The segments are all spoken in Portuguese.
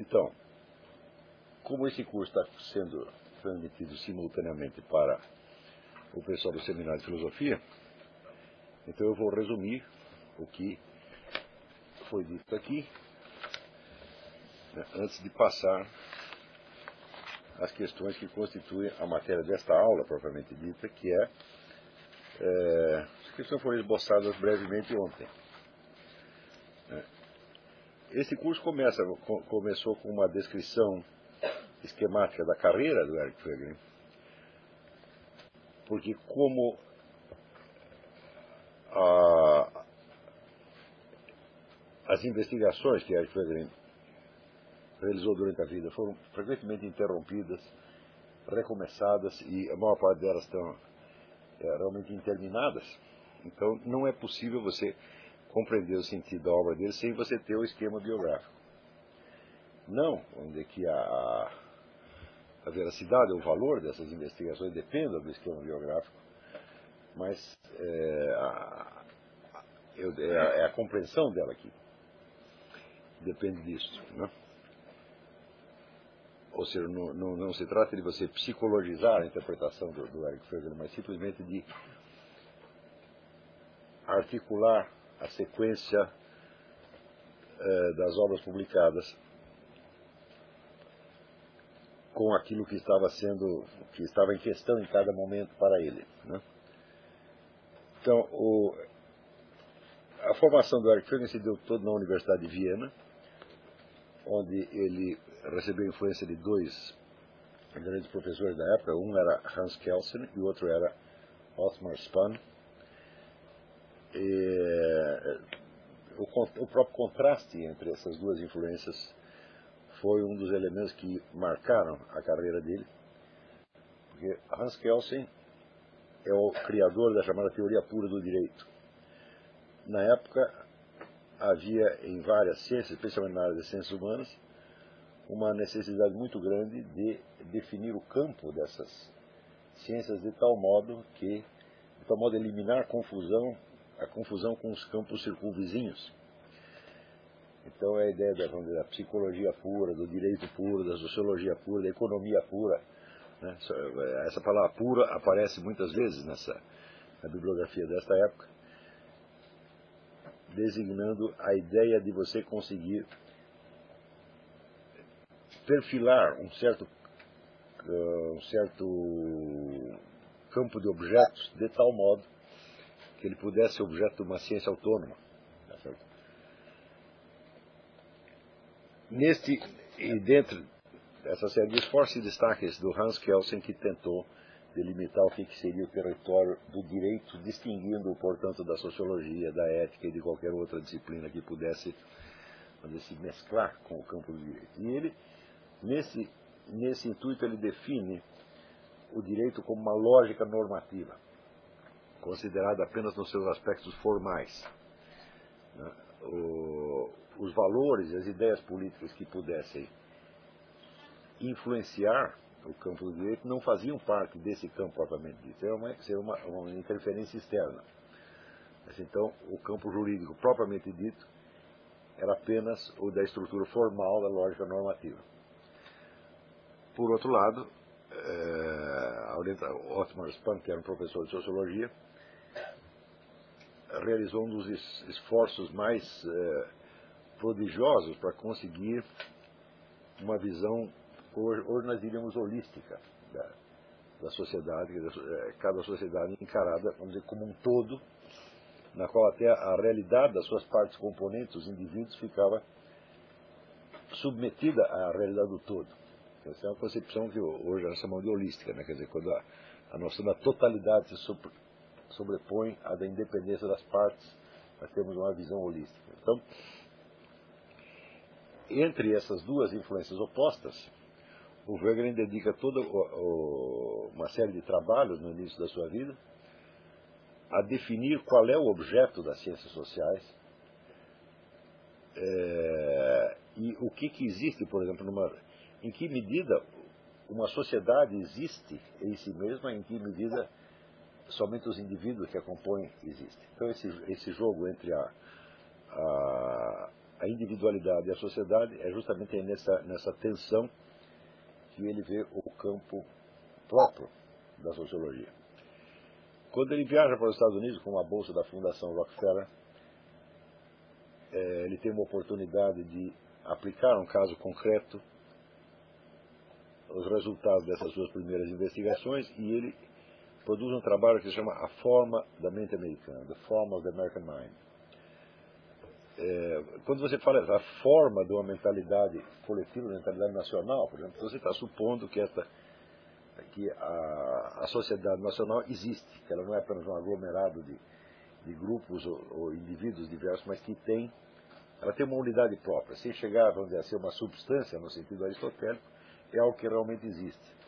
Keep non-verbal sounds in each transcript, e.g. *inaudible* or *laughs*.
Então, como esse curso está sendo transmitido simultaneamente para o pessoal do Seminário de Filosofia, então eu vou resumir o que foi dito aqui, né, antes de passar as questões que constituem a matéria desta aula, propriamente dita, que é, é as questões foram esboçadas brevemente ontem. Esse curso começa, começou com uma descrição esquemática da carreira do Eric Fegrin, porque como a, as investigações que Eric Fegrin realizou durante a vida foram frequentemente interrompidas, recomeçadas e a maior parte delas estão é, realmente interminadas. Então não é possível você compreender o sentido da obra dele sem você ter o esquema biográfico. Não, onde que a, a veracidade, o valor dessas investigações dependa do esquema biográfico, mas é a, é é a compreensão dela aqui depende disso. Né? Ou seja, não, não, não, se trata de você psicologizar a interpretação do, do Eric mas simplesmente de articular a sequência eh, das obras publicadas com aquilo que estava sendo, que estava em questão em cada momento para ele. Né? Então, o, a formação do Eric Fegel se deu toda na Universidade de Viena, onde ele recebeu influência de dois grandes professores da época. Um era Hans Kelsen e o outro era Otmar Spann. E, o, o próprio contraste entre essas duas influências foi um dos elementos que marcaram a carreira dele. Porque Hans Kelsen é o criador da chamada teoria pura do direito. Na época, havia em várias ciências, especialmente na área das ciências humanas, uma necessidade muito grande de definir o campo dessas ciências de tal modo que, de tal modo eliminar confusão, a confusão com os campos circunvizinhos. Então é a ideia da, dizer, da psicologia pura, do direito puro, da sociologia pura, da economia pura. Né? Essa palavra pura aparece muitas vezes nessa na bibliografia desta época designando a ideia de você conseguir perfilar um certo, uh, um certo campo de objetos de tal modo que ele pudesse ser objeto de uma ciência autônoma. Tá Neste, e dentro dessa série de esforços e destaques do Hans Kelsen, que tentou delimitar o que seria o território do direito, distinguindo, portanto, da sociologia, da ética e de qualquer outra disciplina que pudesse se mesclar com o campo do direito. E ele, nesse, nesse intuito, ele define o direito como uma lógica normativa, considerada apenas nos seus aspectos formais. Né? Os valores as ideias políticas que pudessem influenciar o campo do direito não faziam parte desse campo propriamente dito, era uma, era uma, uma interferência externa. Mas, então, o campo jurídico propriamente dito era apenas o da estrutura formal da lógica normativa. Por outro lado, é, Otmar Spann, que era um professor de sociologia, realizou um dos esforços mais é, prodigiosos para conseguir uma visão hoje nós diríamos holística da, da sociedade, é, cada sociedade encarada, vamos dizer, como um todo, na qual até a realidade das suas partes componentes, os indivíduos, ficava submetida à realidade do todo. Essa é uma concepção que hoje nós chamamos de holística, né? quer dizer, quando a, a noção da totalidade se sobrepõe à da independência das partes, nós temos uma visão holística. Então, entre essas duas influências opostas, o Wegener dedica toda uma série de trabalhos no início da sua vida a definir qual é o objeto das ciências sociais é, e o que, que existe, por exemplo, numa, em que medida uma sociedade existe em si mesma, em que medida somente os indivíduos que a compõem existem. Então esse, esse jogo entre a, a, a individualidade e a sociedade, é justamente nessa, nessa tensão que ele vê o campo próprio da sociologia. Quando ele viaja para os Estados Unidos com a bolsa da Fundação Rockefeller, é, ele tem uma oportunidade de aplicar um caso concreto os resultados dessas suas primeiras investigações e ele produz um trabalho que se chama A Forma da Mente Americana, The Form of the American Mind. É, quando você fala a forma de uma mentalidade coletiva, uma mentalidade nacional, por exemplo, você está supondo que, esta, que a, a, sociedade nacional existe, que ela não é apenas um aglomerado de, de grupos ou, ou, indivíduos diversos, mas que tem, ela tem uma unidade própria, sem chegar, vamos dizer, a ser uma substância no sentido aristotélico, é algo que realmente existe.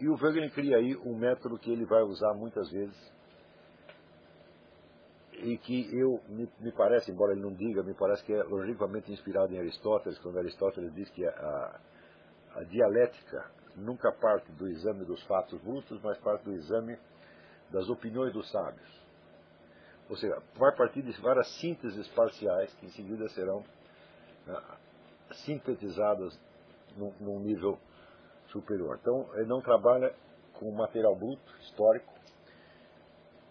E o Wegener cria aí um método que ele vai usar muitas vezes e que eu, me, me, parece, embora ele não diga, me parece que é logicamente inspirado em Aristóteles, quando Aristóteles diz que a, a dialética nunca parte do exame dos fatos brutos, mas parte do exame das opiniões dos sábios. Ou seja, vai partir de várias sínteses parciais que em seguida serão né, sintetizadas num, num nível superior. Então, ele não trabalha com material bruto, histórico,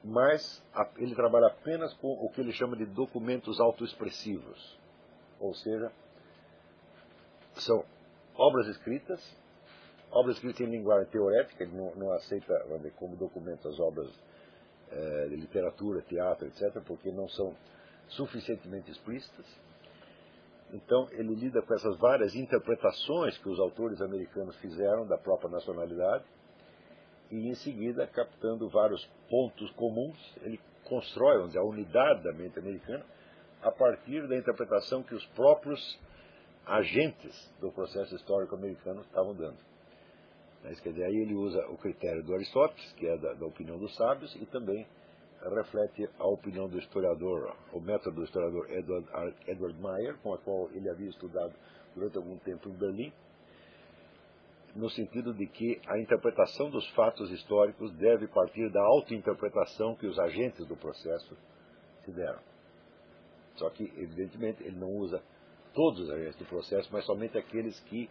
mas ele trabalha apenas com o que ele chama de documentos autoexpressivos. Ou seja, são obras escritas, obras escritas em linguagem teorética, ele não, não aceita dizer, como documento as obras é, de literatura, teatro, etc., porque não são suficientemente explícitas. Então, ele lida com essas várias interpretações que os autores americanos fizeram da própria nacionalidade e em seguida, captando vários pontos comuns, ele constrói dizer, a unidade da mente americana a partir da interpretação que os próprios agentes do processo histórico americano estavam dando. Mas, quer dizer, aí ele usa o critério do Aristóteles, que é da, da opinião dos sábios, e também reflete a opinião do historiador, o método do historiador Edward, Edward Meyer, com a qual ele havia estudado durante algum tempo em Berlim, no sentido de que a interpretação dos fatos históricos deve partir da autointerpretação que os agentes do processo se deram. Só que, evidentemente, ele não usa todos os agentes do processo, mas somente aqueles que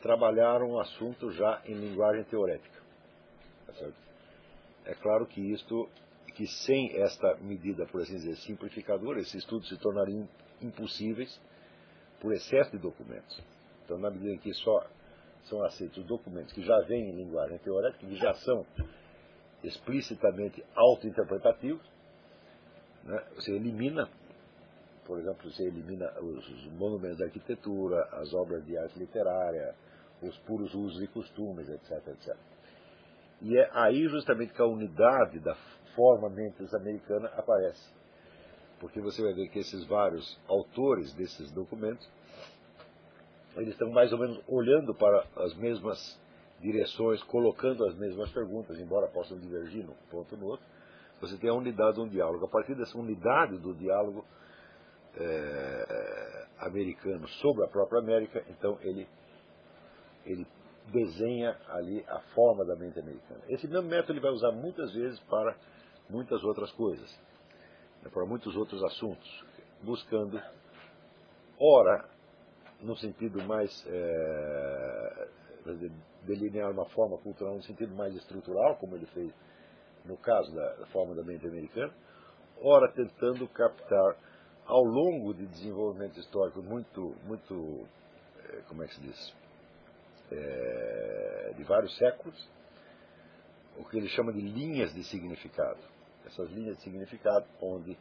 trabalharam o assunto já em linguagem teorética. Tá é claro que isto, que sem esta medida, por assim dizer, simplificadora, esses estudos se tornariam impossíveis por excesso de documentos. Então, na medida em que só são aceitos documentos que já vêm em linguagem teorética, que já são explicitamente autointerpretativos. Né? Você elimina, por exemplo, você elimina os monumentos da arquitetura, as obras de arte literária, os puros usos e costumes, etc, etc. E é aí justamente que a unidade da forma mentes americana aparece. Porque você vai ver que esses vários autores desses documentos eles estão mais ou menos olhando para as mesmas direções, colocando as mesmas perguntas, embora possam divergir num ponto ou no outro. Você tem a unidade de um diálogo. A partir dessa unidade do diálogo é, americano sobre a própria América, então ele, ele desenha ali a forma da mente americana. Esse mesmo método ele vai usar muitas vezes para muitas outras coisas, né, para muitos outros assuntos, buscando, ora, no sentido mais é, delinear uma forma cultural no sentido mais estrutural, como ele fez no caso da forma da mente americana, ora tentando captar ao longo de desenvolvimento histórico muito, muito, é, como é que se diz, é, de vários séculos, o que ele chama de linhas de significado. Essas linhas de significado onde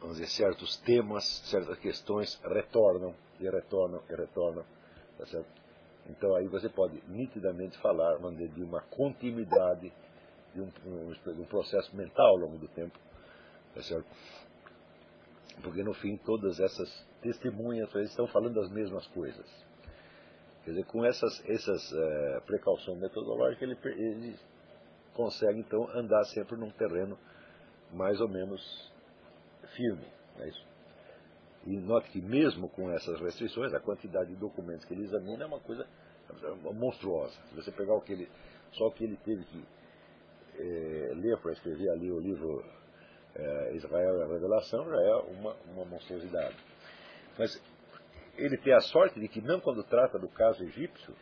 vamos dizer, certos temas, certas questões retornam e retornam e retornam. Tá? Então aí você pode nitidamente falar vamos dizer, de uma continuidade, de um, um, um processo mental ao longo do tempo. Tá? Porque no fim todas essas testemunhas estão falando das mesmas coisas. Quer dizer, com essas, essas é, precauções metodológicas, ele, ele consegue então andar sempre num terreno mais ou menos firme. É isso. E note que mesmo com essas restrições, a quantidade de documentos que ele examina é uma coisa monstruosa. Se você pegar o que ele, só o que ele teve que é, ler para escrever ali o livro é, Israel e a revelação já é uma, uma monstruosidade. Mas ele tem a sorte de que, não quando trata do caso egípcio,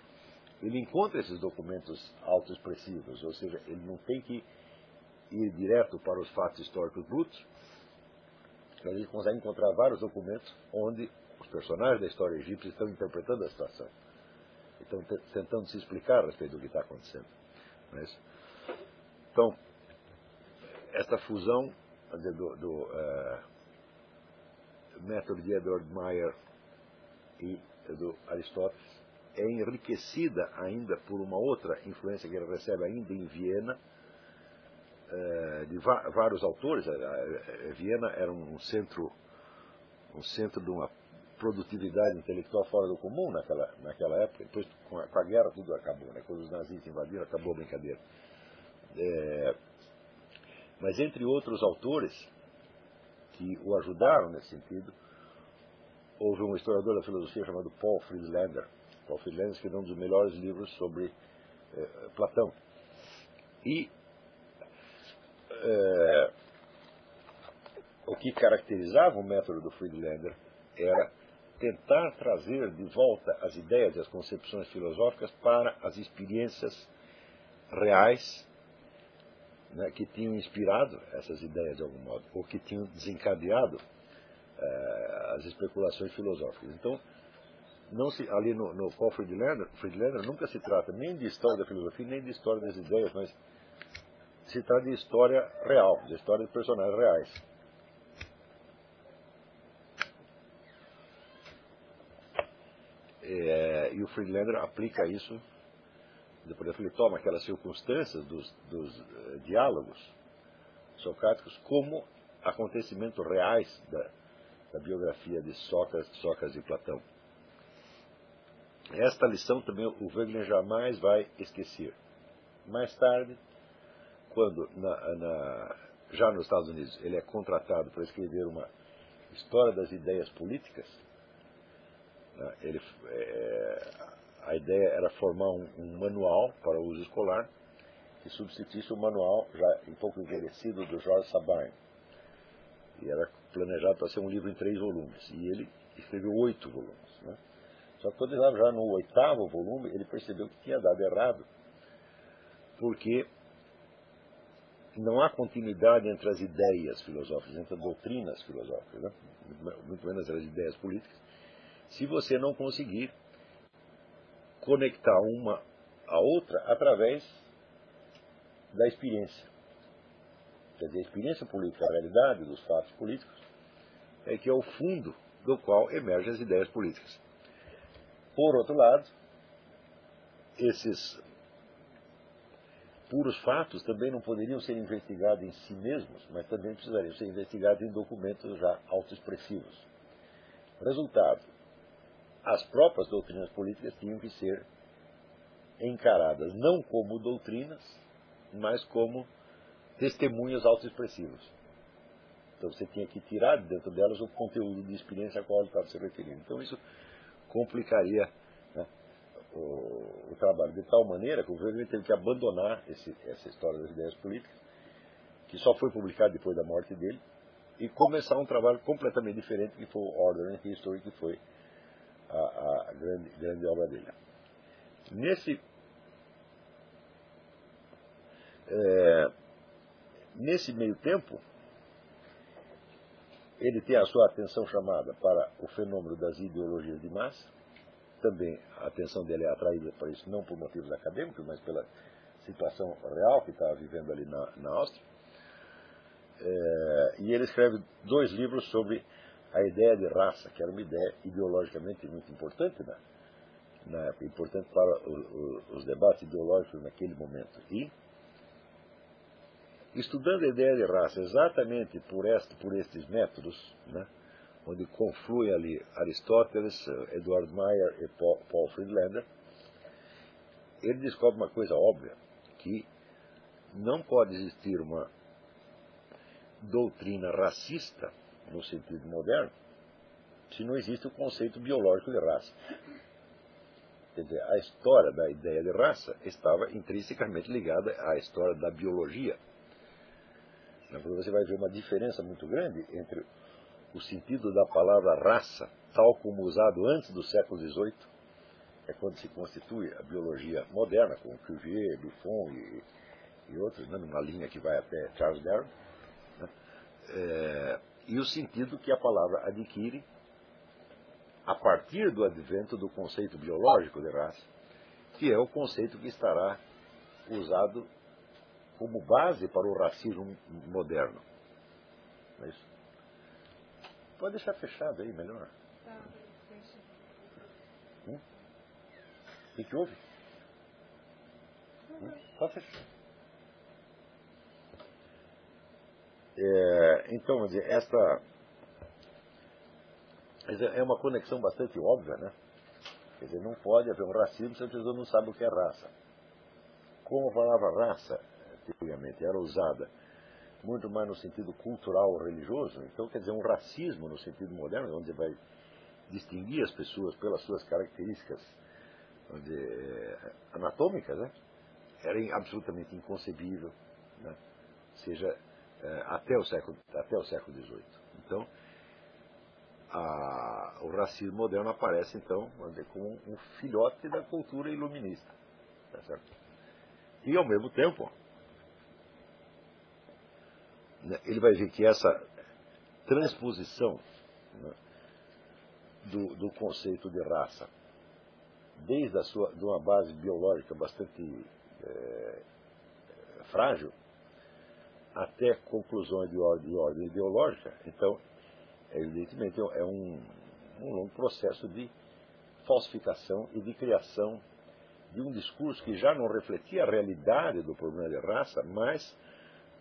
ele encontra esses documentos autoexpressivos, ou seja, ele não tem que ir direto para os fatos históricos brutos, mas ele consegue encontrar vários documentos onde os personagens da história egípcia estão interpretando a situação, estão tentando se explicar a respeito do que está acontecendo. Mas, então, esta fusão dizer, do, do uh, método de Edward Meyer e do Aristóteles é enriquecida ainda por uma outra influência que ele recebe ainda em Viena, uh, de vários autores. A, Viena era um centro, um centro de uma produtividade intelectual fora do comum naquela, naquela época. Depois, com a, com a guerra, tudo acabou. Né? Quando os nazistas invadiram, acabou a brincadeira. É, mas entre outros autores que o ajudaram nesse sentido, houve um historiador da filosofia chamado Paul Friedlander. Paul Friedlander escreveu um dos melhores livros sobre eh, Platão. E eh, o que caracterizava o método do Friedlander era tentar trazer de volta as ideias e as concepções filosóficas para as experiências reais né, que tinham inspirado essas ideias de algum modo, ou que tinham desencadeado eh, as especulações filosóficas. Então, não se, ali no, no Paul Friedlander, Friedlander nunca se trata nem de história da filosofia, nem de história das ideias, mas se trata de história real, de história de personagens reais. É, e o Friedlander aplica isso depois ele toma aquelas circunstâncias dos, dos uh, diálogos socráticos como acontecimentos reais da, da biografia de Sócrates, Sócrates e Platão. Esta lição também o Wegener jamais vai esquecer. Mais tarde, quando na, na, já nos Estados Unidos ele é contratado para escrever uma história das ideias políticas, né, ele, é, a ideia era formar um, um manual para uso escolar que substituísse o manual já um pouco envelhecido do George Sabine. E era planejado para ser um livro em três volumes. E ele escreveu oito volumes. Só que quando ele já no oitavo volume, ele percebeu que tinha dado errado. Porque não há continuidade entre as ideias filosóficas, entre as doutrinas filosóficas, né? muito menos as ideias políticas, se você não conseguir conectar uma a outra através da experiência. Quer dizer, a experiência política, a realidade dos fatos políticos, é que é o fundo do qual emergem as ideias políticas. Por outro lado, esses puros fatos também não poderiam ser investigados em si mesmos, mas também precisariam ser investigados em documentos já autoexpressivos. Resultado, as próprias doutrinas políticas tinham que ser encaradas não como doutrinas, mas como testemunhos autoexpressivos. Então você tinha que tirar de dentro delas o conteúdo de experiência a qual ele estava se referindo. Então isso complicaria né, o, o, trabalho de tal maneira que o governo teve que abandonar esse, essa história das ideias políticas, que só foi publicado depois da morte dele, e começar um trabalho completamente diferente que foi o Order and History, que foi a, a grande, grande obra dele. Nesse, é, nesse meio tempo, ele tem a sua atenção chamada para o fenômeno das ideologias de massa. Também a atenção dele é atraída para isso, não por motivos acadêmicos, mas pela situação real que estava vivendo ali na, na Áustria. É, e ele escreve dois livros sobre a ideia de raça, que era uma ideia ideologicamente muito importante na, na importante para o, o, os debates ideológicos naquele momento. E, estudando a ideia de raça exatamente por, este, por estes métodos, né, onde confluem ali Aristóteles, Edward Meyer e Paul, Paul Friedlander, ele descobre uma coisa óbvia, que não pode existir uma doutrina racista no sentido moderno, se não existe o conceito biológico de raça. Quer dizer, a história da ideia de raça estava intrinsecamente ligada à história da biologia. Você vai ver uma diferença muito grande entre o sentido da palavra raça, tal como usado antes do século XVIII, é quando se constitui a biologia moderna, com Cuvier, Buffon e, e outros, né, numa linha que vai até Charles Darwin, né, é, e o sentido que a palavra adquire a partir do advento do conceito biológico de raça, que é o conceito que estará usado como base para o racismo moderno. Não é isso? Pode deixar fechado aí, melhor. Tá, hum? O que, houve? Hum? Pode fechar. É, então, esta é uma conexão bastante óbvia, né? Quer dizer, não pode haver um racismo se a pessoa não sabe o que é raça. Como a palavra raça, antigamente, era usada muito mais no sentido cultural religioso, então quer dizer um racismo no sentido moderno, onde vai distinguir as pessoas pelas suas características onde, anatômicas, né? era absolutamente inconcebível, né? seja é, até o século até o século XVIII. Então a, o racismo moderno aparece então como um filhote da cultura iluminista, tá? E ao mesmo tempo ele vai ver que essa transposição né, do, do, conceito de raça, desde a sua, de uma base biológica bastante é, frágil, até conclusões de ordem, de ordem ideológica, então, evidentemente, é um, um longo processo de falsificação e de criação de um discurso que já não refletia a realidade do problema de raça, mas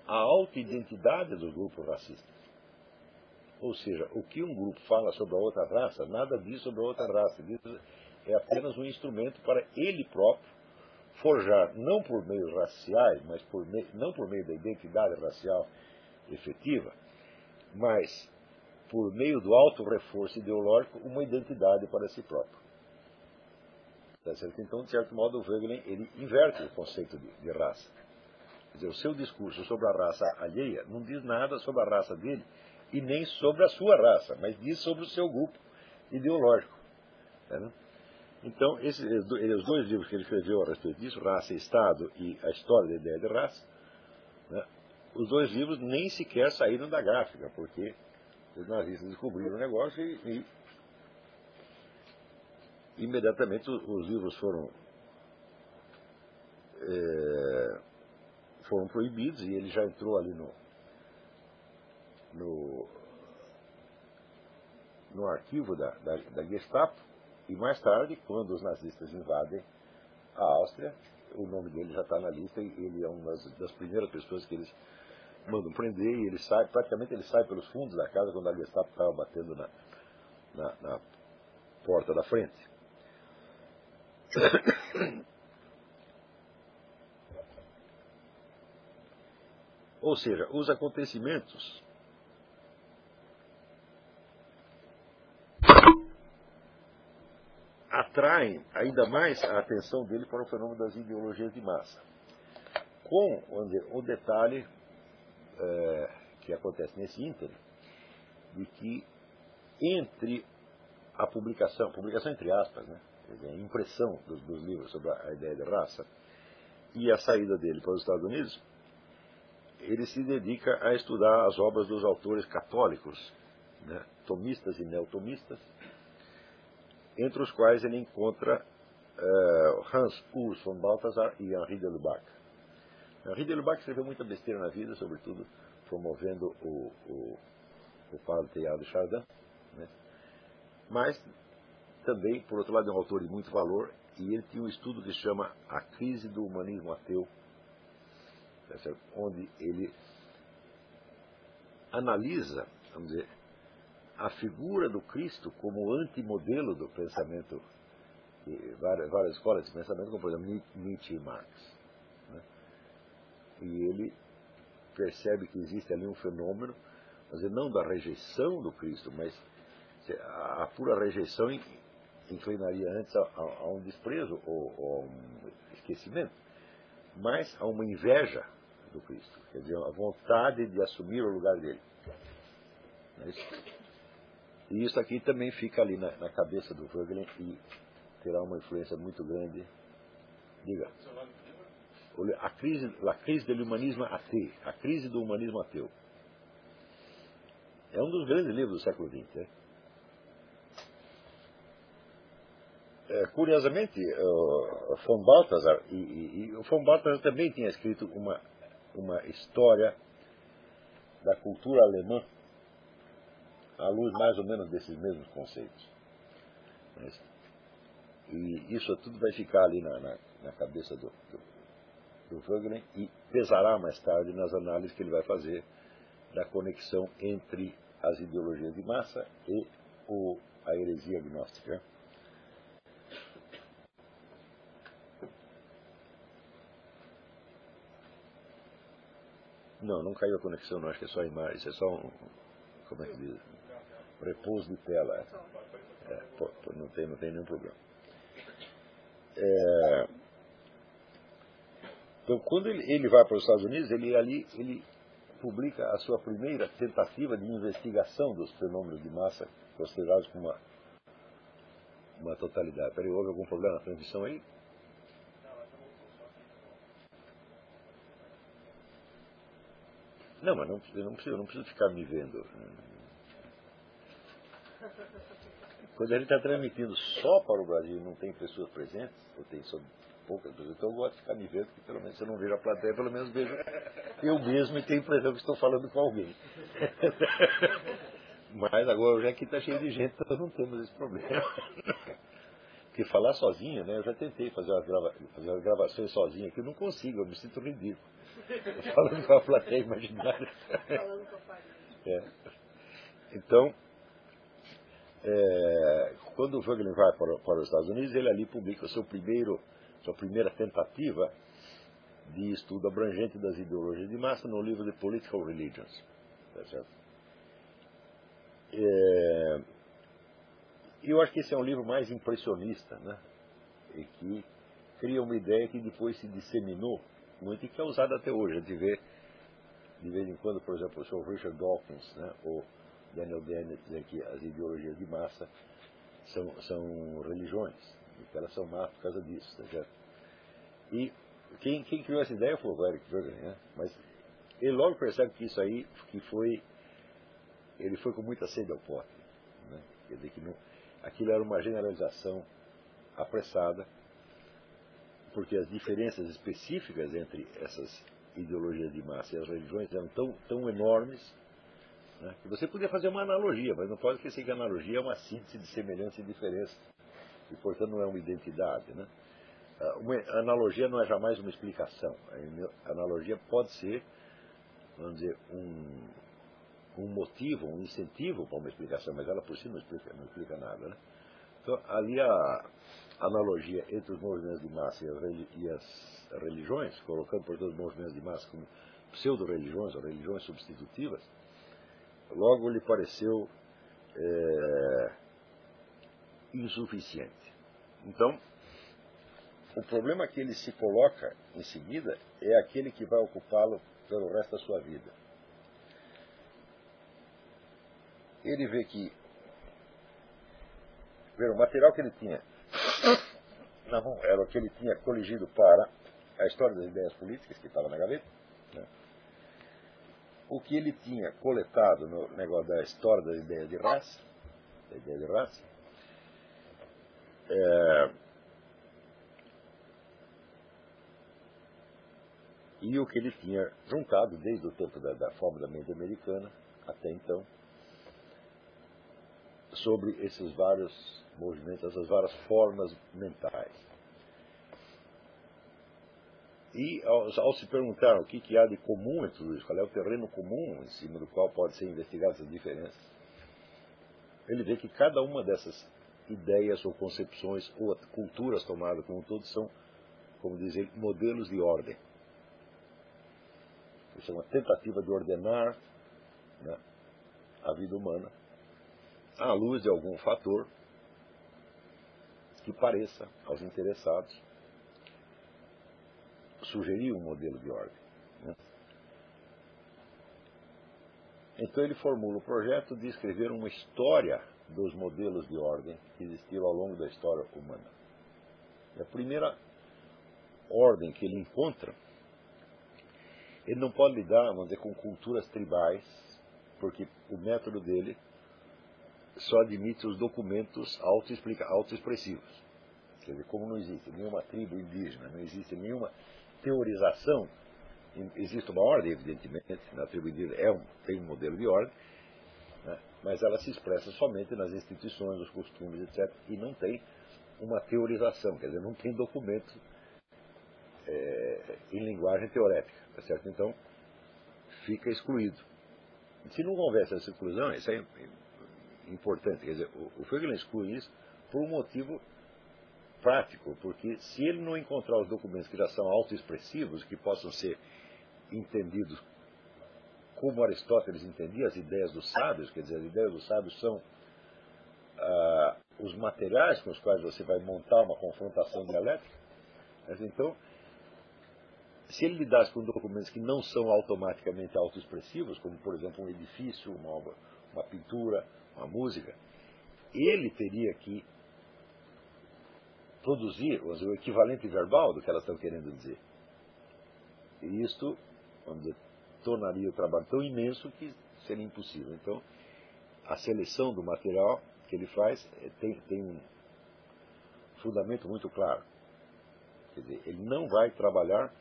a autoidentidade dos grupos racistas. Ou seja, o que um grupo fala sobre a outra raça, nada diz sobre a outra raça. É apenas um instrumento para ele próprio forjar, não por meios raciais, mas por meio, não por meio da identidade racial efetiva, mas por meio do alto reforço ideológico, uma identidade para si próprio. Tá então, de certo modo, o Wegelin ele inverte o conceito de, de raça. Quer dizer, o seu discurso sobre a raça alheia não diz nada sobre a raça dele e nem sobre a sua raça, mas diz sobre o seu grupo ideológico. Né? Então, esses, os dois livros que ele escreveu a respeito disso, Raça e Estado e A História da Ideia de Raça, né? os dois livros nem sequer saíram da gráfica, porque os nazistas descobriram o negócio e, e imediatamente os, os livros foram é, foram proibidos e ele já entrou ali no, no, no arquivo da, da, da Gestapo. E mais tarde, quando os nazistas invadem a Áustria, o nome dele já está na lista e ele é uma das, primeiras pessoas que eles mandam prender e ele sai, praticamente ele sai pelos fundos da casa quando a Gestapo estava batendo na, na, na porta da frente. *coughs* *coughs* Ou seja, os acontecimentos atraem ainda mais a atenção dele para o fenômeno das ideologias de massa. Com o detalhe é, que acontece nesse ínterim, de que entre a publicação, publicação entre aspas, né, a impressão dos, dos livros sobre a ideia de raça, e a saída dele para os Estados Unidos, ele se dedica a estudar as obras dos autores católicos, né, tomistas e neotomistas, entre os quais ele encontra uh, Hans Urs von Balthasar e Henri de Lubac. Henri de Lubac escreveu muita besteira na vida, sobretudo promovendo o, o, o padre Teilhard Chardin, né? mas também, por outro lado, é um autor de muito valor, e ele tinha um estudo que chama A Crise do Humanismo Ateu, Tá onde ele analisa, vamos dizer, a figura do Cristo como antimodelo do pensamento, várias, várias escolas de pensamento, como por exemplo Nietzsche e Marx. Né? E ele percebe que existe ali um fenômeno, dizer, não da rejeição do Cristo, mas a, pura rejeição inclinaria antes a, a, a um desprezo ou, ou a um esquecimento, mas a uma inveja do Cristo. Quer dizer, a vontade de assumir o lugar dele. É? E isso aqui também fica ali na, na cabeça do Wegelin e terá uma influência muito grande. Diga. A crise, a crise do humanismo ateu. A crise do humanismo ateu. É um dos grandes livros do século XX. Né? É, curiosamente, o von Balthasar, e, e, e, o von Balthasar também tinha escrito uma, uma história da cultura alemã à luz mais ou menos desses mesmos conceitos. E isso tudo vai ficar ali na, na, na cabeça do, do, do Wegener e pesará mais tarde nas análises que ele vai fazer da conexão entre as ideologias de massa e o, a heresia agnóstica. Não, não caiu a conexão, não. Acho que é só a imagem. É só um. Como é que diz? Repouso de tela. É, pô, não, tem, não tem nenhum problema. É, então, quando ele, ele vai para os Estados Unidos, ele ali ele publica a sua primeira tentativa de investigação dos fenômenos de massa considerados como uma, uma totalidade. Peraí, houve algum problema na transmissão aí? Não, mas não, eu não preciso, eu não preciso ficar me vendo. Quando ele está transmitindo só para o Brasil não tem pessoas presentes, ou tem só poucas pessoas, então eu gosto de ficar me vendo, que pelo menos eu não vejo a plateia, pelo menos vejo eu mesmo e tenho a impressão que estou falando com alguém. *laughs* Mas agora já aqui está cheio de gente, então não temos esse problema. Porque falar sozinho, né? Eu já tentei fazer as, grava gravações sozinho aqui, eu não consigo, eu me sinto ridículo. Falando com a plateia imaginária. Falando com a parede. É. Então, é, quando o Wegelin vai para, para, os Estados Unidos, ele ali publica seu primeiro, sua primeira tentativa de estudo abrangente das ideologias de massa no livro The Political Religions. Tá certo? É, eu acho que esse é um livro mais impressionista, né? E que cria uma ideia que depois se disseminou muito e que é usada até hoje. A gente vê, de vez em quando, por exemplo, o Sr. Richard Dawkins, né? ou Daniel Dennett dizer que as ideologias de massa são, são religiões, e que elas são más por causa disso, tá certo? E quem, quem criou essa ideia foi o Eric Wegener, né? Mas ele logo percebe que isso aí que foi, ele foi com muita sede ao pote, né? Quer dizer que não, aquilo era uma generalização apressada, porque as diferenças específicas entre essas ideologias de massa e as religiões eram tão, tão enormes né? Que você podia fazer uma analogia, mas não pode esquecer que a analogia é uma síntese de semelhança e diferença. E, portanto, não é uma identidade. Né? Ah, uma analogia não é jamais uma explicação. A analogia pode ser, vamos dizer, um, um motivo, um incentivo para uma explicação, mas ela por si não explica, não explica nada. Né? Então, ali a analogia entre os movimentos de massa e as religiões, colocando, por todos os movimentos de massa como pseudo-religiões ou religiões substitutivas, logo lhe pareceu é, insuficiente. Então, o problema que ele se coloca em seguida é aquele que vai ocupá-lo pelo resto da sua vida. Ele vê que ver, o material que ele tinha na mão era o que ele tinha coligido para a história das ideias políticas que estava na gaveta. Né? o que ele tinha coletado no negócio da história da ideia de raça, da ideia de raça, é, e o que ele tinha juntado desde o tempo da, da forma da mente americana até então, sobre esses vários movimentos, essas várias formas mentais. E ao, ao, se perguntar o que, que há de comum entre isso, qual é o terreno comum em cima do qual pode ser investigada essa diferença, ele vê que cada uma dessas ideias ou concepções ou culturas tomadas como um todo são, como dizer, modelos de ordem. Isso é uma tentativa de ordenar né, a vida humana à luz de algum fator que pareça aos interessados sugerir um modelo de ordem. Né? Então ele formula o projeto de escrever uma história dos modelos de ordem que existiram ao longo da história humana. E a primeira ordem que ele encontra, ele não pode lidar, vamos dizer, com culturas tribais, porque o método dele só admite os documentos autoexpressivos. Quer dizer, como não existe nenhuma tribo indígena, não existe nenhuma teorização, existe uma ordem, evidentemente, na tribo indígena é um, tem um modelo de ordem, né, mas ela se expressa somente nas instituições, nos costumes, etc., e não tem uma teorização, quer dizer, não tem documento é, em linguagem teorética, tá certo? Então, fica excluído. Se não houvesse essa exclusão, isso é importante. Quer dizer, o, o Feiglin exclui isso por um motivo prático, porque se ele não encontrar os documentos que já são autoexpressivos, que possam ser entendidos como Aristóteles entendia as ideias dos sábios, quer dizer, as ideias dos sábios são ah, os materiais com os quais você vai montar uma confrontação dialética. Mas então, se ele lidasse com documentos que não são automaticamente autoexpressivos, como por exemplo um edifício, uma, uma pintura, uma música, ele teria que produzir o equivalente verbal do que elas estão querendo dizer. E isto, vamos dizer, tornaria o trabalho tão imenso que seria impossível. Então, a seleção do material que ele faz eh, tem, tem um fundamento muito claro. Quer dizer, ele não vai trabalhar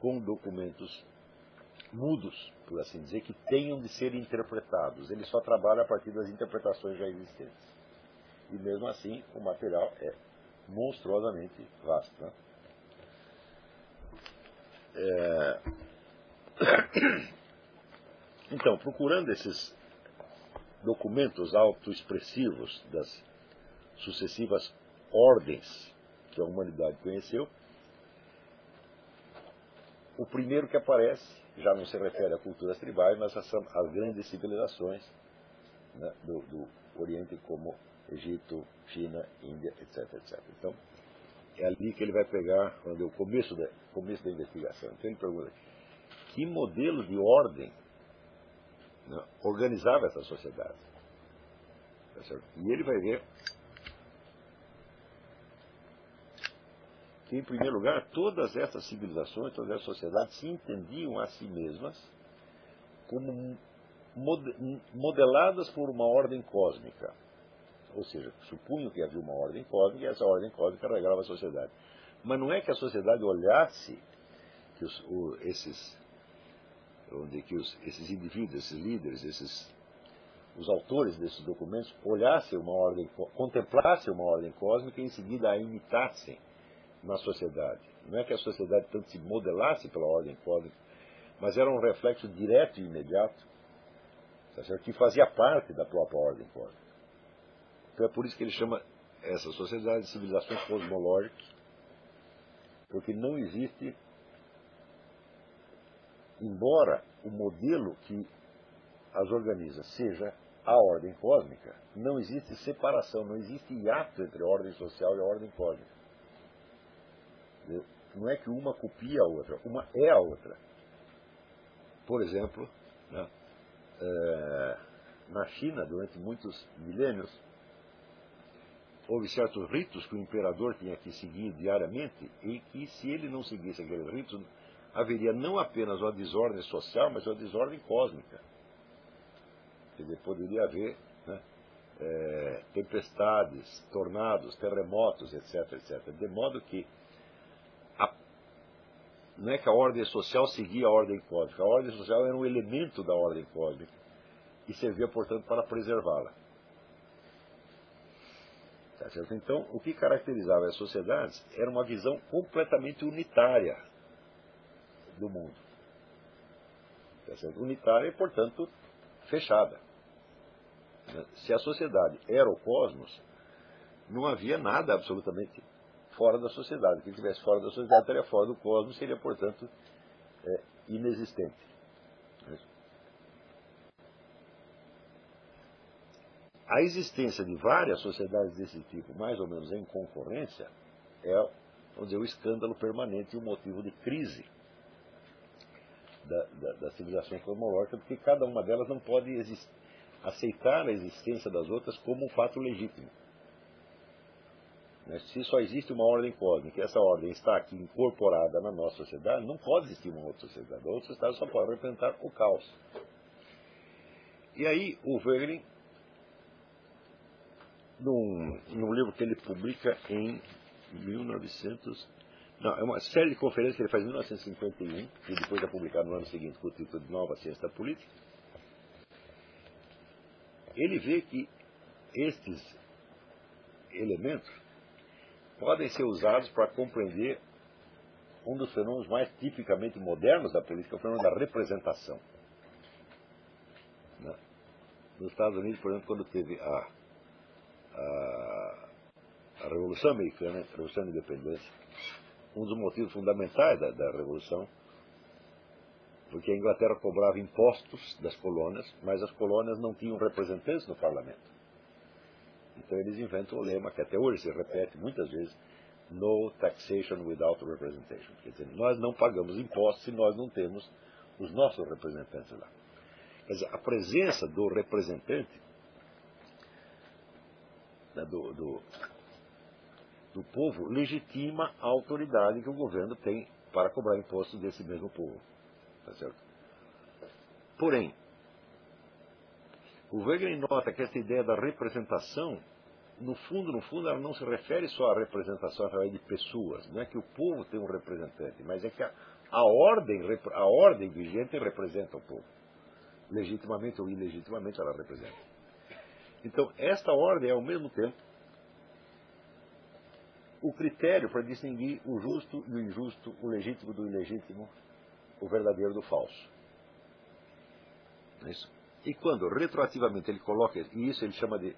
com documentos mudos, por assim dizer, que tenham de ser interpretados. Ele só trabalha a partir das interpretações já existentes. E mesmo assim, o material é monstruosamente vasto. Né? É... *coughs* Então, procurando esses documentos autoexpressivos das sucessivas ordens que a humanidade conheceu, o primeiro que aparece já não se refere a culturas tribais, mas às grandes civilizações né, do, do, Oriente, como Egito, China, Índia, etc, etc. Então, é ali que ele vai pegar quando é o começo da, começo da investigação. Então, ele pergunta: que modelo de ordem né, organizava essa sociedade? Tá e ele vai ver que, em primeiro lugar, todas essas civilizações, todas essas sociedades se entendiam a si mesmas como modeladas por uma ordem cósmica. Ou seja, supunham que havia uma ordem cósmica e essa ordem cósmica regava a sociedade. Mas não é que a sociedade olhasse que os, o, esses, onde, que os, esses indivíduos, esses líderes, esses, os autores desses documentos olhassem uma ordem, contemplassem uma ordem cósmica e em seguida a imitassem na sociedade. Não é que a sociedade tanto se modelasse pela ordem cósmica, mas era um reflexo direto e imediato, tá que fazia parte da própria ordem cósmica. Então é por isso que ele chama essa sociedade de civilizações cosmológicas, porque não existe, embora o modelo que as organiza seja a ordem cósmica, não existe separação, não existe hiato entre a ordem social e a ordem cósmica. Não é que uma copia a outra, uma é a outra. Por exemplo, né, é, na China, durante muitos milênios, houve certos ritos que o imperador tinha que seguir diariamente e que, se ele não seguisse aqueles ritos, haveria não apenas uma desordem social, mas uma desordem cósmica. Quer dizer, poderia haver né, é, tempestades, tornados, terremotos, etc, etc. De modo que não é que a ordem social seguia a ordem cósmica. A ordem social era um elemento da ordem cósmica e servia, portanto, para preservá-la. Tá então, o que caracterizava as sociedades era uma visão completamente unitária do mundo. Tá unitária e, portanto, fechada. Se a sociedade era o cosmos, não havia nada absolutamente fora da sociedade. Quem estivesse fora da sociedade estaria fora do cosmos, seria, portanto, é, inexistente. A existência de várias sociedades desse tipo, mais ou menos em concorrência, é vamos dizer, o escândalo permanente e o motivo de crise da, da, das civilizações cosmológicas, porque cada uma delas não pode aceitar a existência das outras como um fato legítimo. Né? Se só existe uma ordem cósmica e essa ordem está aqui incorporada na nossa sociedade, não pode existir uma outra sociedade. A outra sociedade só pode representar o caos. E aí o Wegelin, num, num livro que ele publica em 1900, não, é uma série de conferências que ele faz em 1951, e depois é publicado no ano seguinte com o título de Nova Ciência Política, ele vê que estes elementos podem ser usados para compreender um dos fenômenos mais tipicamente modernos da política, o fenômeno da representação. Né? Nos Estados Unidos, por exemplo, quando teve a, a, a Revolução Americana, a Revolução da Independência, um dos motivos fundamentais da, da Revolução foi que a Inglaterra cobrava impostos das colônias, mas as colônias não tinham representantes no parlamento. Então eles inventam o lema que até hoje se repete muitas vezes, no taxation without representation. Quer dizer, nós não pagamos impostos se nós não temos os nossos representantes lá. Quer dizer, a presença do representante né, do, do, do povo legitima a autoridade que o governo tem para cobrar impostos desse mesmo povo. Tá certo? Porém, o Wegener nota que essa ideia da representação, no fundo, no fundo, ela não se refere só à representação através de pessoas. Não é que o povo tem um representante, mas é que a, a ordem, a ordem vigente representa o povo. Legitimamente ou ilegitimamente ela representa. Então, esta ordem é ao mesmo tempo o critério para distinguir o justo e o injusto, o legítimo do ilegítimo, o verdadeiro do falso. É isso? E quando retroativamente ele coloca, e isso ele chama de,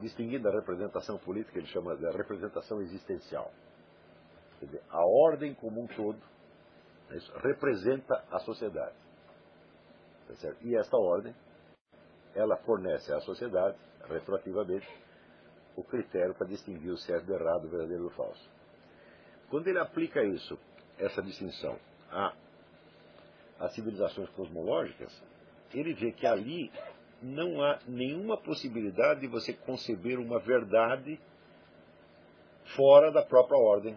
distinguindo a representação política, ele chama de representação existencial. Quer dizer, a ordem como um todo é representa a sociedade. Tá e esta ordem, ela fornece à sociedade, retroativamente, o critério para distinguir o certo do errado, o verdadeiro do falso. Quando ele aplica isso, essa distinção, a, às civilizações cosmológicas, ele vê que ali não há nenhuma possibilidade de você conceber uma verdade fora da própria ordem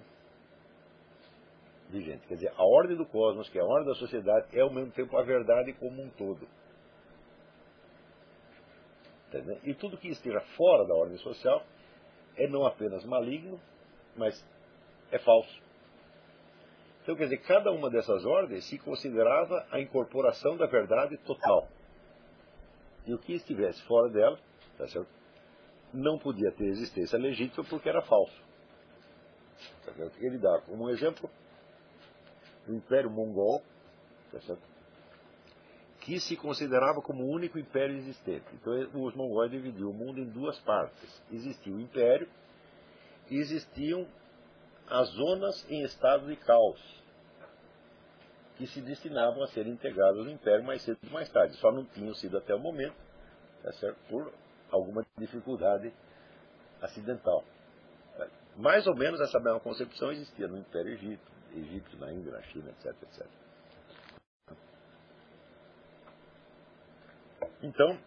vigente. Quer dizer, a ordem do cosmos, que é a ordem da sociedade, é ao mesmo tempo a verdade como um todo. E tudo que esteja fora da ordem social é não apenas maligno, mas é falso. Então, quer dizer, cada uma dessas ordens se considerava a incorporação da verdade total. E o que estivesse fora dela, tá certo? não podia ter existência legítima porque era falso. Tá Ele dá como exemplo o Império Mongol, tá que se considerava como o único império existente. Então os mongóis dividiam o mundo em duas partes. Existia o império e existiam as zonas em estado de caos, que se destinavam a ser integradas no império mais cedo ou mais tarde. Só não tinham sido até o momento, tá certo? por alguma dificuldade acidental. Mais ou menos essa mesma concepção existia no Império Egito, Egito, na Índia, na China, etc, etc. Então,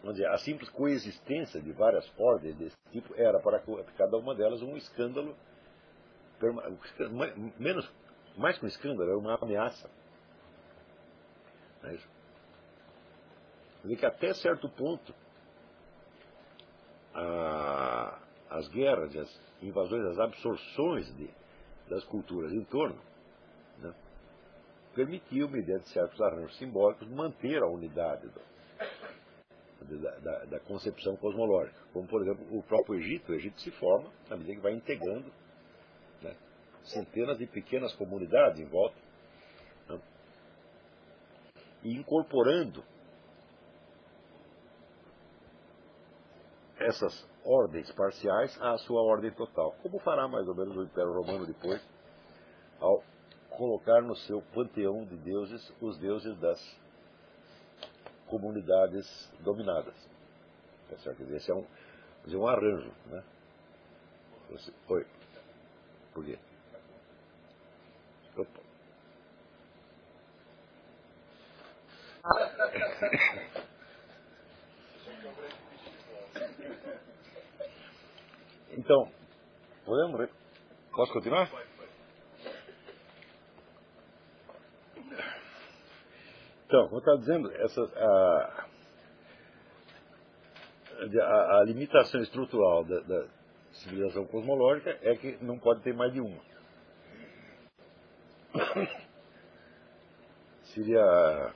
vamos dizer, a simples coexistência de várias ordens desse tipo era para cada uma delas um escândalo, menos, mais que um escândalo, era uma ameaça. Não é que até certo ponto, a, as guerras, as invasões, as absorções de, das culturas em torno, né, permitiu, mediante certos arranjos simbólicos, manter a unidade do, da, da, da, concepção cosmológica. Como, por exemplo, o próprio Egito. O Egito se forma à medida que vai integrando né, centenas de pequenas comunidades em volta né, e incorporando essas ordens parciais à sua ordem total, como fará mais ou menos o Império Romano depois, ao colocar no seu panteão de deuses os deuses das comunidades dominadas. Tá certo? Esse é um, um arranjo. Né? Oi. Por quê? Opa. *laughs* Então, podemos. Posso continuar? Então, como eu estava dizendo, essa, a, a, a limitação estrutural da, da, civilização cosmológica é que não pode ter mais de uma. Seria.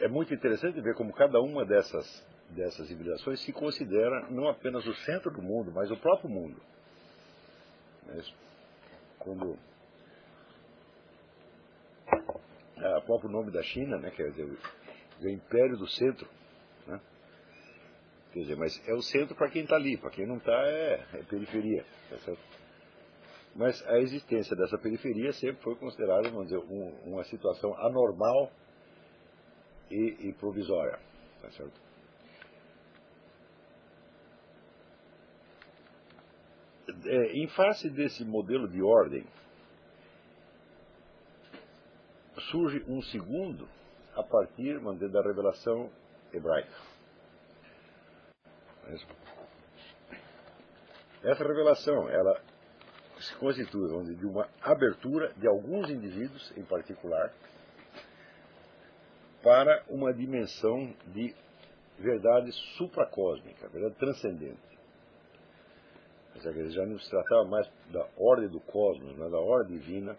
É muito interessante ver como cada uma dessas, dessas civilizações se considera não apenas o centro do mundo, mas o próprio mundo. Quando o próprio nome da China, né, quer dizer, o Império do Centro. Né? Quer dizer, mas é o centro para quem está ali, para quem não está é, é, periferia. Tá? Mas a existência dessa periferia sempre foi considerada, vamos dizer, um, uma situação anormal e, e provisória. Tá? É, em face desse modelo de ordem, surge um segundo a partir dizer, da revelação hebraica. Essa revelação, ela se constitui dizer, de uma abertura de alguns indivíduos em particular para uma dimensão de verdade supracósmica, verdade transcendente. Já não se tratava mais da ordem do cosmos, mas da ordem divina,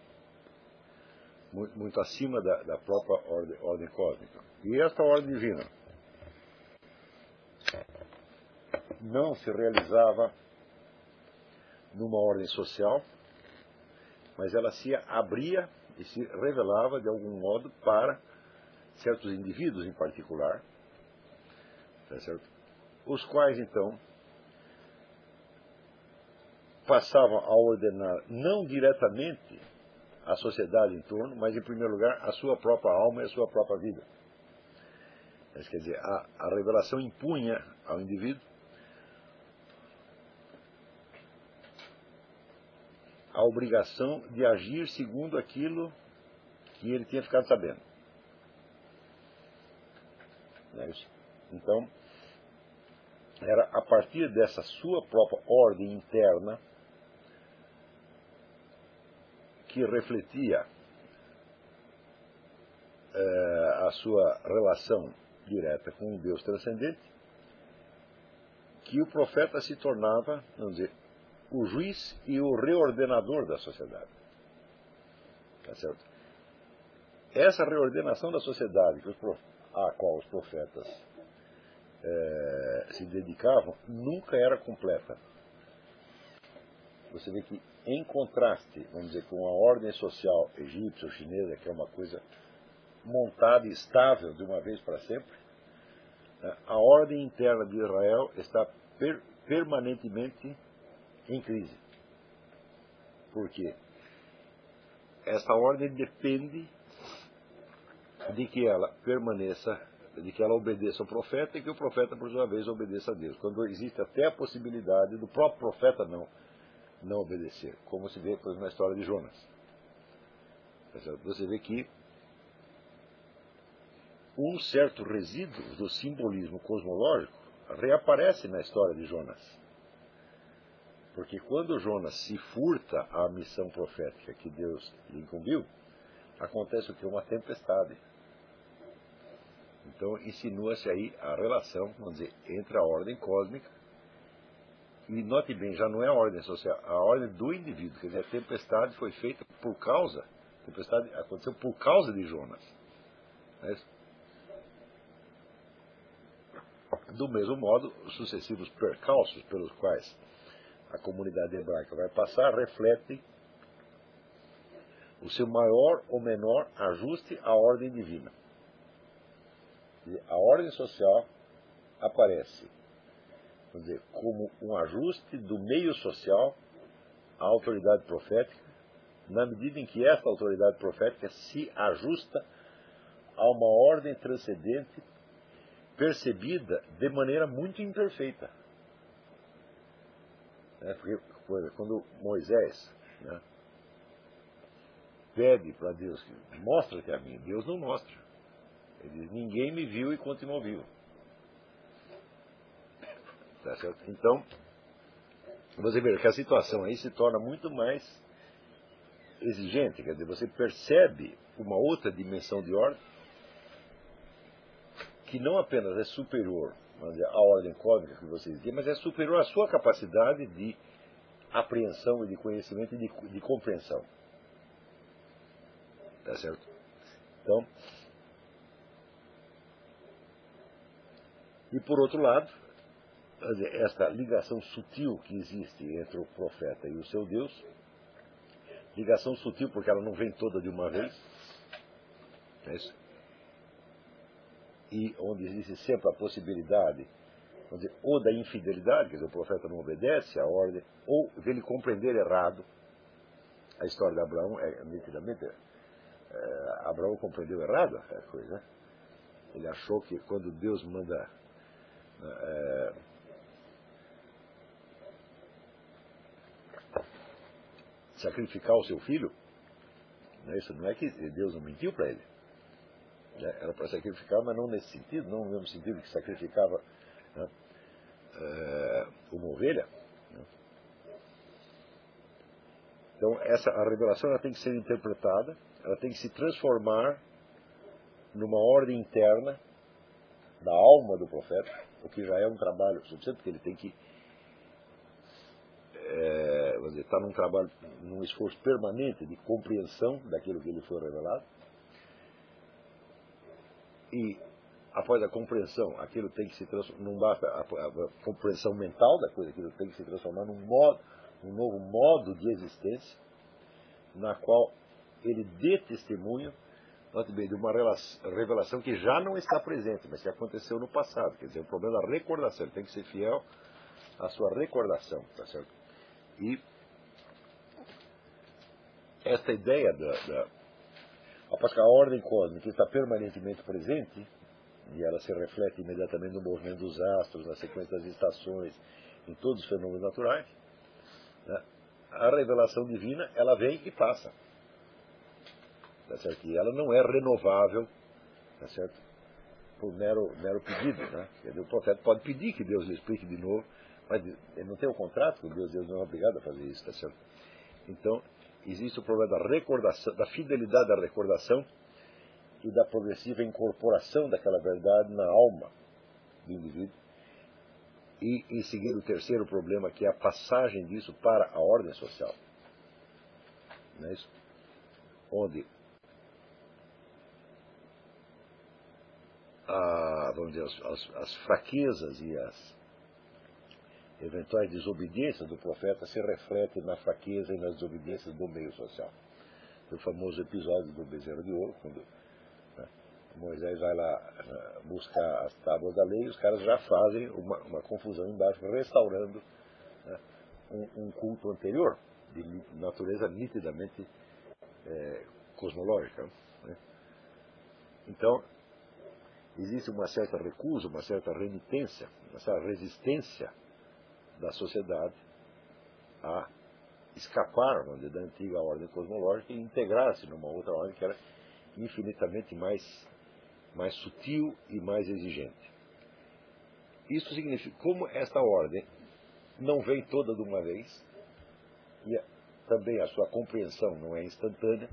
muito, muito acima da, da própria ordem, ordem cósmica. E esta ordem divina não se realizava numa ordem social, mas ela se abria e se revelava de algum modo para certos indivíduos em particular, tá os quais então passavam a ordenar não diretamente a sociedade em torno, mas em primeiro lugar a sua própria alma e a sua própria vida. Quer dizer, a, a revelação impunha ao indivíduo a obrigação de agir segundo aquilo que ele tinha ficado sabendo. É então, era a partir dessa sua própria ordem interna que refletia é, a sua relação direta com o Deus transcendente, que o profeta se tornava, vamos dizer, o juiz e o reordenador da sociedade. Tá certo? Essa reordenação da sociedade a qual os profetas é, se dedicavam nunca era completa. Você vê que em contraste, vamos dizer, com a ordem social egípcia ou chinesa, que é uma coisa montada e estável de uma vez para sempre, né, a ordem interna de Israel está per permanentemente em crise. Por quê? Essa ordem depende de que ela permaneça, de que ela obedeça ao profeta e que o profeta, por sua vez, obedeça a Deus. Quando existe até a possibilidade do próprio profeta não não obedecer, como se vê por exemplo, na história de Jonas. Você vê que um certo resíduo do simbolismo cosmológico reaparece na história de Jonas. Porque quando Jonas se furta à missão profética que Deus lhe incumbiu, acontece o que? Uma tempestade. Então insinua-se aí a relação, vamos dizer, entre a ordem cósmica e note bem, já não é a ordem social, a ordem do indivíduo. Quer dizer, a tempestade foi feita por causa, a tempestade aconteceu por causa de Jonas. É do mesmo modo, os sucessivos percalços pelos quais a comunidade hebraica vai passar refletem o seu maior ou menor ajuste à ordem divina. E a ordem social aparece dizer, como um ajuste do meio social à autoridade profética, na medida em que essa autoridade profética se ajusta a uma ordem transcendente percebida de maneira muito imperfeita. É, porque, quando Moisés né, pede para Deus, mostra-te a mim. Deus não mostra. Ele diz, ninguém me viu e continuou vivo. Tá certo? Então, você vê que a situação aí se torna muito mais exigente, quer dizer, você percebe uma outra dimensão de ordem que não apenas é superior à ordem cósmica que vocês têm, mas é superior à sua capacidade de apreensão e de conhecimento e de, de compreensão. Tá certo? Então, e por outro lado, esta ligação sutil que existe entre o profeta e o seu Deus, ligação sutil porque ela não vem toda de uma vez, é isso? E onde existe sempre a possibilidade dizer, ou da infidelidade, quer dizer, o profeta não obedece à ordem, ou dele compreender errado. A história de Abraão é nitidamente. É, Abraão compreendeu errado a coisa. Né? Ele achou que quando Deus manda. É, sacrificar o seu filho, não é isso não é que Deus não mentiu para ele. Né? Era para sacrificar, mas não nesse sentido, não no mesmo sentido que sacrificava né? é, uma ovelha. Né? Então, essa, a revelação ela tem que ser interpretada, ela tem que se transformar numa ordem interna da alma do profeta, o que já é um trabalho suficiente, porque ele tem que é, estar num trabalho, num esforço permanente de compreensão daquilo que ele foi revelado e após a compreensão, aquilo tem que se transformar, não basta a, a, compreensão mental da coisa, aquilo tem que se transformar num, modo, num novo modo de existência, na qual ele dê testemunho de uma revelação que já não está presente, mas que aconteceu no passado. Quer dizer, o problema da recordação, ele tem que ser fiel à sua recordação, tá certo? E esta ideia da, da Após que a ordem cósmica está permanentemente presente, e ela se reflete imediatamente no movimento dos astros, na sequência das estações, em todos os fenômenos naturais, né? a revelação divina ela vem e passa. Tá certo? E ela não é renovável, tá certo? por mero, mero pedido. Né? O profeta pode pedir que Deus lhe explique de novo, mas ele não tem o um contrato com Deus, Deus não é obrigado a fazer isso, tá certo? Então, existe o problema da recordação, da fidelidade da recordação e da progressiva incorporação daquela verdade na alma do indivíduo. E, em seguida, o terceiro problema, que é a passagem disso para a ordem social. Não é isso? Onde a, vamos dizer, as, as fraquezas e as eventuais desobediências do profeta se refletem na fraqueza e nas desobediências do meio social. O famoso episódio do bezerro de ouro, quando né, Moisés vai lá né, buscar as tábuas da lei, os caras já fazem uma, uma confusão embaixo, restaurando né, um, um, culto anterior, de natureza nitidamente é, cosmológica. Né. Então, existe uma certa recusa, uma certa renitência, essa resistência da sociedade a escapar da antiga ordem cosmológica e integrar-se numa outra ordem que era infinitamente mais, mais sutil e mais exigente. Isso significa, como esta ordem não vem toda de uma vez, e também a sua compreensão não é instantânea,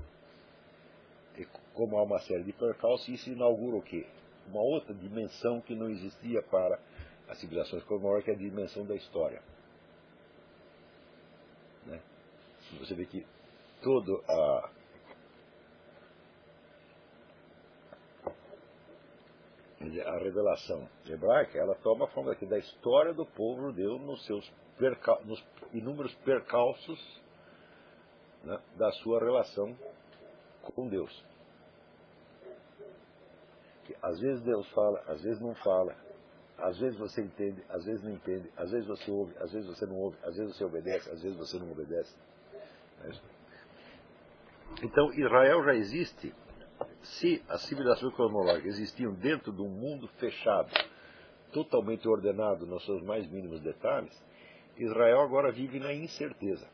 e como há uma série de percalços, isso inaugura o quê? Uma outra dimensão que não existia para as civilizações cosmológicas é a dimensão da história. Né? Você vê que toda a a revelação hebraica, ela toma a forma aqui da história do povo judeu nos seus nos inúmeros percalços né, da sua relação com Deus. Que às vezes Deus fala, às vezes não fala, às vezes você entende, às vezes não entende, às vezes você ouve, às vezes você não ouve, às vezes você obedece, às vezes você não obedece. É então Israel já existe. Se as civilizações cosmológicas existiam dentro de um mundo fechado, totalmente ordenado nos seus mais mínimos detalhes, Israel agora vive na incerteza.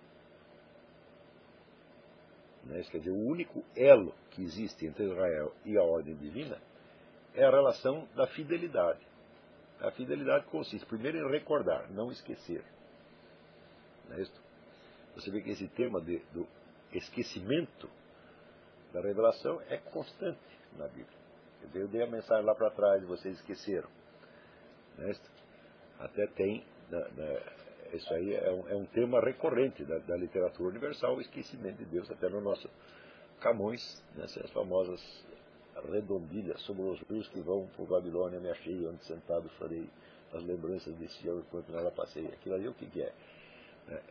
Né? Quer dizer, o único elo que existe entre Israel e a ordem divina é a relação da fidelidade. A fidelidade consiste, primeiro, em recordar, não esquecer. Não é isso? Você vê que esse tema de, do esquecimento da revelação é constante na Bíblia. Eu dei a mensagem lá para trás vocês esqueceram. Não é isso? Até tem na, na, isso aí é um, é um tema recorrente da, da, literatura universal, o esquecimento de Deus, até no nosso Camões, nessas famosas redondilhas sobre os rios que vão por Babilônia, me achei onde sentado chorei as lembranças de Sião enquanto nela passei. Aquilo ali o que, que é? é?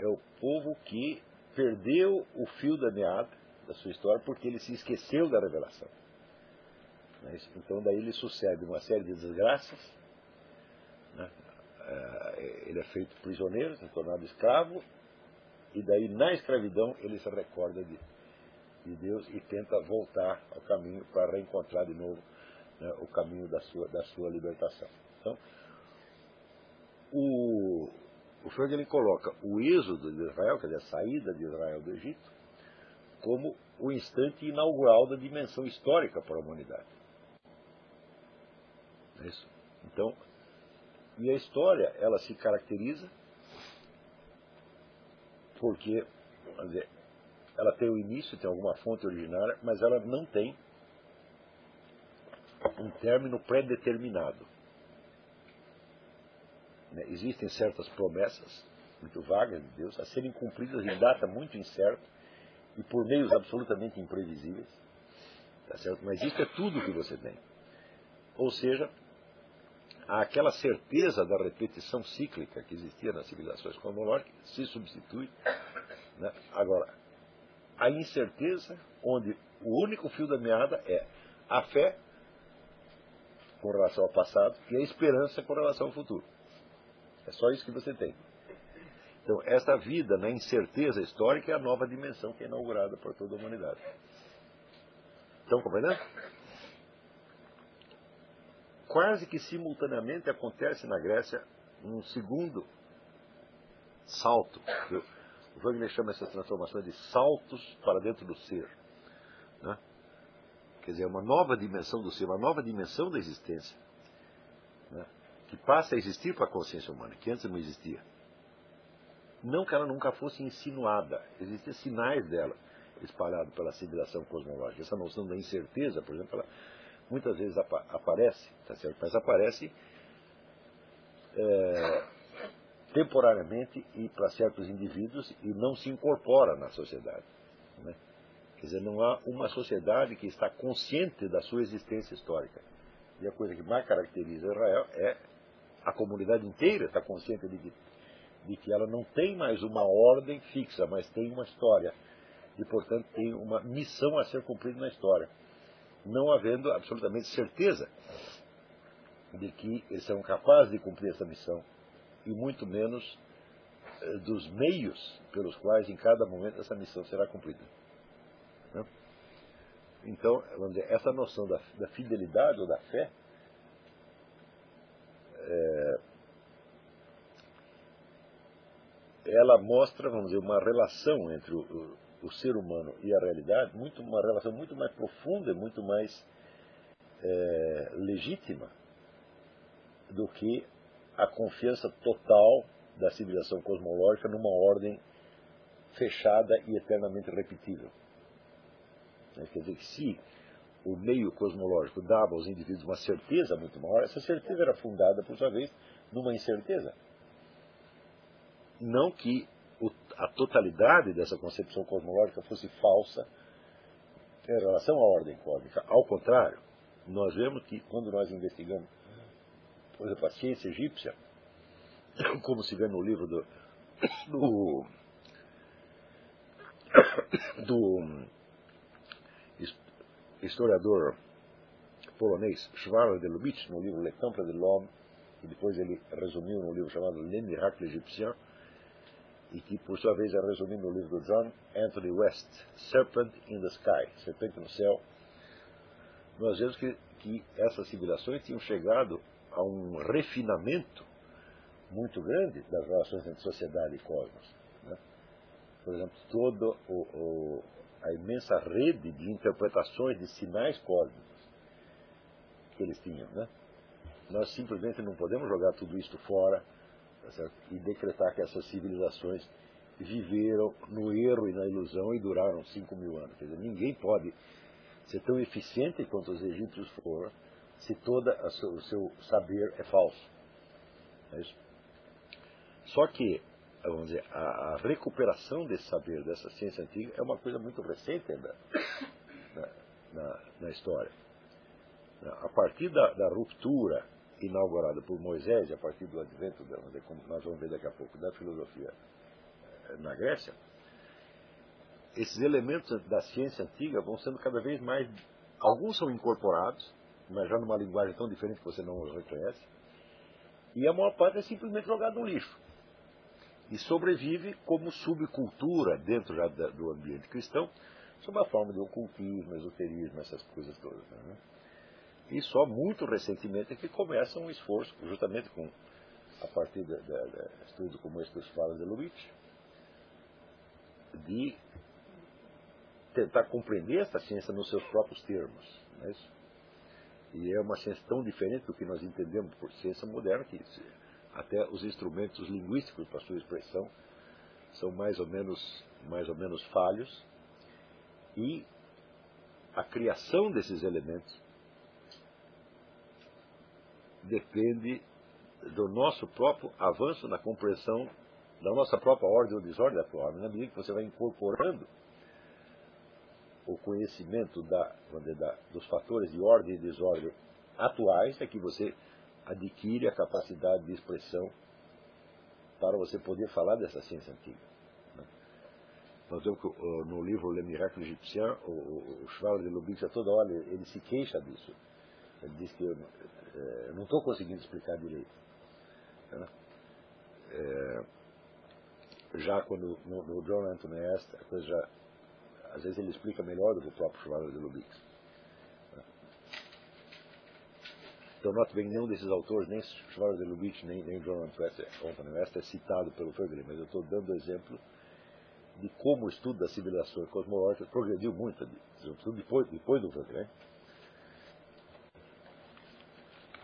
É o povo que perdeu o fio da meada da sua história porque ele se esqueceu da revelação. É então daí lhe sucede uma série de desgraças, né? É, ele é feito prisioneiro, é tornado escravo, e daí na escravidão ele se recorda de, de Deus e tenta voltar ao caminho para reencontrar de novo né, o caminho da sua, da sua libertação. Então, o, o Freud ele coloca o êxodo de Israel, quer dizer, a saída de Israel do Egito, como o instante inaugural da dimensão histórica para a humanidade. É isso. Então, e a história, ela se caracteriza porque, dizer, ela tem o início, tem alguma fonte originária, mas ela não tem um término pré-determinado. Né? Existem certas promessas muito vagas de Deus a serem cumpridas em data muito incerta e por meios absolutamente imprevisíveis. Tá certo? Mas isso é tudo que você tem. Ou seja, aquela certeza da repetição cíclica que existia nas civilizações cosmológicas se substitui. Né? Agora, a incerteza, onde o único fio da meada é a fé com relação ao passado e a esperança com relação ao futuro. É só isso que você tem. Então, essa vida na incerteza histórica é a nova dimensão que é inaugurada por toda a humanidade. Estão compreendendo? quase que simultaneamente acontece na Grécia um segundo salto. Wagner chama essas transformações de saltos para dentro do ser. Né? Quer dizer, uma nova dimensão do ser, uma nova dimensão da existência. Né? Que passa a existir para a consciência humana, que antes não existia. Não que ela nunca fosse insinuada, existiam sinais dela espalhados pela civilização cosmológica. Essa noção da incerteza, por exemplo, ela muitas vezes apa aparece, tá certo? mas aparece é, temporariamente e para certos indivíduos e não se incorpora na sociedade. Né? Quer dizer, não há uma sociedade que está consciente da sua existência histórica. E a coisa que mais caracteriza Israel é a comunidade inteira está consciente de que, de que ela não tem mais uma ordem fixa, mas tem uma história. E, portanto, tem uma missão a ser cumprida na história não havendo absolutamente certeza de que eles serão capazes de cumprir essa missão, e muito menos eh, dos meios pelos quais em cada momento essa missão será cumprida. Né? Então, vamos dizer, essa noção da, da fidelidade ou da fé é, ela mostra, vamos dizer, uma relação entre o, o ser humano e a realidade, muito, uma relação muito mais profunda, muito mais é, legítima do que a confiança total da civilização cosmológica numa ordem fechada e eternamente repetível. Quer dizer que se o meio cosmológico dava aos indivíduos uma certeza muito maior, essa certeza era fundada, por sua vez, numa incerteza. Não que a totalidade dessa concepção cosmológica fosse falsa em relação à ordem cósmica. Ao contrário, nós vemos que quando nós investigamos, por exemplo, a egípcia, *coughs* como se vê no livro do, *coughs* do, *coughs* do historiador polonês Schwarzschild de Lubitsch, no livro Le Temple de l'Homme, e depois ele resumiu no livro chamado Le Miracle Égyptien, e que, por sua vez, é resumido no livro do John Anthony West, Serpent in the Sky, Serpente no Céu, nós vemos que, que essas civilizações tinham chegado a um refinamento muito grande das relações entre sociedade e cosmos. Né? Por exemplo, toda a imensa rede de interpretações de sinais cósmicos que eles tinham. Né? Nós simplesmente não podemos jogar tudo isto fora tá e decretar que essas civilizações viveram no erro e na ilusão e duraram 5 mil anos. Quer dizer, ninguém pode ser tão eficiente quanto os egípcios foram se todo o seu saber é falso. É isso? Só que, vamos dizer, a, a, recuperação desse saber, dessa ciência antiga, é uma coisa muito recente ainda *coughs* na, na, na história. A partir da, da, ruptura inaugurada por Moisés, a partir do advento, dizer, como nós vamos ver daqui a pouco, da filosofia eh, na Grécia, esses elementos da ciência antiga vão sendo cada vez mais. Alguns são incorporados, mas já numa linguagem tão diferente que você não os reconhece, e a maior parte é simplesmente jogada no lixo. E sobrevive como subcultura dentro já do ambiente cristão, sob a forma de ocultismo, esoterismo, essas coisas todas. Né? E só muito recentemente é que começa um esforço, justamente com, a partir de, de, de estudo como esse dos Falas de Lubitsch, de tentar compreender essa ciência nos seus próprios termos. Não é isso? E é uma ciência tão diferente do que nós entendemos por ciência moderna que até os instrumentos linguísticos para sua expressão são mais ou menos, mais ou menos falhos. E a criação desses elementos depende do nosso próprio avanço na compreensão da nossa própria ordem ou desordem atual. Na medida que você vai incorporando o conhecimento da, da, dos fatores de ordem e desordem atuais é que você adquire a capacidade de expressão para você poder falar dessa ciência antiga. Nós vemos que no livro Le Miracle Egyptien, o, o, o de Lubitsch, a toda hora ele, ele, se queixa disso. Ele diz que eu, é, eu não estou conseguindo explicar direito. Né? É, já quando no, no John Anthony Est, a coisa já às vezes ele explica melhor do que o próprio Schwaber de Lubitsch. Então, note bem, nenhum desses autores, nem Schwaber de Lubitsch, nem, nem John Anthony West, é citado pelo Fergren, mas eu estou dando exemplo de como o estudo das civilizações cosmológicas progrediu muito, depois, depois do Fergren.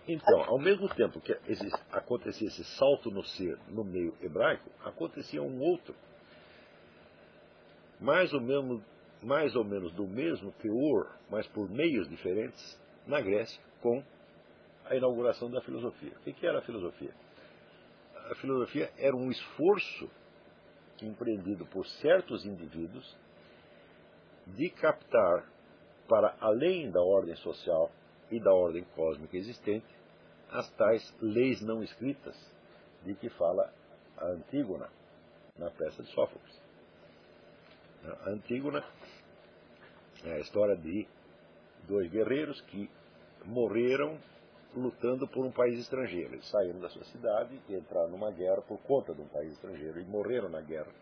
Então, ao mesmo tempo que acontecia esse salto no ser no meio hebraico, acontecia um outro, mais ou menos mais ou menos do mesmo teor, mas por meios diferentes, na Grécia, com a inauguração da filosofia. O que era a filosofia? A filosofia era um esforço empreendido por certos indivíduos de captar para além da ordem social e da ordem cósmica existente as tais leis não escritas de que fala a Antígona na peça de Sófocles. A Antígona é a história de dois guerreiros que morreram lutando por um país estrangeiro. Eles saíram da sua cidade e entraram numa guerra por conta de um país estrangeiro e morreram na guerra.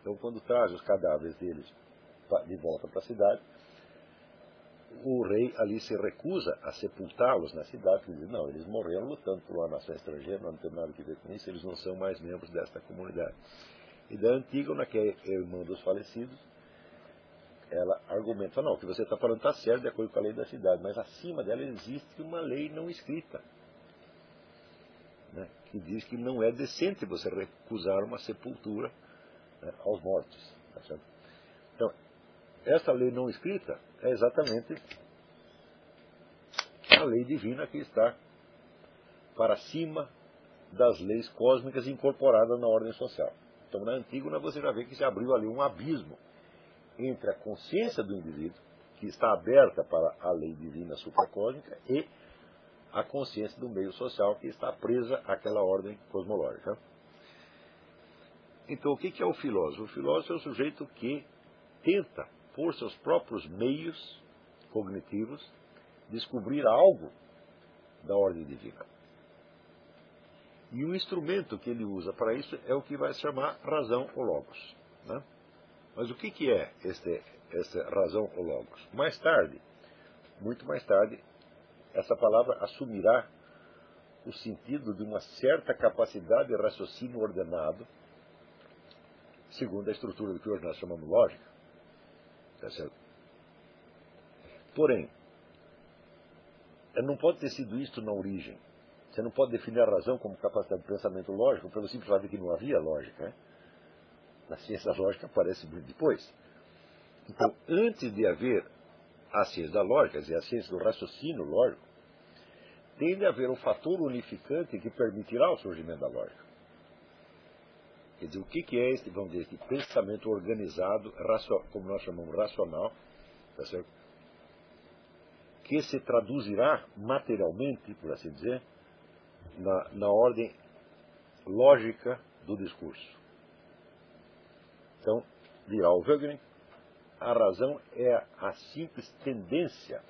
Então, quando traz os cadáveres deles de volta para a cidade, o rei ali se recusa a sepultá-los na cidade, porque diz, não, eles morreram lutando por uma nação estrangeira, não tem nada a ver com isso, eles não são mais membros desta comunidade. E da Antígona, que é irmã dos falecidos, ela argumenta, não, o que você está falando está certo de acordo com a lei da cidade, mas acima dela existe uma lei não escrita, né, que diz que não é decente você recusar uma sepultura né, aos mortos. Tá então, essa lei não escrita é exatamente a lei divina que está para cima das leis cósmicas incorporadas na ordem social. Então, na Antígona, você já vê que se abriu ali um abismo entre a consciência do indivíduo, que está aberta para a lei divina supracósmica, e a consciência do meio social, que está presa àquela ordem cosmológica. Então, o que é o filósofo? O filósofo é o sujeito que tenta, por seus próprios meios cognitivos, descobrir algo da ordem divina. E o instrumento que ele usa para isso é o que vai se chamar razão ou logos. Né? Mas o que, que é este, essa razão ou logos? Mais tarde, muito mais tarde, essa palavra assumirá o sentido de uma certa capacidade de raciocínio ordenado, segundo a estrutura do que hoje nós chamamos lógica. Tá certo? Porém, não pode ter sido isto na origem. Você não pode definir a razão como capacidade de pensamento lógico pelo simples fato de que não havia lógica. Né? Na ciência lógica aparece muito depois. Então, antes de haver a ciência da lógica, quer dizer, a ciência do raciocínio lógico, tem de haver um fator unificante que permitirá o surgimento da lógica. Quer dizer, o que, é este, vamos dizer, este pensamento organizado, como nós chamamos racional, tá que se traduzirá materialmente, por assim dizer, na, na ordem lógica do discurso. Então, dirá o Wögner, a razão é a simples tendência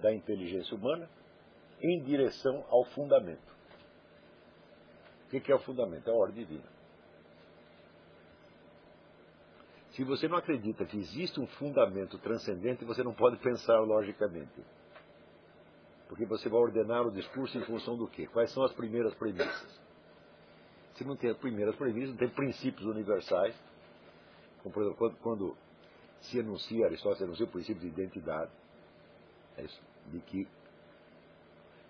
da inteligência humana em direção ao fundamento. O que é o fundamento? É a ordem divina. Se você não acredita que existe um fundamento transcendente, você não pode pensar logicamente. Porque você vai ordenar o discurso em função do quê? Quais são as primeiras premissas? Se não tem as primeiras premissas, não tem princípios universais. Como, por exemplo, quando, quando se anuncia, Aristóteles anuncia o princípio de identidade, é isso, de que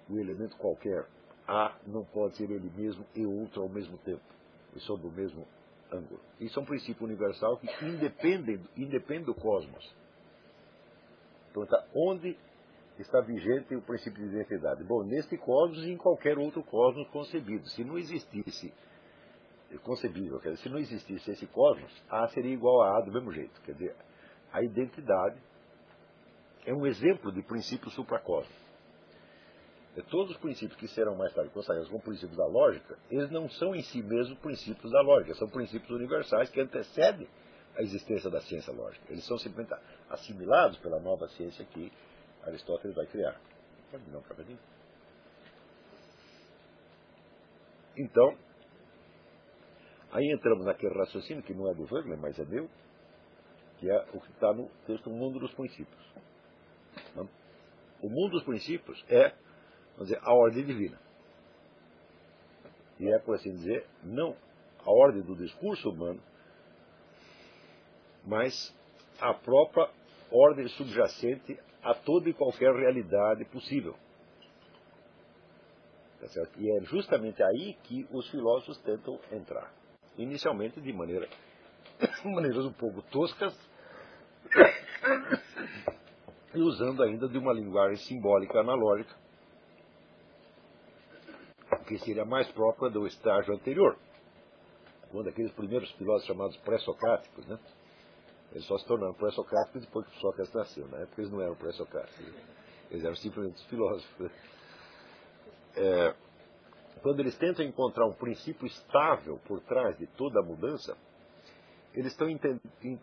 o elemento qualquer, A, não pode ser ele mesmo e outro ao mesmo tempo, e sob o mesmo ângulo. Isso é um princípio universal que independe, independe do cosmos. Então, tá, onde está vigente o princípio de identidade? Bom, neste cosmos e em qualquer outro cosmos concebido. Se não existisse concebível, quer dizer, se não existisse esse cosmos, A seria igual a A do mesmo jeito. Quer dizer, a identidade é um exemplo de princípio supracósmico. Todos os princípios que serão mais tarde consagrados como princípios da lógica, eles não são em si mesmos princípios da lógica, são princípios universais que antecedem a existência da ciência lógica. Eles são simplesmente assimilados pela nova ciência que Aristóteles vai criar. Pode não, cafezinho? Então, aí entramos naquele raciocínio que não é do Wagner, mas é meu, que é o que está no texto Mundo dos Princípios. O mundo dos princípios é, vamos dizer, a ordem divina. E é, por assim dizer, não a ordem do discurso humano, mas a própria ordem subjacente a toda e qualquer realidade possível. Tá e é justamente aí que os filósofos tentam entrar. Inicialmente de maneira, *coughs* maneiras um pouco toscas, *coughs* e usando ainda de uma linguagem simbólica analógica, que seria mais própria do estágio anterior, quando aqueles primeiros filósofos chamados pré-socráticos, né? Eles só se tornaram pré-socráticos depois que Sócrates nasceu. Na época eles não eram pré-socráticos. Eles eram simplesmente filósofos. É, quando eles tentam encontrar um princípio estável por trás de toda a mudança, eles estão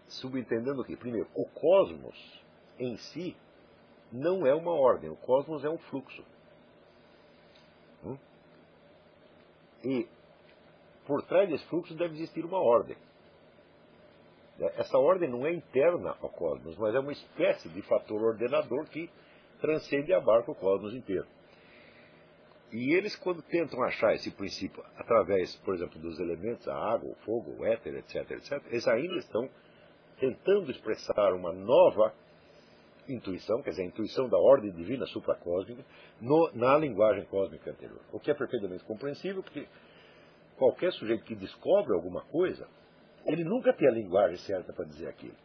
subentendendo o quê? Primeiro, o cosmos em si não é uma ordem, o cosmos é um fluxo. Hum? E por trás desse fluxo deve existir uma ordem. Essa ordem não é interna ao cosmos, mas é uma espécie de fator ordenador que transcende e abarca o cosmos inteiro. E eles, quando tentam achar esse princípio através, por exemplo, dos elementos, a água, o fogo, o éter, etc., etc., eles ainda estão tentando expressar uma nova intuição, quer dizer, a intuição da ordem divina supracósmica, no, na linguagem cósmica anterior. O que é perfeitamente compreensível, porque qualquer sujeito que descobre alguma coisa, ele nunca tem a linguagem certa para dizer aquilo.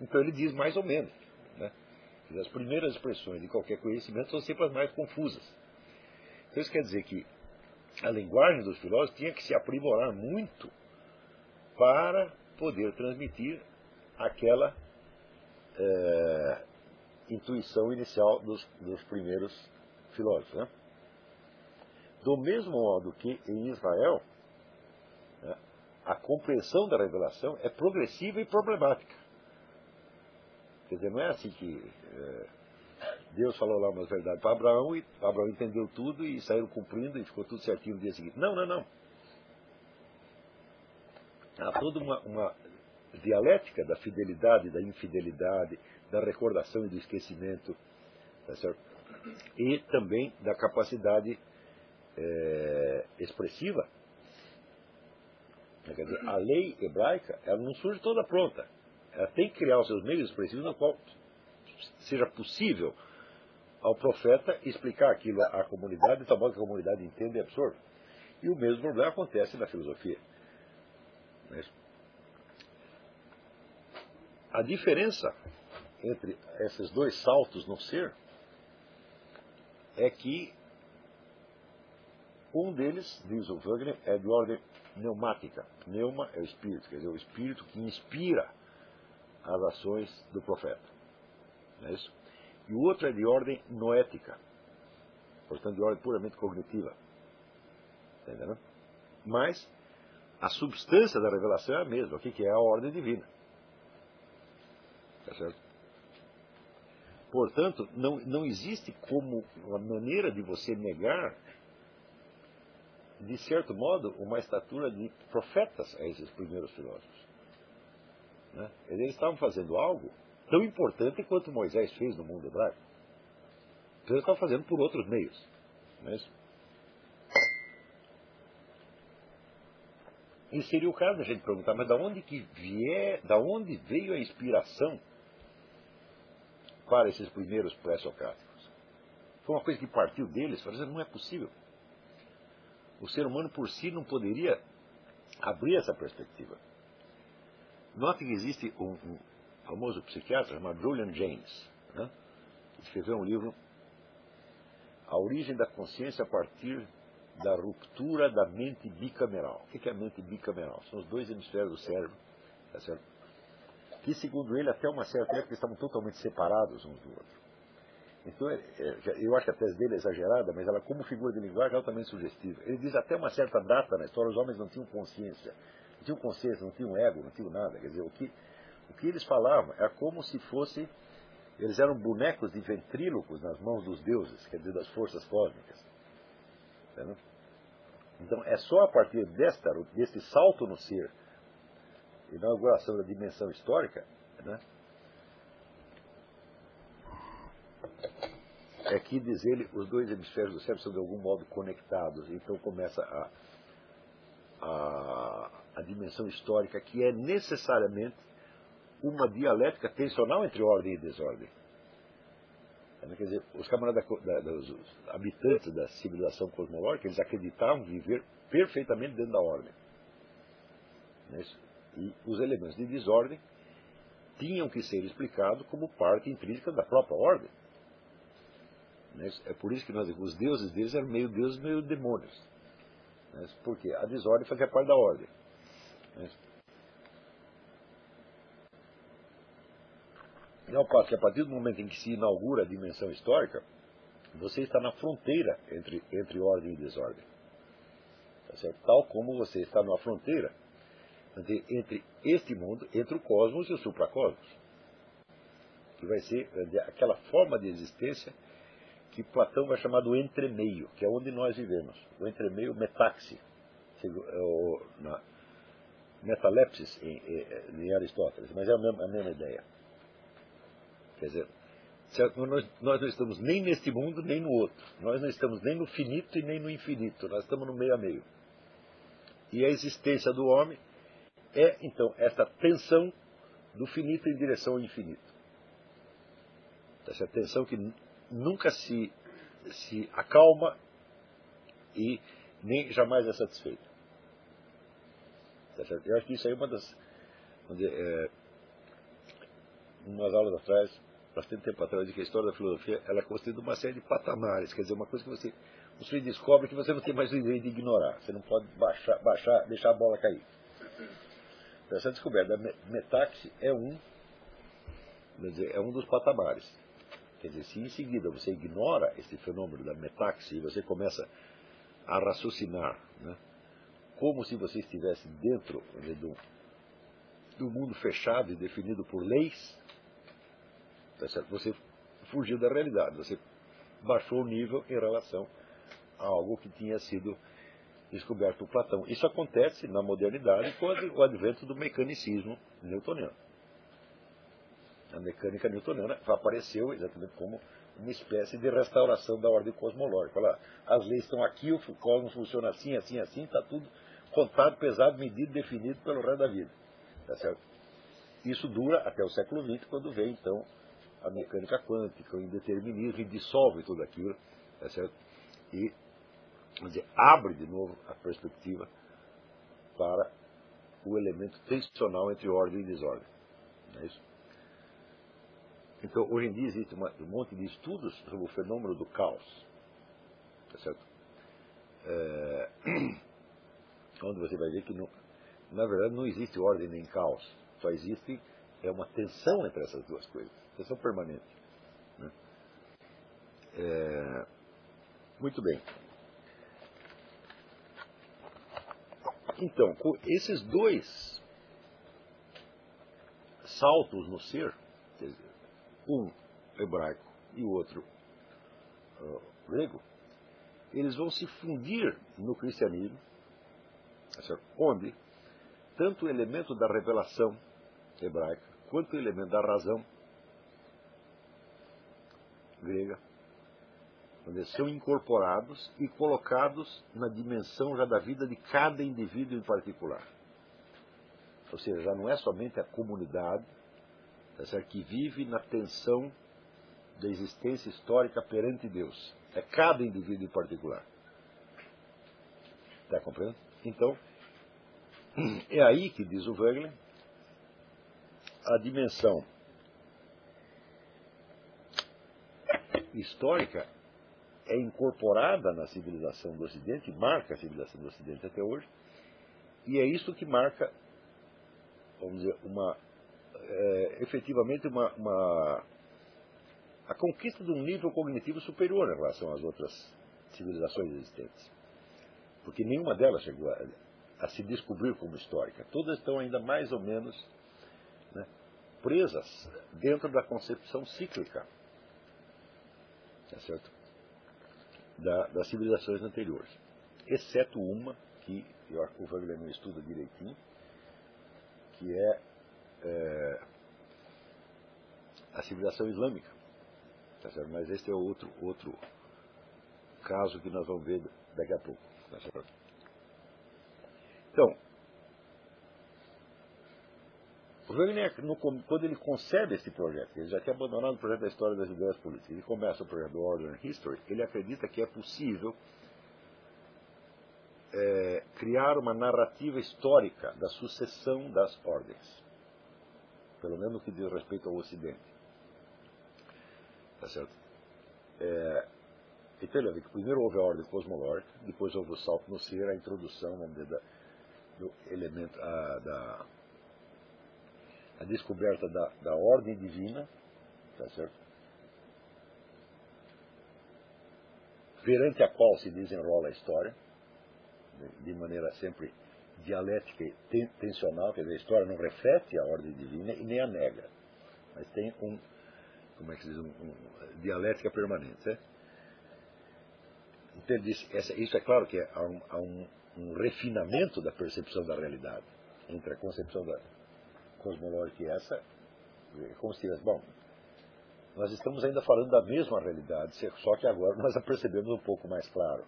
Então ele diz mais ou menos. Né? As primeiras expressões de qualquer conhecimento são sempre as mais confusas. Então isso quer dizer que a linguagem dos filósofos tinha que se aprimorar muito para poder transmitir aquela é, intuição inicial dos, dos primeiros filósofos. Né? Do mesmo modo que em Israel, né, a compreensão da revelação é progressiva e problemática. Quer dizer, não é assim que é, Deus falou lá umas verdades para Abraão e Abraão entendeu tudo e saiu cumprindo e ficou tudo certinho no dia seguinte. Não, não, não. Há toda uma, uma dialética da fidelidade da infidelidade, da recordação e do esquecimento, tá e também da capacidade é, expressiva. Quer dizer, a lei hebraica ela não surge toda pronta. Ela tem que criar os seus meios expressivos no qual seja possível ao profeta explicar aquilo à comunidade de tal modo que a comunidade entenda e absorva. E o mesmo problema acontece na filosofia. A diferença entre esses dois saltos no ser é que um deles, diz o Wagner, é de ordem pneumática. Pneuma é o espírito, quer dizer, o espírito que inspira as ações do profeta. Não é isso? E o outro é de ordem noética, portanto, de ordem puramente cognitiva. Está entendendo? Mas a substância da revelação é a mesma, o que é a ordem divina. Está certo? Portanto, não, não existe como uma maneira de você negar, de certo modo, uma estatura de profetas a esses primeiros filósofos. Né? Eles estavam fazendo algo tão importante quanto Moisés fez no mundo hebraico. Então estavam fazendo por outros meios. Não é isso? E seria o caso da gente perguntar, mas da onde que vier, da onde veio a inspiração para esses primeiros pré-socráticos? Foi uma coisa que partiu deles, falando, não é possível. O ser humano por si não poderia abrir essa perspectiva. Note que existe um, um famoso psiquiatra chamado Julian James, né? escreveu um livro A Origem da Consciência a partir da ruptura da mente bicameral. O que é a mente bicameral? São os dois hemisférios do cérebro, tá certo? que segundo ele, até uma certa época estavam totalmente separados uns do outro. Então, é, é, eu acho que a tese dele é exagerada, mas ela, como figura de linguagem, é altamente sugestiva. Ele diz até uma certa data na história, os homens não tinham consciência. Não tinham consciência, não tinham ego, não tinham nada. Quer dizer, o que, o que eles falavam é como se fosse. Eles eram bonecos de ventrílocos nas mãos dos deuses, quer dizer, das forças cósmicas. Entendeu? Então é só a partir desta, desse salto no ser, inauguração da dimensão histórica, né, é que, diz ele, os dois hemisférios do cérebro são de algum modo conectados. Então começa a, a, a dimensão histórica, que é necessariamente uma dialética tensional entre ordem e desordem. Quer dizer, os camaradas da, habitantes da civilização cosmológica, eles acreditavam viver perfeitamente dentro da ordem. É e os elementos de desordem tinham que ser explicados como parte intrínseca da própria ordem. É, é por isso que nós os deuses deles eram meio deuses, meio demônios. Porque a desordem fazia parte da ordem. Ao passo que a partir do momento em que se inaugura a dimensão histórica, você está na fronteira entre, entre ordem e desordem. Tá Tal como você está numa fronteira entre, entre este mundo, entre o cosmos e o supracosmos. Que vai ser aquela forma de existência que Platão vai chamar do entremeio, que é onde nós vivemos. O entremeio metaxi, é na metalepsis em, em Aristóteles, mas é a mesma, a mesma ideia. Quer dizer, nós, nós não estamos nem neste mundo, nem no outro. Nós não estamos nem no finito e nem no infinito. Nós estamos no meio a meio. E a existência do homem é, então, essa tensão do finito em direção ao infinito. Essa tensão que nunca se, se acalma e nem jamais é satisfeita. Eu acho que isso aí é uma das. Onde, é, umas aulas atrás, bastante tempo atrás, de que a história da filosofia ela é constituída uma série de patamares, quer dizer, uma coisa que você, você descobre que você não tem mais o direito de ignorar, você não pode baixar, baixar deixar a bola cair. Então, essa descoberta da é um, dizer, é um dos patamares. Quer dizer, se em seguida você ignora esse fenômeno da metaxe e você começa a raciocinar, né, como se você estivesse dentro dizer, do, do mundo fechado e definido por leis, Tá você fugiu da realidade, você baixou o nível em relação a algo que tinha sido descoberto por Platão. Isso acontece na modernidade com o advento do mecanicismo newtoniano. A mecânica newtoniana apareceu exatamente como uma espécie de restauração da ordem cosmológica. Olha, as leis estão aqui, o cosmos funciona assim, assim, assim, está tudo contado, pesado, medido, definido pelo resto da vida. Tá certo? Isso dura até o século XX, quando vem então a mecânica quântica, o indeterminismo, e dissolve tudo aquilo, tá certo? e dizer, abre de novo a perspectiva para o elemento tensional entre ordem e desordem. Não é isso? Então, hoje em dia existe uma, um monte de estudos sobre o fenômeno do caos. Tá certo? É, *clears throat* onde você vai ver que, na verdade, não existe ordem nem caos. Só existe é uma tensão entre essas duas coisas. Tensão permanente. Né? É, muito bem. Então, esses dois saltos no ser, um hebraico e o outro uh, grego, eles vão se fundir no cristianismo, tá onde tanto o elemento da revelação hebraica quanto elemento da razão grega são incorporados e colocados na dimensão já da vida de cada indivíduo em particular. Ou seja, já não é somente a comunidade tá que vive na tensão da existência histórica perante Deus. É cada indivíduo em particular. Está compreendendo? Então, *clears throat* é aí que diz o Wegner, a dimensão histórica é incorporada na civilização do Ocidente, marca a civilização do Ocidente até hoje, e é isso que marca, vamos dizer, uma, é, efetivamente uma, uma, a conquista de um nível cognitivo superior em relação às outras civilizações existentes. Porque nenhuma delas chegou a, a se descobrir como histórica. Todas estão ainda mais ou menos presas dentro da concepção cíclica. Tá certo? da, das civilizações anteriores, exceto uma que eu, o Wagner não estuda direitinho, que é, é a civilização islâmica. Tá certo? Mas esse é outro, outro caso que nós vamos ver daqui a pouco. Tá certo? Então, o quando ele concebe esse projeto, ele já tinha abandonado o projeto da história das ideias políticas, ele começa o projeto do Order and History, ele acredita que é possível é, criar uma narrativa histórica da sucessão das ordens, pelo menos no que diz respeito ao Ocidente. Tá certo? É, então ele vê que primeiro houve a ordem cosmológica, depois houve o salto no ser, a introdução, vamos dizer, da, do elemento, a, da a descoberta da, da ordem divina, tá certo? perante a qual se desenrola a história, de maneira sempre dialética e tensional, quer dizer, a história não reflete a ordem divina e nem a nega, mas tem um, como é que se diz, um, um dialética permanente. Certo? Então ele diz, essa, isso é claro que há, um, há um, um refinamento da percepção da realidade, entre a concepção da, cosmológica essa, é como se tivesse, bom, nós estamos ainda falando da mesma realidade, só que agora nós a percebemos um pouco mais claro.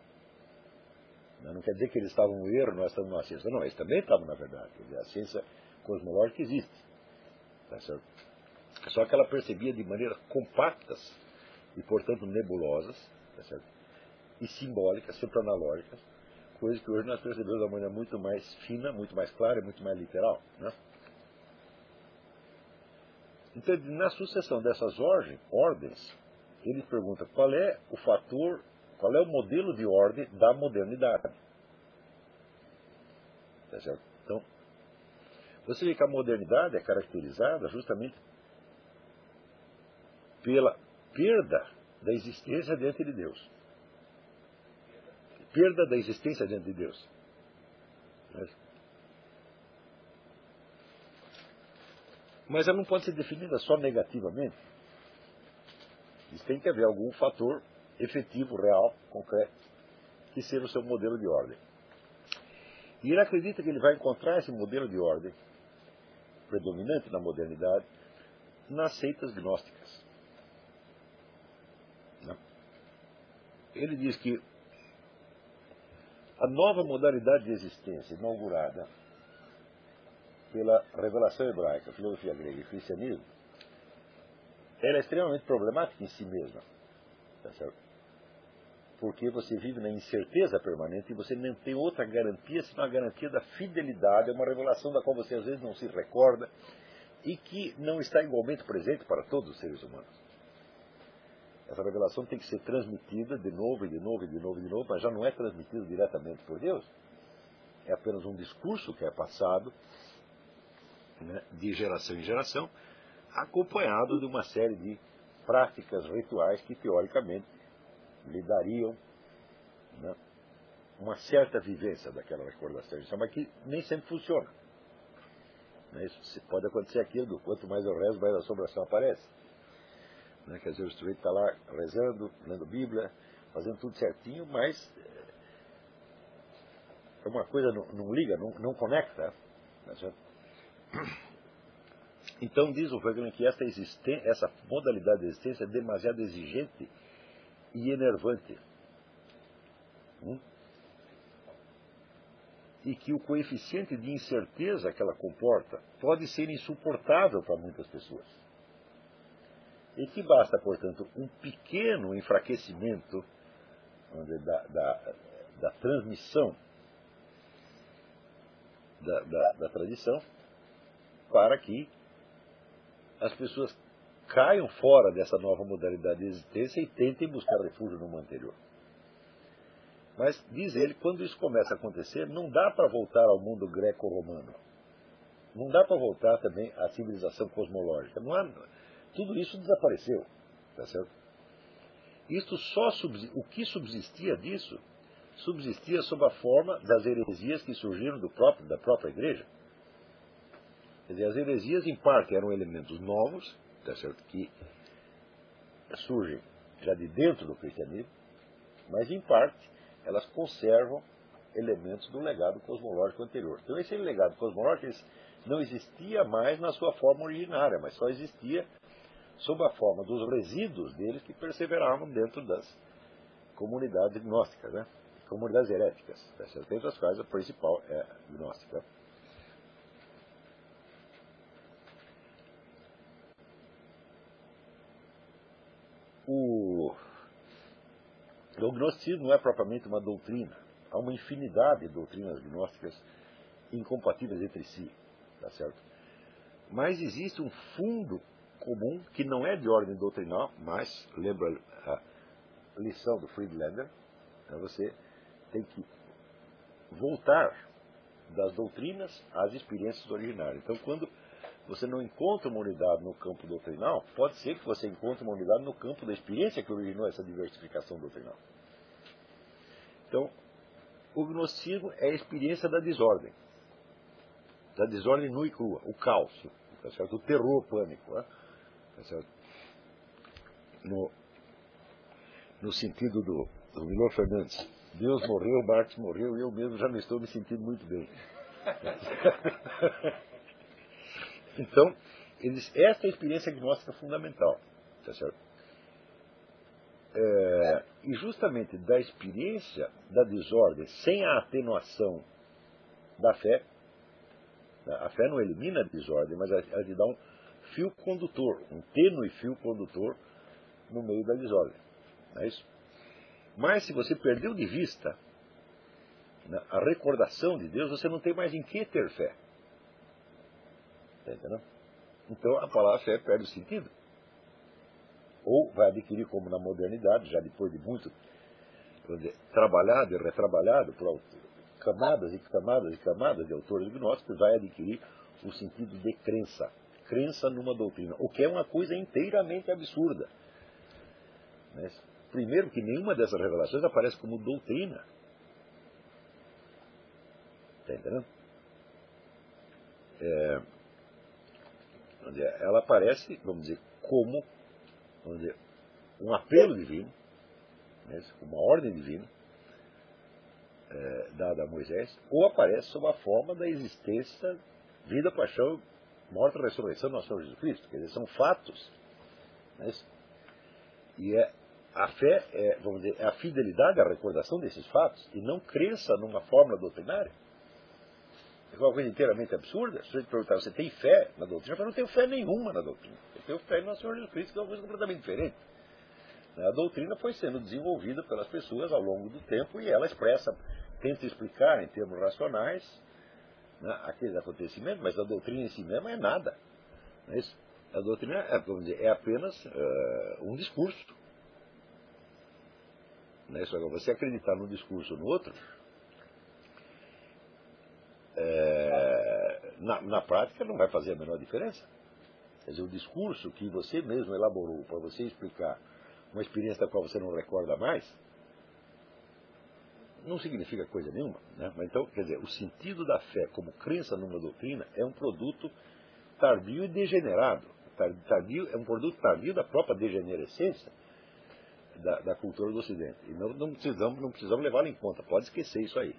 Não quer dizer que eles estavam no erro, nós estamos na ciência. Não, eles também estavam na verdade. Quer dizer, a ciência cosmológica existe. Tá certo? Só que ela percebia de maneira compactas e, portanto, nebulosas, tá certo? e simbólicas, sempre analógicas, coisas que hoje nós percebemos de uma maneira muito mais fina, muito mais clara e muito mais literal. Né? Então, na sucessão dessas ordens, ele pergunta qual é o fator, qual é o modelo de ordem da modernidade. Tá certo? Então, você vê que a modernidade é caracterizada justamente pela perda da existência diante de Deus. Perda da existência diante de Deus. Mas ela não pode ser definida só negativamente. Isso tem que haver algum fator efetivo, real, concreto, que seja o seu modelo de ordem. E ele acredita que ele vai encontrar esse modelo de ordem predominante na modernidade nas seitas gnósticas. Né? Ele diz que a nova modalidade de existência inaugurada pela revelação hebraica, filosofia grega e cristianismo, ela é extremamente problemática em si mesma. Tá? Porque você vive na incerteza permanente e você não tem outra garantia senão a garantia da fidelidade, é uma revelação da qual você às vezes não se recorda e que não está igualmente presente para todos os seres humanos. Essa revelação tem que ser transmitida de novo e de novo e de novo e de novo, mas já não é transmitida diretamente por Deus. É apenas um discurso que é passado né, de geração em geração, acompanhado de uma série de práticas rituais que, teoricamente, lhe dariam né, uma certa vivência daquela recordação, mas que nem sempre funciona. Né, isso pode acontecer aquilo, quanto mais eu rezo, mais a assombração aparece. Né, quer dizer, o sujeito está lá rezando, lendo Bíblia, fazendo tudo certinho, mas é uma coisa não, não liga, não, não conecta. Tá então diz o Hegel que essa, essa modalidade de existência é demasiado exigente e enervante. Hum? E que o coeficiente de incerteza que ela comporta pode ser insuportável para muitas pessoas. E que basta, portanto, um pequeno enfraquecimento da, da, da transmissão da, da, da tradição para que as pessoas caiam fora dessa nova modalidade de existência e tentem buscar refúgio numa anterior. Mas, diz ele, quando isso começa a acontecer, não dá para voltar ao mundo greco-romano. Não dá para voltar também à civilização cosmológica. Não há, tudo isso desapareceu. Tá certo? Isto só o que subsistia disso subsistia sob a forma das heresias que surgiram do próprio, da própria igreja. Quer dizer, as heresias, em parte, eram elementos novos, tá certo? que surgem já de dentro do cristianismo, mas, em parte, elas conservam elementos do legado cosmológico anterior. Então, esse legado cosmológico não existia mais na sua forma originária, mas só existia sob a forma dos resíduos deles que perseveravam dentro das comunidades gnósticas. Né? comunidades heréticas. Dentre as quais a principal é gnóstica. O, o gnosticismo não é propriamente uma doutrina. Há uma infinidade de doutrinas gnósticas incompatíveis entre si. Tá certo? Mas existe um fundo comum que não é de ordem doutrinal, mas lembra a lição do Friedlander, é você tem que voltar das doutrinas às experiências originárias. Então, quando você não encontra uma unidade no campo doutrinal, pode ser que você encontre uma unidade no campo da experiência que originou essa diversificação doutrinal. Então, o gnosticismo é a experiência da desordem. Da desordem nua e crua, o caos, tá certo? o terror o pânico. Né? Tá certo? No, no sentido do, do Milor Fernandes. Deus morreu, Marx morreu, eu mesmo já não estou me sentindo muito bem. *laughs* então, eles, esta é a experiência gnóstica fundamental. Tá certo? É, e justamente da experiência da desordem, sem a atenuação da fé, né, a fé não elimina a desordem, mas ela lhe dá um fio condutor, um tênue fio condutor no meio da desordem. Não é isso? Mas se você perdeu de vista né, a recordação de Deus, você não tem mais em que ter fé. Tá entendendo? Então a palavra fé perde o sentido. Ou vai adquirir, como na modernidade, já depois de muito dizer, trabalhado e retrabalhado por camadas e camadas e camadas de autores gnósticos, vai adquirir o sentido de crença. Crença numa doutrina, o que é uma coisa inteiramente absurda. Primeiro, que nenhuma dessas revelações aparece como doutrina. Está entendendo? É, ela aparece, vamos dizer, como vamos dizer, um apelo divino, né, uma ordem divina, é, dada a Moisés, ou aparece sob a forma da existência, vida, paixão, morte e ressurreição do nosso Senhor Jesus Cristo. Quer dizer, são fatos. Né, e é a fé é, vamos dizer, é a fidelidade à recordação desses fatos e não crença numa fórmula doutrinária. É uma coisa inteiramente absurda. Se você perguntar, você tem fé na doutrina? Eu não tenho fé nenhuma na doutrina. Eu tenho fé no Senhor Jesus Cristo, que é uma coisa completamente diferente. A doutrina foi sendo desenvolvida pelas pessoas ao longo do tempo e ela expressa, tenta explicar em termos racionais né, aqueles acontecimentos, mas a doutrina em si mesma é nada. É? A doutrina é, dizer, é apenas uh, um discurso. Que você acreditar num discurso ou no outro, é, na, na prática não vai fazer a menor diferença. Quer dizer, o discurso que você mesmo elaborou para você explicar uma experiência da qual você não recorda mais, não significa coisa nenhuma. Né? Mas então, quer dizer, o sentido da fé como crença numa doutrina é um produto tardio e degenerado. Tardio, é um produto tardio da própria degenerescência da, da cultura do Ocidente. E não, não precisamos, não precisamos levá-lo em conta, pode esquecer isso aí.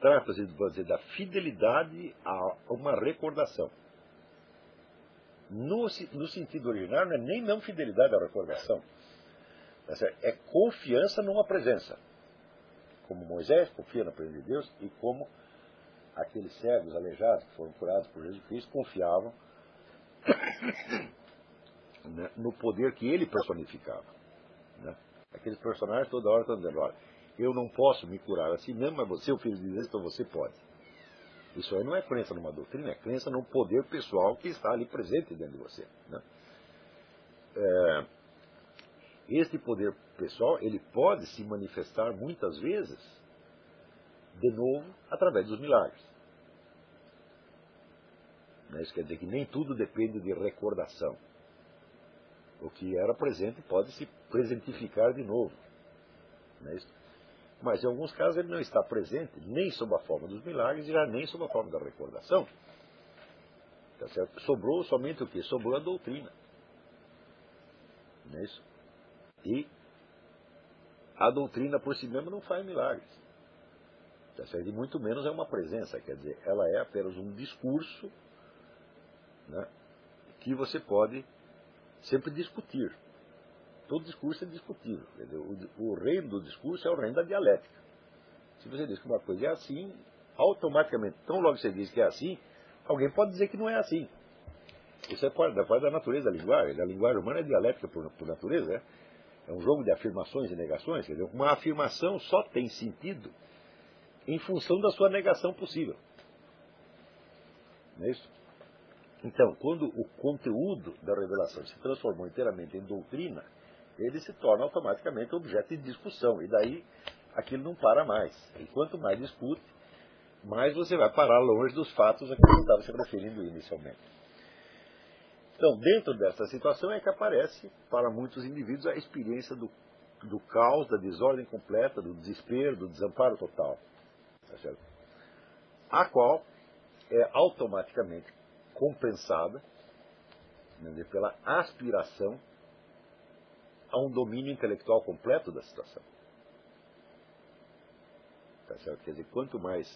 Trata-se da fidelidade a uma recordação. No, no sentido original, não é nem não fidelidade à recordação. Tá é confiança numa presença. Como Moisés confia na presença de Deus e como aqueles cegos aleijados que foram curados por Jesus Cristo confiavam *coughs* né, no poder que ele personificava. Né? Aqueles personagens toda hora estão dizendo, olha, eu não posso me curar assim mesmo, mas você o filho de Deus, então você pode. Isso aí não é crença numa doutrina, é crença num poder pessoal que está ali presente dentro de você. Né? É, este poder pessoal, ele pode se manifestar muitas vezes, de novo, através dos milagres. Né? Isso quer dizer que nem tudo depende de recordação. O que era presente pode se presentificar de novo. Não é isso? Mas em alguns casos ele não está presente nem sob a forma dos milagres e já nem sob a forma da recordação. Tá Sobrou somente o que? Sobrou a doutrina. Não é isso? E a doutrina por si mesma não faz milagres. Tá certo? E muito menos é uma presença, quer dizer, ela é apenas um discurso né, que você pode sempre discutir. Todo discurso é discutível. O, o reino do discurso é o reino da dialética. Se você diz que uma coisa é assim, automaticamente, tão logo você diz que é assim, alguém pode dizer que não é assim. Isso é parte, da natureza da linguagem. A linguagem humana é dialética por, por natureza. É? é um jogo de afirmações e negações. Quer dizer, uma afirmação só tem sentido em função da sua negação possível. Não é isso? Então, quando o conteúdo da revelação se transformou inteiramente em doutrina, ele se torna automaticamente objeto de discussão. E daí aquilo não para mais. E quanto mais discute, mais você vai parar longe dos fatos a que você estava se referindo inicialmente. Então, dentro dessa situação é que aparece, para muitos indivíduos, a experiência do, do caos, da desordem completa, do desespero, do desamparo total. Tá a qual é automaticamente compensada né, pela aspiração a um domínio intelectual completo da situação. Tá certo? Quer dizer, quanto mais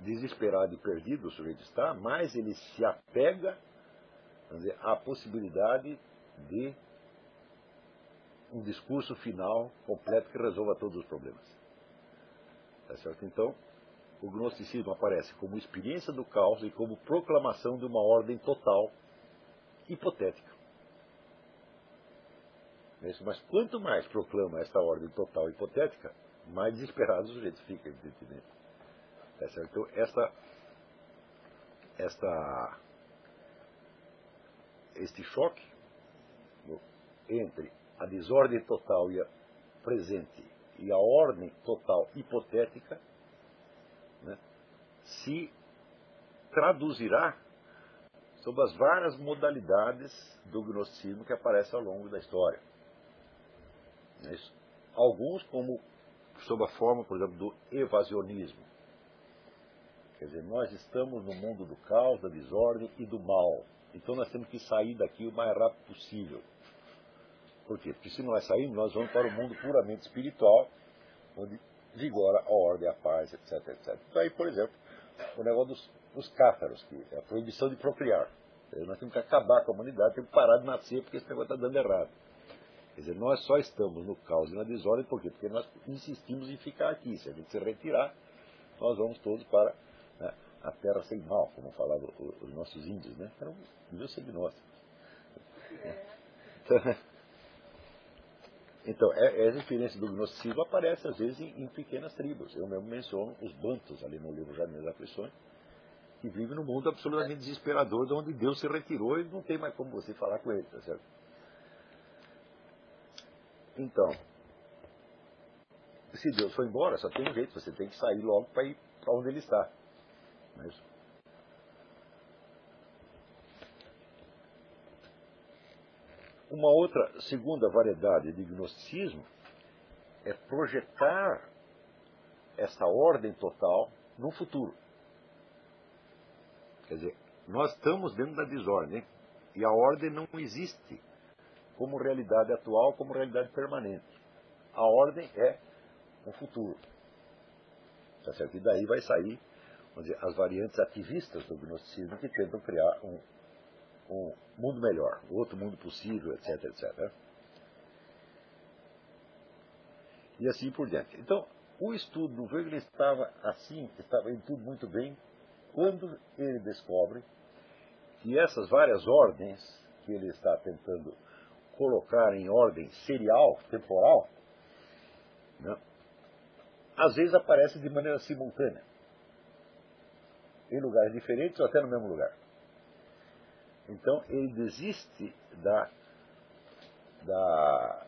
desesperado e perdido o sujeito está, mais ele se apega dizer, à possibilidade de um discurso final completo que resolva todos os problemas. Tá certo? Então, o gnosticismo aparece como experiência do caos e como proclamação de uma ordem total hipotética. Mas quanto mais proclama esta ordem total hipotética, mais desesperado o sujeito fica, evidentemente. Então, esta, esta, este choque entre a desordem total e a presente e a ordem total hipotética né, se traduzirá sob as várias modalidades do gnosticismo que aparecem ao longo da história. É Alguns como sob a forma, por exemplo, do evasionismo. Quer dizer, nós estamos no mundo do caos, da desordem e do mal. Então nós temos que sair daqui o mais rápido possível. Por quê? Porque se nós sairmos, nós vamos para o mundo puramente espiritual, onde vigora a ordem, a paz, etc, etc. Então aí, por exemplo, o negócio dos, dos cátaros, que é a proibição de procriar. Nós temos que acabar com a humanidade, temos que parar de nascer, porque esse negócio está dando errado. Quer dizer, nós só estamos no caos e na desordem, por quê? Porque nós insistimos em ficar aqui. Se a gente se retirar, nós vamos todos para né, a terra sem mal, como falavam os nossos índios, né? Eram deviam ser gnósticos. *laughs* Então, é, essa experiência do gnosticismo aparece às vezes em, em, pequenas tribos. Eu mesmo menciono os bantos ali no livro Jardim das Aflições, que vivem num mundo absolutamente desesperador, de onde Deus se retirou e não tem mais como você falar com ele, tá certo? Então, se Deus foi embora, só tem um jeito, você tem que sair logo para ir para onde ele está. Mas, uma outra segunda variedade de gnosticismo é projetar essa ordem total no futuro. Quer dizer, nós estamos dentro da desordem e a ordem não existe como realidade atual, como realidade permanente. A ordem é um futuro. Tá certo? E daí vai sair dizer, as variantes ativistas do gnosticismo que tentam criar um, um mundo melhor, outro mundo possível, etc, etc. E assim por diante. Então, o estudo do Wegener estava assim, estava em tudo muito bem, quando ele descobre que essas várias ordens que ele está tentando colocar em ordem serial, temporal, né, às vezes aparecem de maneira simultânea, em lugares diferentes ou até no mesmo lugar. Então ele desiste da, da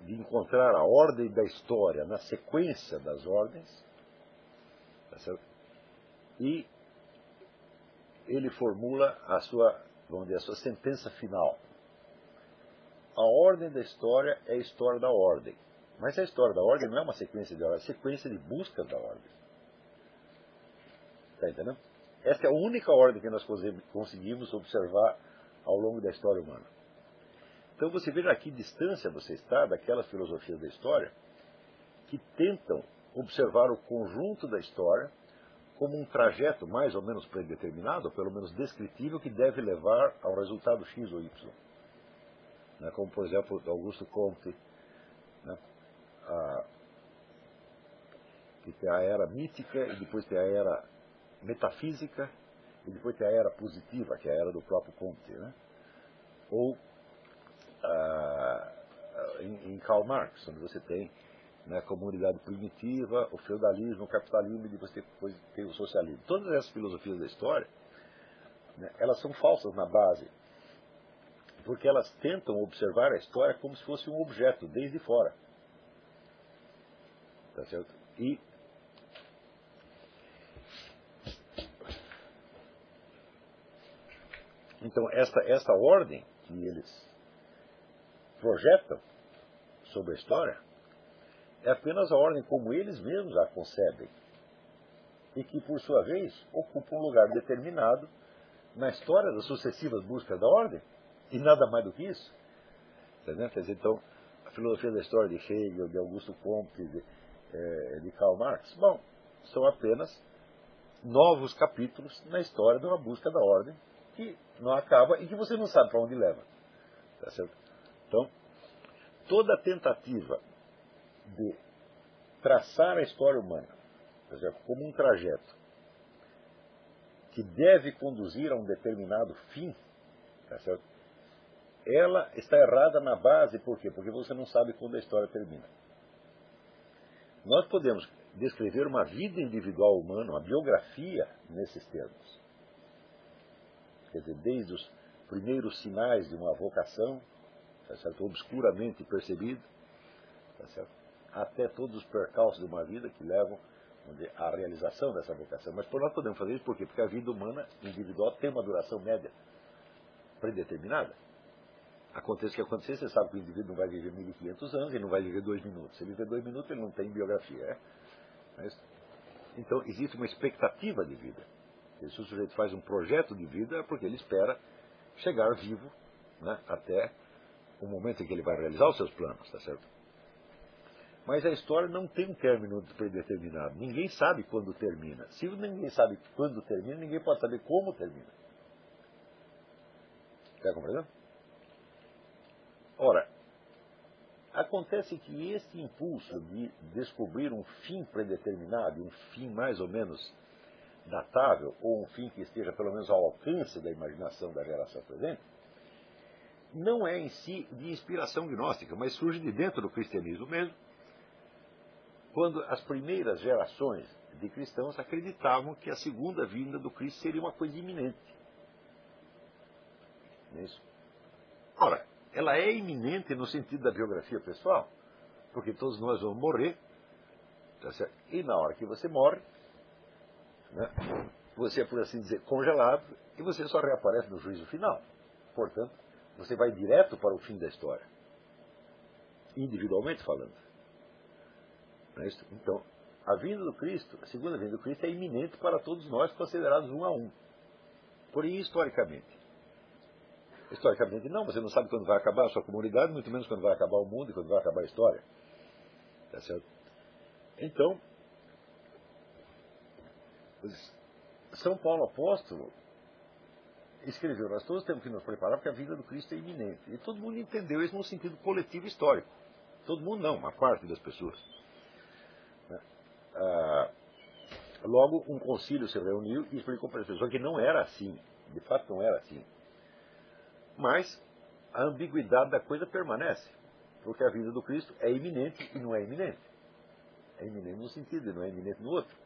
de encontrar a ordem da história na sequência das ordens, tá e ele formula a sua, vamos dizer, a sua sentença final. A ordem da história é a história da ordem. Mas a história da ordem não é uma sequência de ordem, é sequência de busca da ordem. Está entendendo? Essa é a única ordem que nós conseguimos observar ao longo da história humana. Então você veja a que distância você está daquelas filosofias da história que tentam observar o conjunto da história como um trajeto mais ou menos predeterminado, pelo menos descritível, que deve levar ao resultado X ou Y. Né? Como, por exemplo, Augusto Comte, né? a, que tem a era mítica e depois tem a era metafísica e depois tem a era positiva, que é a era do próprio Comte. Né? Ou ah, em, em, Karl Marx, onde você tem né, comunidade primitiva, o feudalismo, o capitalismo e tem, depois tem o socialismo. Todas essas filosofias da história, né, elas são falsas na base, porque elas tentam observar a história como se fosse um objeto, desde fora. Tá certo? E Então, esta, esta ordem que eles projetam sobre a história é apenas a ordem como eles mesmos a concebem e que, por sua vez, ocupa um lugar determinado na história das sucessivas buscas da ordem e nada mais do que isso. Entendeu? Quer dizer, então, a filosofia da história de Hegel, de Augusto Comte, de, eh, de Karl Marx, bom, são apenas novos capítulos na história de uma busca da ordem que não acaba e que você não sabe para onde leva. Tá certo? Então, toda tentativa de traçar a história humana tá certo? como um trajeto que deve conduzir a um determinado fim, tá certo? ela está errada na base, por quê? Porque você não sabe quando a história termina. Nós podemos descrever uma vida individual humana, uma biografia nesses termos quer dizer, desde os primeiros sinais de uma vocação, tá certo? obscuramente percebido, tá certo? Até todos os percalços de uma vida que levam à realização dessa vocação. Mas por nós podemos fazer isso por quê? Porque a vida humana individual tem uma duração média predeterminada. Aconteça o que acontecer, você sabe que o indivíduo não vai viver 1.500 anos, ele não vai viver dois minutos. Se ele viver dois minutos, ele não tem biografia. É? Mas, então, existe uma expectativa de vida. Se o sujeito faz um projeto de vida, é porque ele espera chegar vivo né, até o momento em que ele vai realizar os seus planos, tá certo? Mas a história não tem um término predeterminado. Ninguém sabe quando termina. Se ninguém sabe quando termina, ninguém pode saber como termina. Está compreendendo? Ora, Acontece que esse impulso de descobrir um fim predeterminado, um fim mais ou menos datável, ou um fim que esteja pelo menos ao alcance da imaginação da geração presente, não é em si de inspiração gnóstica, mas surge de dentro do cristianismo mesmo, quando as primeiras gerações de cristãos acreditavam que a segunda vinda do Cristo seria uma coisa iminente. É isso? Ora, ela é iminente no sentido da biografia pessoal, porque todos nós vamos morrer, tá e na hora que você morre, né, você é, por assim dizer, congelado, e você só reaparece no juízo final. Portanto, você vai direto para o fim da história, individualmente falando. É então, a vinda do Cristo, a segunda vinda do Cristo é iminente para todos nós, considerados um a um. Porém, historicamente. Historicamente, não, você não sabe quando vai acabar a sua comunidade, muito menos quando vai acabar o mundo e quando vai acabar a história. Tá certo? Então, São Paulo apóstolo escreveu: Nós todos temos que nos preparar porque a vinda do Cristo é iminente. E todo mundo entendeu isso no sentido coletivo histórico. Todo mundo não, uma parte das pessoas. Ah, logo, um concílio se reuniu e explicou para as pessoas que não era assim. De fato, não era assim. Mas a ambiguidade da coisa permanece. Porque a vinda do Cristo é iminente e não é iminente. É iminente num sentido e não é iminente no outro.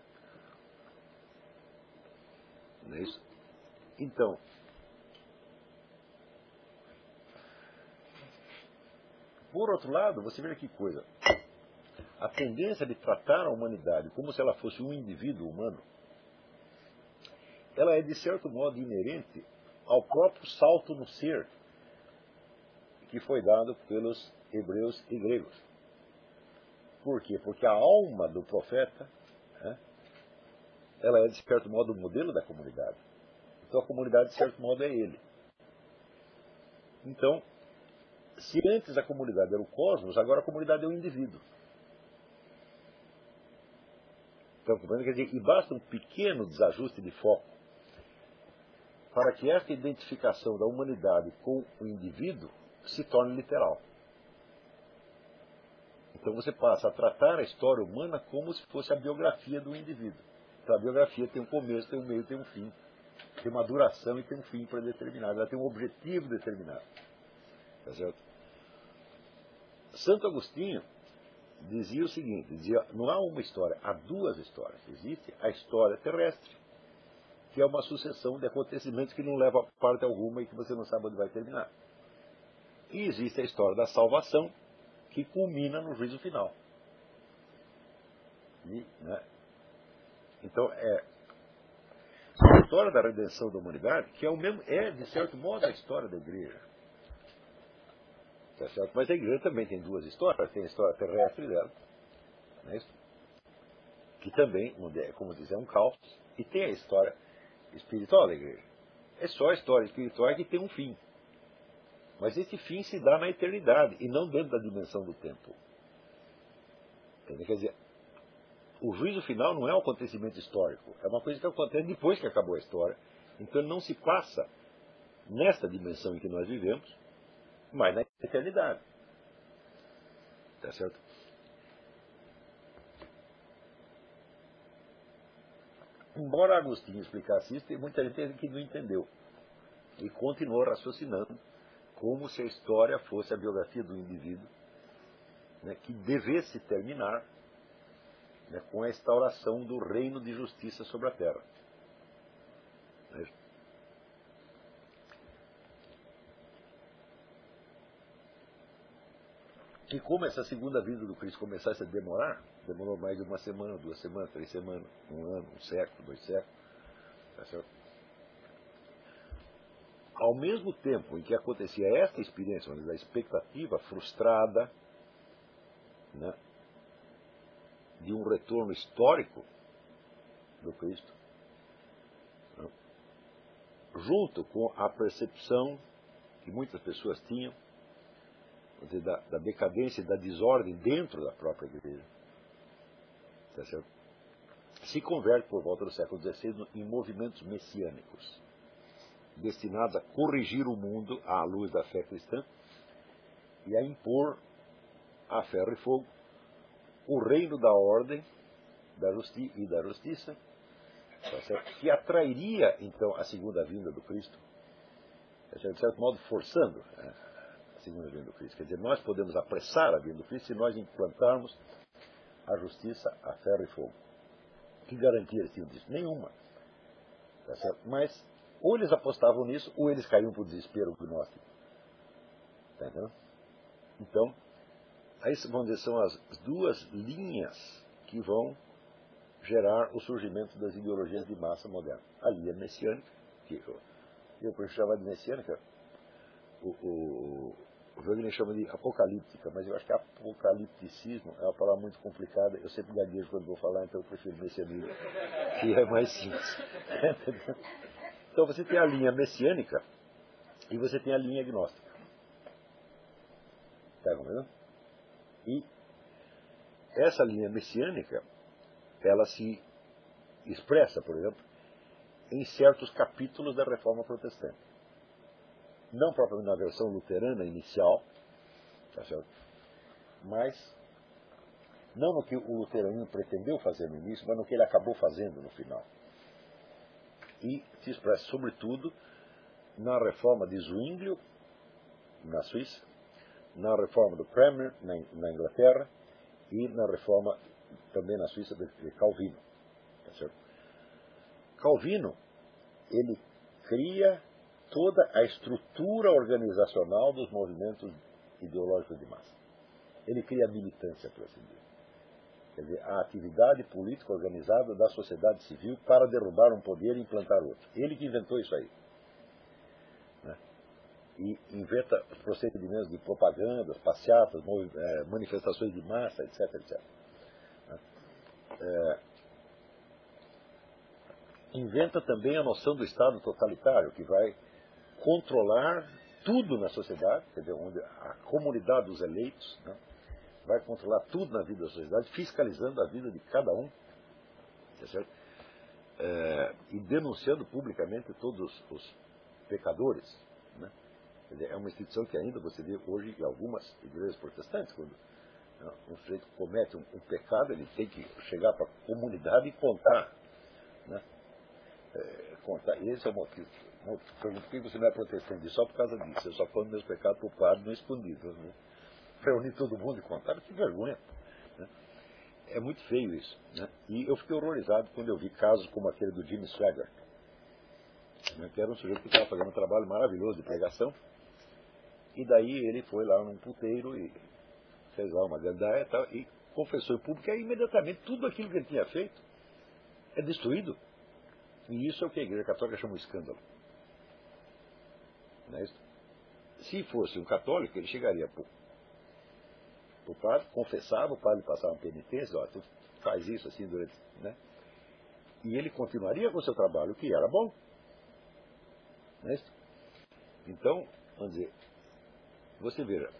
Não é isso? Então, por outro lado, você vê que coisa. A tendência de tratar a humanidade como se ela fosse um indivíduo humano, ela é de certo modo inerente ao próprio salto no ser que foi dado pelos hebreus e gregos. Por quê? Porque a alma do profeta né, ela é, de certo modo, o modelo da comunidade. Então a comunidade, de certo modo, é ele. Então, se antes a comunidade era o cosmos, agora a comunidade é o indivíduo. Então, quer dizer, e basta um pequeno desajuste de foco para que esta identificação da humanidade com o indivíduo se torne literal. Então você passa a tratar a história humana como se fosse a biografia do indivíduo. Então a biografia tem um começo, tem um meio, tem um fim. Tem uma duração e tem um fim predeterminado. Ela tem um objetivo determinado. Tá certo? Santo Agostinho dizia o seguinte, dizia, não há uma história, há duas histórias. Existe a história terrestre, que é uma sucessão de acontecimentos que não leva a parte alguma e que você não sabe onde vai terminar. E existe a história da salvação, que culmina no juízo final. E, né, então, é a história da redenção da humanidade, que é, o mesmo, é, de certo modo, a história da igreja. Tá certo? Mas a igreja também tem duas histórias. Tem a história terrestre dela, é que também, como diz, é um caos, e tem a história espiritual da igreja. É só a história espiritual que tem um fim. Mas esse fim se dá na eternidade e não dentro da dimensão do tempo. Quer dizer, o juízo final não é um acontecimento histórico, é uma coisa que acontece depois que acabou a história. Então não se passa nesta dimensão em que nós vivemos, mas na eternidade. Tá certo? Embora Agostinho explicasse isso, tem muita gente que não entendeu. E continuou raciocinando como se a história fosse a biografia do indivíduo, né, que devesse terminar né, com a instauração do reino de justiça sobre a terra. Né? E como essa segunda vida do Cristo começasse a demorar, demorou mais de uma semana, duas semanas, três semanas, um ano, um século, dois séculos, tá certo? Ao mesmo tempo em que acontecia esta experiência, a expectativa frustrada, né, de um retorno histórico do Cristo, né? junto com a percepção que muitas pessoas tinham dizer, da, da, decadência e da desordem dentro da própria igreja, tá se converte por volta do século XVI em movimentos messiânicos, destinados a corrigir o mundo à luz da fé cristã e a impor a ferro e fogo, o reino da ordem da justi e da justiça, tá que atrairia então a segunda vinda do Cristo, tá de certo modo forçando né, a segunda vinda do Cristo. Quer dizer, nós podemos apressar a vinda do Cristo se nós implantarmos a justiça a ferro e fogo. Que garantia eles tinham disso? Nenhuma. Tá Mas ou eles apostavam nisso, ou eles caíam para o desespero gnóstico. Tá entendendo? Então, aí vamos dizer, são as duas linhas que vão gerar o surgimento das ideologias de massa moderna. A linha messiânica, que eu, eu chamar de messiânica, o, o, o Wagner chama de apocalíptica, mas eu acho que apocalipticismo é uma palavra muito complicada. Eu sempre gaguejo quando vou falar, então eu prefiro messianismo, que é mais simples. *laughs* então você tem a linha messiânica e você tem a linha gnóstica. Tá entendendo? E essa linha messiânica, ela se expressa, por exemplo, em certos capítulos da reforma protestante. Não propriamente na versão luterana inicial, tá certo? mas não no que o luteranismo pretendeu fazer no início, mas no que ele acabou fazendo no final. E se expressa, sobretudo, na reforma de Zwinglio, na Suíça, na reforma do Cranmer, na, Inglaterra, e na reforma também na Suíça de, Calvino. Tá? Calvino, ele cria toda a estrutura organizacional dos movimentos ideológicos de massa. Ele cria a militância, por assim dizer. Quer dizer, a atividade política organizada da sociedade civil para derrubar um poder e implantar outro. Ele que inventou isso aí e inventa procedimentos de propagandas, passeatas, é, manifestações de massa, etc. etc. É, inventa também a noção do Estado totalitário, que vai controlar tudo na sociedade, quer dizer, onde a comunidade dos eleitos né, vai controlar tudo na vida da sociedade, fiscalizando a vida de cada um, tá é, e denunciando publicamente todos os pecadores. Né? é uma instituição que ainda você vê hoje em algumas igrejas protestantes, quando né, um sujeito comete um, um pecado, ele tem que chegar para a comunidade e contar. Né? É, contar. Esse é o motivo. Pergunto por que você não é protestante? Só por causa disso. Eu só conto meus pecados para o padre no escondido. Né? Reunir todo mundo e contar, que vergonha. Né? É muito feio isso. Né? E eu fiquei horrorizado quando eu vi casos como aquele do Jimmy Swaggart, né? que era um sujeito que estava fazendo um trabalho maravilhoso de pregação, e daí ele foi lá num puteiro e fez lá uma gandaia e tal, e confessou em público, e aí imediatamente tudo aquilo que ele tinha feito é destruído. E isso é o que a Igreja Católica chama de escândalo. Não é isso? Se fosse um católico, ele chegaria para o padre, confessava, o padre passava uma penitência, faz isso assim durante. Né? E ele continuaria com o seu trabalho, que era bom. Não é isso? Então, vamos dizer, você veja,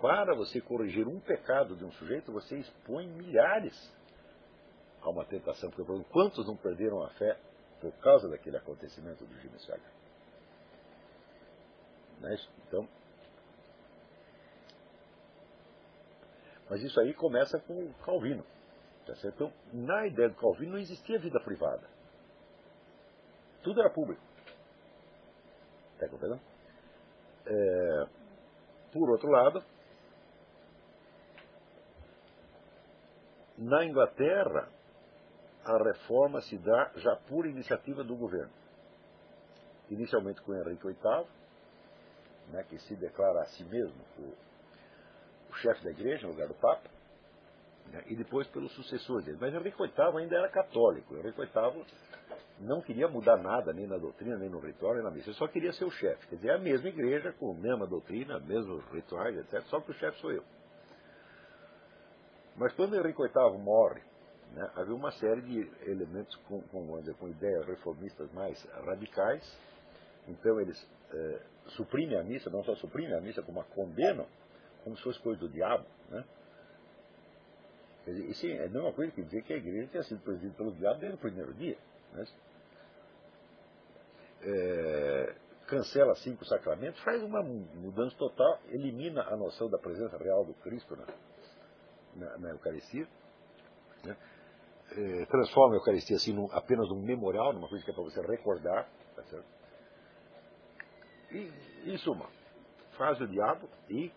para você corrigir um pecado de um sujeito, você expõe milhares a uma tentação. Porque, quantos não perderam a fé por causa daquele acontecimento do Jimmy? É isso? Então, mas isso aí começa com Calvino. Tá então, na ideia do Calvino não existia vida privada. Tudo era público. Está entendendo? É, por outro lado, na Inglaterra, a reforma se dá já por iniciativa do governo. Inicialmente com Henrique VIII, né, que se declara a si mesmo o, o chefe da igreja, no lugar do Papa, né, e depois pelos sucessores dele. Mas Henrique VIII ainda era católico. Henrique VIII não queria mudar nada, nem na doutrina, nem no ritual, nem na missa. Ele só queria ser o chefe. Quer dizer, é a mesma igreja, com a mesma doutrina, mesmos rituais, etc. Só que o chefe sou eu. Mas quando Henrique VIII morre, né, havia uma série de elementos com, com, com ideias reformistas mais radicais. Então eles é, suprimem a missa, não só suprimem a missa, como a condenam, como se fosse coisa do diabo. Né? Dizer, isso é a mesma coisa que dizer que a igreja tinha sido presidida pelo diabo desde o primeiro dia. Né? É, cancela cinco sacramentos, faz uma mudança total, elimina a noção da presença real do Cristo na, na, na Eucaristia, né? é, transforma a Eucaristia assim num, apenas num memorial, numa coisa que é para você recordar, tá certo? E, em suma, faz o diabo e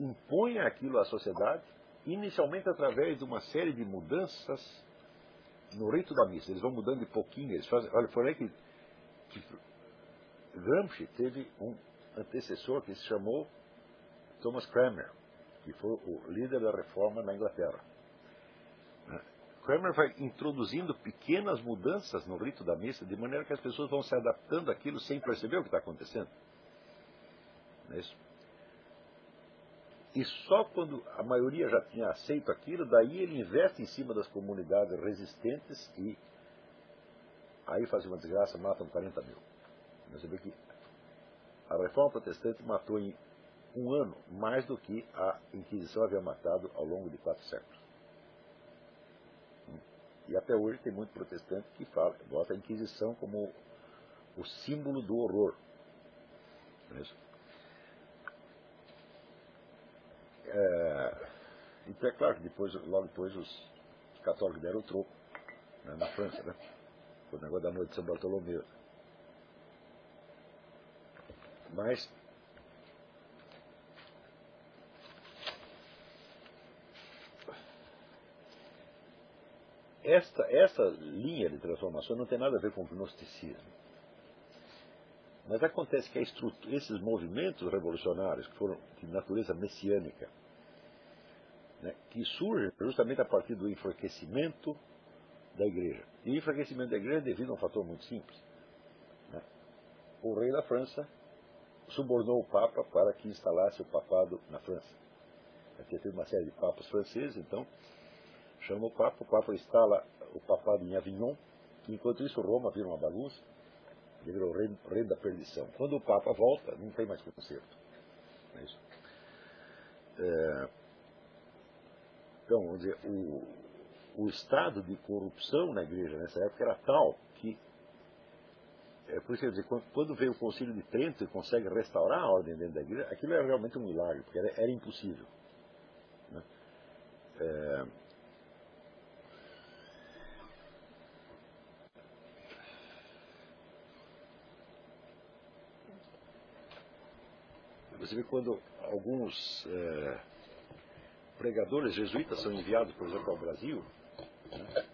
impõe aquilo à sociedade, inicialmente através de uma série de mudanças no rito da missa. Eles vão mudando de pouquinho, eles fazem. Olha, foi aí que, que Gramsci teve um antecessor que se chamou Thomas Cranmer, que foi o líder da reforma na Inglaterra. Cranmer vai introduzindo pequenas mudanças no rito da missa, de maneira que as pessoas vão se adaptando àquilo sem perceber o que está acontecendo. É? E só quando a maioria já tinha aceito aquilo, daí ele investe em cima das comunidades resistentes e aí faz uma desgraça, matam 40 mil. Você vê que a reforma protestante matou em um ano mais do que a Inquisição havia matado ao longo de quatro séculos. E até hoje tem muito protestante que fala, bota a Inquisição como o símbolo do horror. É? É, então é claro que depois, logo depois os católicos deram o troco né, na França, né? Foi o negócio da noite de São Bartolomeu. Mas esta, essa linha de transformação não tem nada a ver com o gnosticismo. Mas acontece que esses movimentos revolucionários, que foram de natureza messiânica, né, que surgem justamente a partir do enfraquecimento da igreja. E o enfraquecimento da igreja é devido a um fator muito simples. Né? O rei da França subornou o Papa para que instalasse o papado na França. Tinha tido uma série de papas franceses, então chama o Papa, o Papa instala o papado em Avignon, enquanto isso Roma vira uma bagunça virou rei, da perdição. Quando o Papa volta, não tem mais conserto. É isso. É, então, vamos dizer, o, o estado de corrupção na igreja nessa época era tal que é por isso que eu dizer, quando, quando veio o concílio de Trento e consegue restaurar a ordem dentro da igreja, aquilo era realmente um milagre, porque era, era impossível. Né? É, Você vê quando alguns é, pregadores jesuítas são enviados, por exemplo, ao Brasil, né,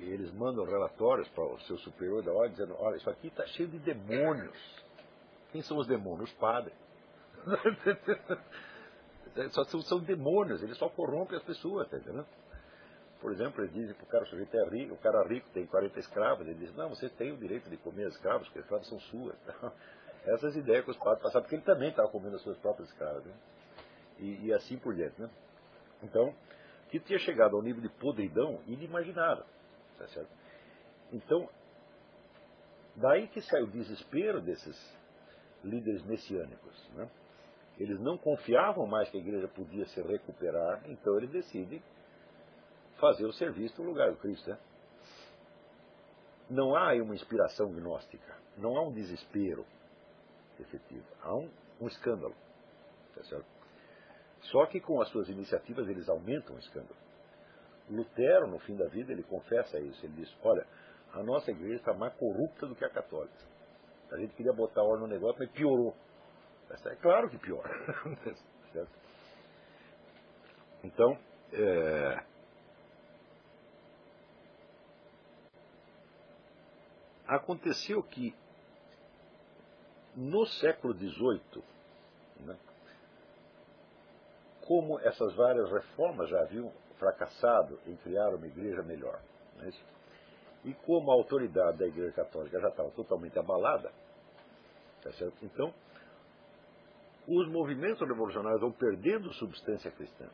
eles mandam relatórios para o seu superior da ordem dizendo, olha, isso aqui está cheio de demônios. Quem são os demônios? Os padres. *laughs* só são, são, demônios, eles só corrompem as pessoas, tá entendendo? Por exemplo, eles dizem que o cara, sujeito é rico, o cara rico tem 40 escravos, ele diz, não, você tem o direito de comer escravos, porque escravos são suas. *laughs* essas ideias que os padres passavam, porque ele também estava comendo as suas próprias escravas. Né? E, e, assim por diante. Né? Então, que tinha chegado ao nível de podridão inimaginável. Tá certo? Então, daí que sai o desespero desses líderes messiânicos. Né? Eles não confiavam mais que a igreja podia se recuperar, então eles decidem fazer o serviço no lugar do Cristo. Né? Não há aí uma inspiração gnóstica, não há um desespero efetiva. Há um, um escândalo. Tá certo? Só que com as suas iniciativas eles aumentam o escândalo. Lutero, no fim da vida, ele confessa isso. Ele diz: Olha, a nossa igreja está mais corrupta do que a católica. A gente queria botar ordem no negócio, mas piorou. É claro que piora. *laughs* certo? Então, é... aconteceu que no século XVIII, né, como essas várias reformas já haviam fracassado em criar uma igreja melhor, é e como a autoridade da igreja católica já estava totalmente abalada, tá então os movimentos revolucionários vão perdendo substância cristã.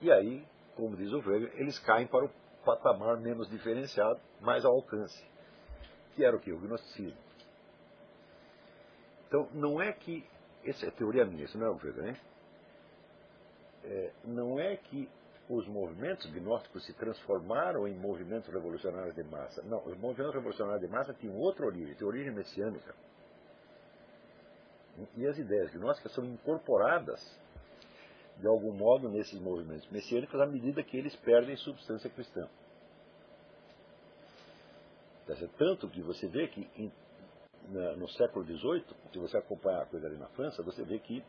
E aí, como diz o Weber, eles caem para o patamar menos diferenciado, mais ao alcance que era o que? O gnosticismo. Então, não é que. Essa é teoria minha, isso não é o Weber, né? É, não é que os movimentos gnósticos se transformaram em movimentos revolucionários de massa. Não, os movimentos revolucionários de massa tinham outra origem, tinham origem messiânica. E as ideias gnósticas são incorporadas, de algum modo, nesses movimentos messiânicos, à medida que eles perdem substância cristã. Tanto que você vê que em, na, no século XVIII, se você acompanhar a coisa ali na França, você vê que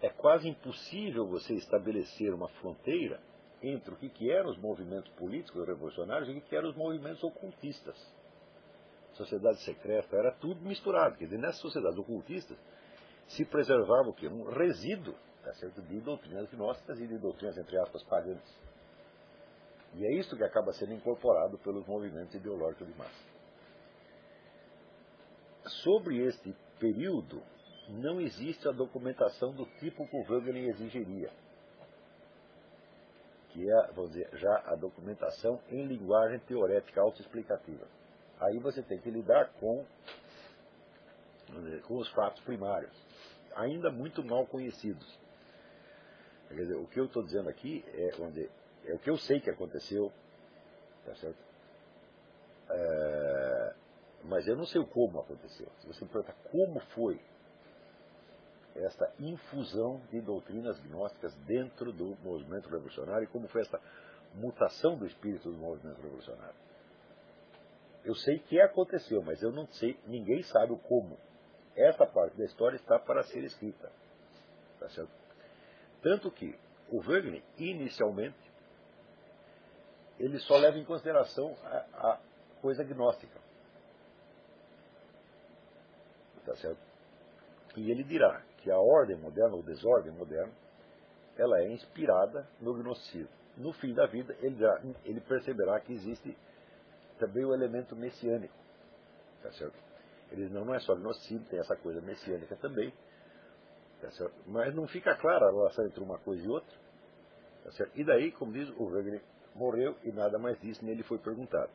é quase impossível você estabelecer uma fronteira entre o que, que eram os movimentos políticos revolucionários e o que, que eram os movimentos ocultistas. Sociedade secreta, era tudo misturado. Quer dizer, nessas sociedades ocultistas se preservava o quê? Um resíduo tá certo? de doutrinas gnósticas e de doutrinas, entre aspas, pagãs. E é isso que acaba sendo incorporado pelos movimentos ideológicos de massa. Sobre este período, não existe a documentação do tipo que o Wegener exigiria, que é, vamos dizer, já a documentação em linguagem teorética autoexplicativa. Aí você tem que lidar com, dizer, com os fatos primários, ainda muito mal conhecidos. Quer dizer, o que eu estou dizendo aqui é, vamos dizer, é o que eu sei que aconteceu, tá certo? É, mas eu não sei como aconteceu. Se você me perguntar como foi esta infusão de doutrinas gnósticas dentro do movimento revolucionário e como foi esta mutação do espírito do movimento revolucionário. Eu sei que aconteceu, mas eu não sei, ninguém sabe o como. Essa parte da história está para ser escrita. Tá certo? Tanto que o Wagner, inicialmente, ele só leva em consideração a, a coisa gnóstica. Tá certo? E ele dirá que a ordem moderna, ou desordem moderna, ela é inspirada no gnosticismo. No fim da vida, ele, ele perceberá que existe também o elemento messiânico. Tá certo? Ele não, não é só gnosticismo, tem essa coisa messiânica também. Tá certo? Mas não fica clara a relação entre uma coisa e outra. Tá certo? E daí, como diz o Wegener, morreu e nada mais disse, nem ele foi perguntado.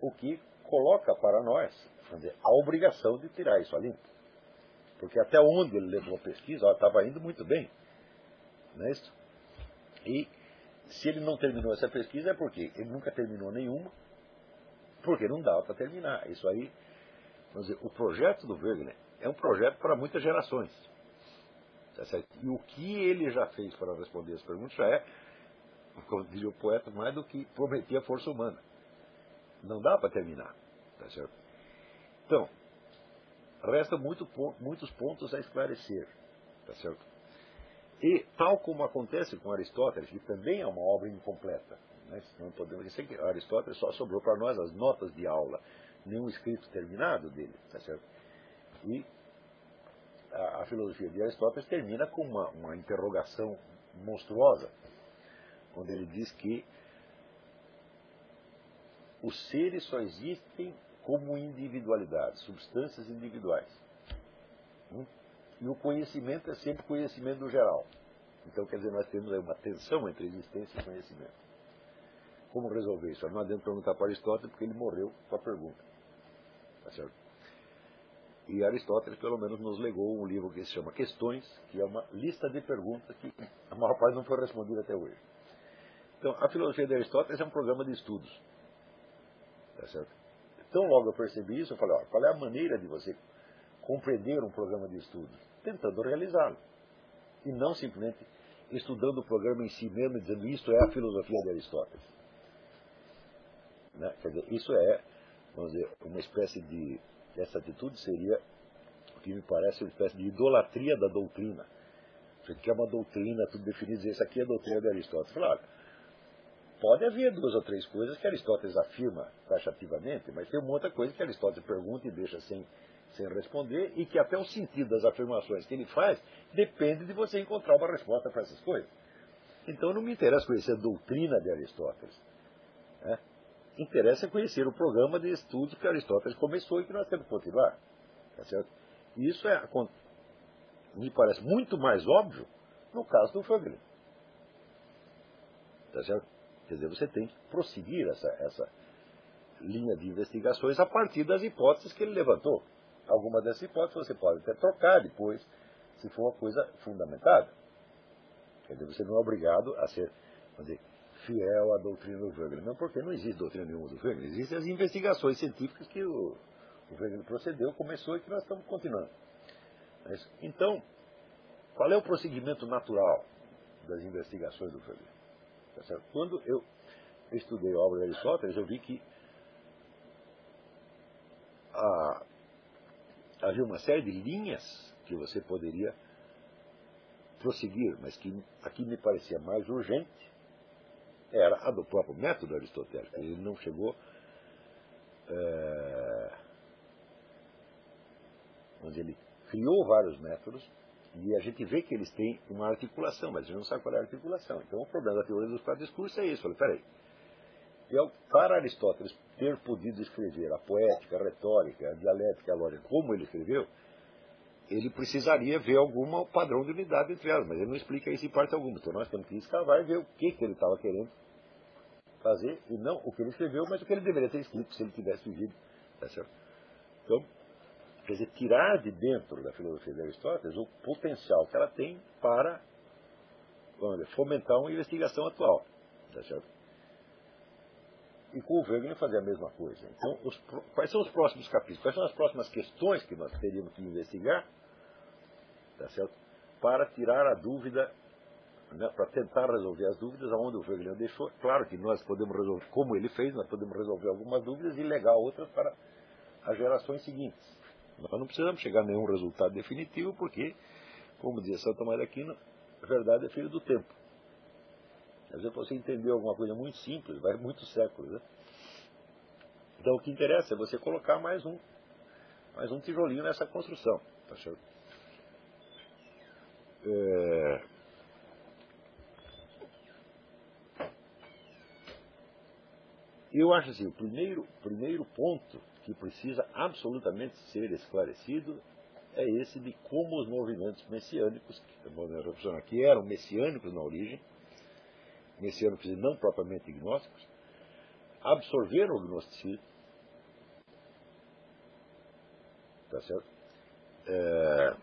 O que coloca para nós dizer, a obrigação de tirar isso a limpo. Porque até onde ele levou a pesquisa, estava indo muito bem. Não é isso? E se ele não terminou essa pesquisa é porque ele nunca terminou nenhuma, porque não dava para terminar. Isso aí, vamos dizer, o projeto do Wegener é um projeto para muitas gerações. Tá e o que ele já fez para responder as perguntas já é, como diria o poeta, mais do que prometia a força humana. Não dá para terminar. Tá certo? Então, Resta muito, muitos pontos a esclarecer. Tá certo? E, tal como acontece com Aristóteles, que também é uma obra incompleta, né? não podemos dizer que Aristóteles só sobrou para nós as notas de aula, nenhum escrito terminado dele. Tá certo? E a, a filosofia de Aristóteles termina com uma, uma interrogação monstruosa, onde ele diz que os seres só existem como individualidades, substâncias individuais. Hum? E o conhecimento é sempre conhecimento geral. Então, quer dizer, nós temos uma tensão entre existência e conhecimento. Como resolver isso? Não adianta perguntar para Aristóteles, porque ele morreu com a pergunta. Tá certo? E Aristóteles, pelo menos, nos legou um livro que se chama Questões, que é uma lista de perguntas que a maior parte não foi respondida até hoje. Então, a filosofia de Aristóteles é um programa de estudos. Tá certo? Então, logo eu percebi isso, eu falei, ó, qual é a maneira de você compreender um programa de estudos? Tentando realizá-lo. E não simplesmente estudando o programa em si mesmo e dizendo isso é a filosofia de Aristóteles. Né? Quer dizer, isso é, vamos dizer, uma espécie de. Essa atitude seria, o que me parece, uma espécie de idolatria da doutrina. Você quer uma doutrina, tudo definido, dizer, isso aqui é a doutrina de Aristóteles. Falei, Pode haver duas ou três coisas que Aristóteles afirma taxativamente, mas tem outra coisa que Aristóteles pergunta e deixa sem, sem responder, e que até o sentido das afirmações que ele faz depende de você encontrar uma resposta para essas coisas. Então não me interessa conhecer a doutrina de Aristóteles. Né? Interessa conhecer o programa de estudos que Aristóteles começou e que nós temos que continuar. Tá certo? Isso é, me parece muito mais óbvio no caso do Fagner. Tá certo? Quer dizer, você tem que prosseguir essa, essa linha de investigações a partir das hipóteses que ele levantou. Algumas dessas hipóteses você pode até trocar depois, se for uma coisa fundamentada. Quer dizer, você não é obrigado a ser dizer, fiel à doutrina do Wegener. Não, porque não existe doutrina nenhuma do Wegener. Existem as investigações científicas que o, o Wegener procedeu, começou e que nós estamos continuando. Então, qual é o prosseguimento natural das investigações do Wegener? Tá Quando eu estudei a obra de Aristóteles, eu vi que a, havia uma série de linhas que você poderia prosseguir, mas que aqui me parecia mais urgente, era a do próprio método aristotélico. Ele não chegou. É, onde ele criou vários métodos e a gente vê que eles têm uma articulação, mas a gente não sabe qual é a articulação. Então o problema da teoria dos quatro discursos é isso. Falei, peraí. Eu, para Aristóteles ter podido escrever a poética, a retórica, a dialética, a lógica, como ele escreveu, ele precisaria ver algum padrão de unidade entre elas, mas ele não explica isso em parte alguma. Então nós temos que escavar e ver o que, que ele estava querendo fazer, e não o que ele escreveu, mas o que ele deveria ter escrito se ele tivesse vivido. Tá certo? Então, quer dizer, tirar de dentro da filosofia de Aristóteles o potencial que ela tem para dizer, fomentar uma investigação atual. Tá certo? E com o Wegener fazer a mesma coisa. Então, os, quais são os próximos capítulos? Quais são as próximas questões que nós teríamos que investigar? Tá certo? Para tirar a dúvida, né, para tentar resolver as dúvidas aonde o Wegener deixou. Claro que nós podemos resolver, como ele fez, nós podemos resolver algumas dúvidas e legar outras para as gerações seguintes. Nós não precisamos chegar a nenhum resultado definitivo, porque, como dizia Santa Maria Aquino, a verdade é filho do tempo. Às vezes você entender alguma coisa muito simples, vai muitos séculos. Né? Então o que interessa é você colocar mais um, mais um tijolinho nessa construção. Tá certo? É... Eu acho assim, o primeiro, primeiro ponto que precisa absolutamente ser esclarecido é esse de como os movimentos messiânicos, que eram messiânicos na origem, messiânicos e não propriamente gnósticos, absorveram o gnosticismo, tá certo? É,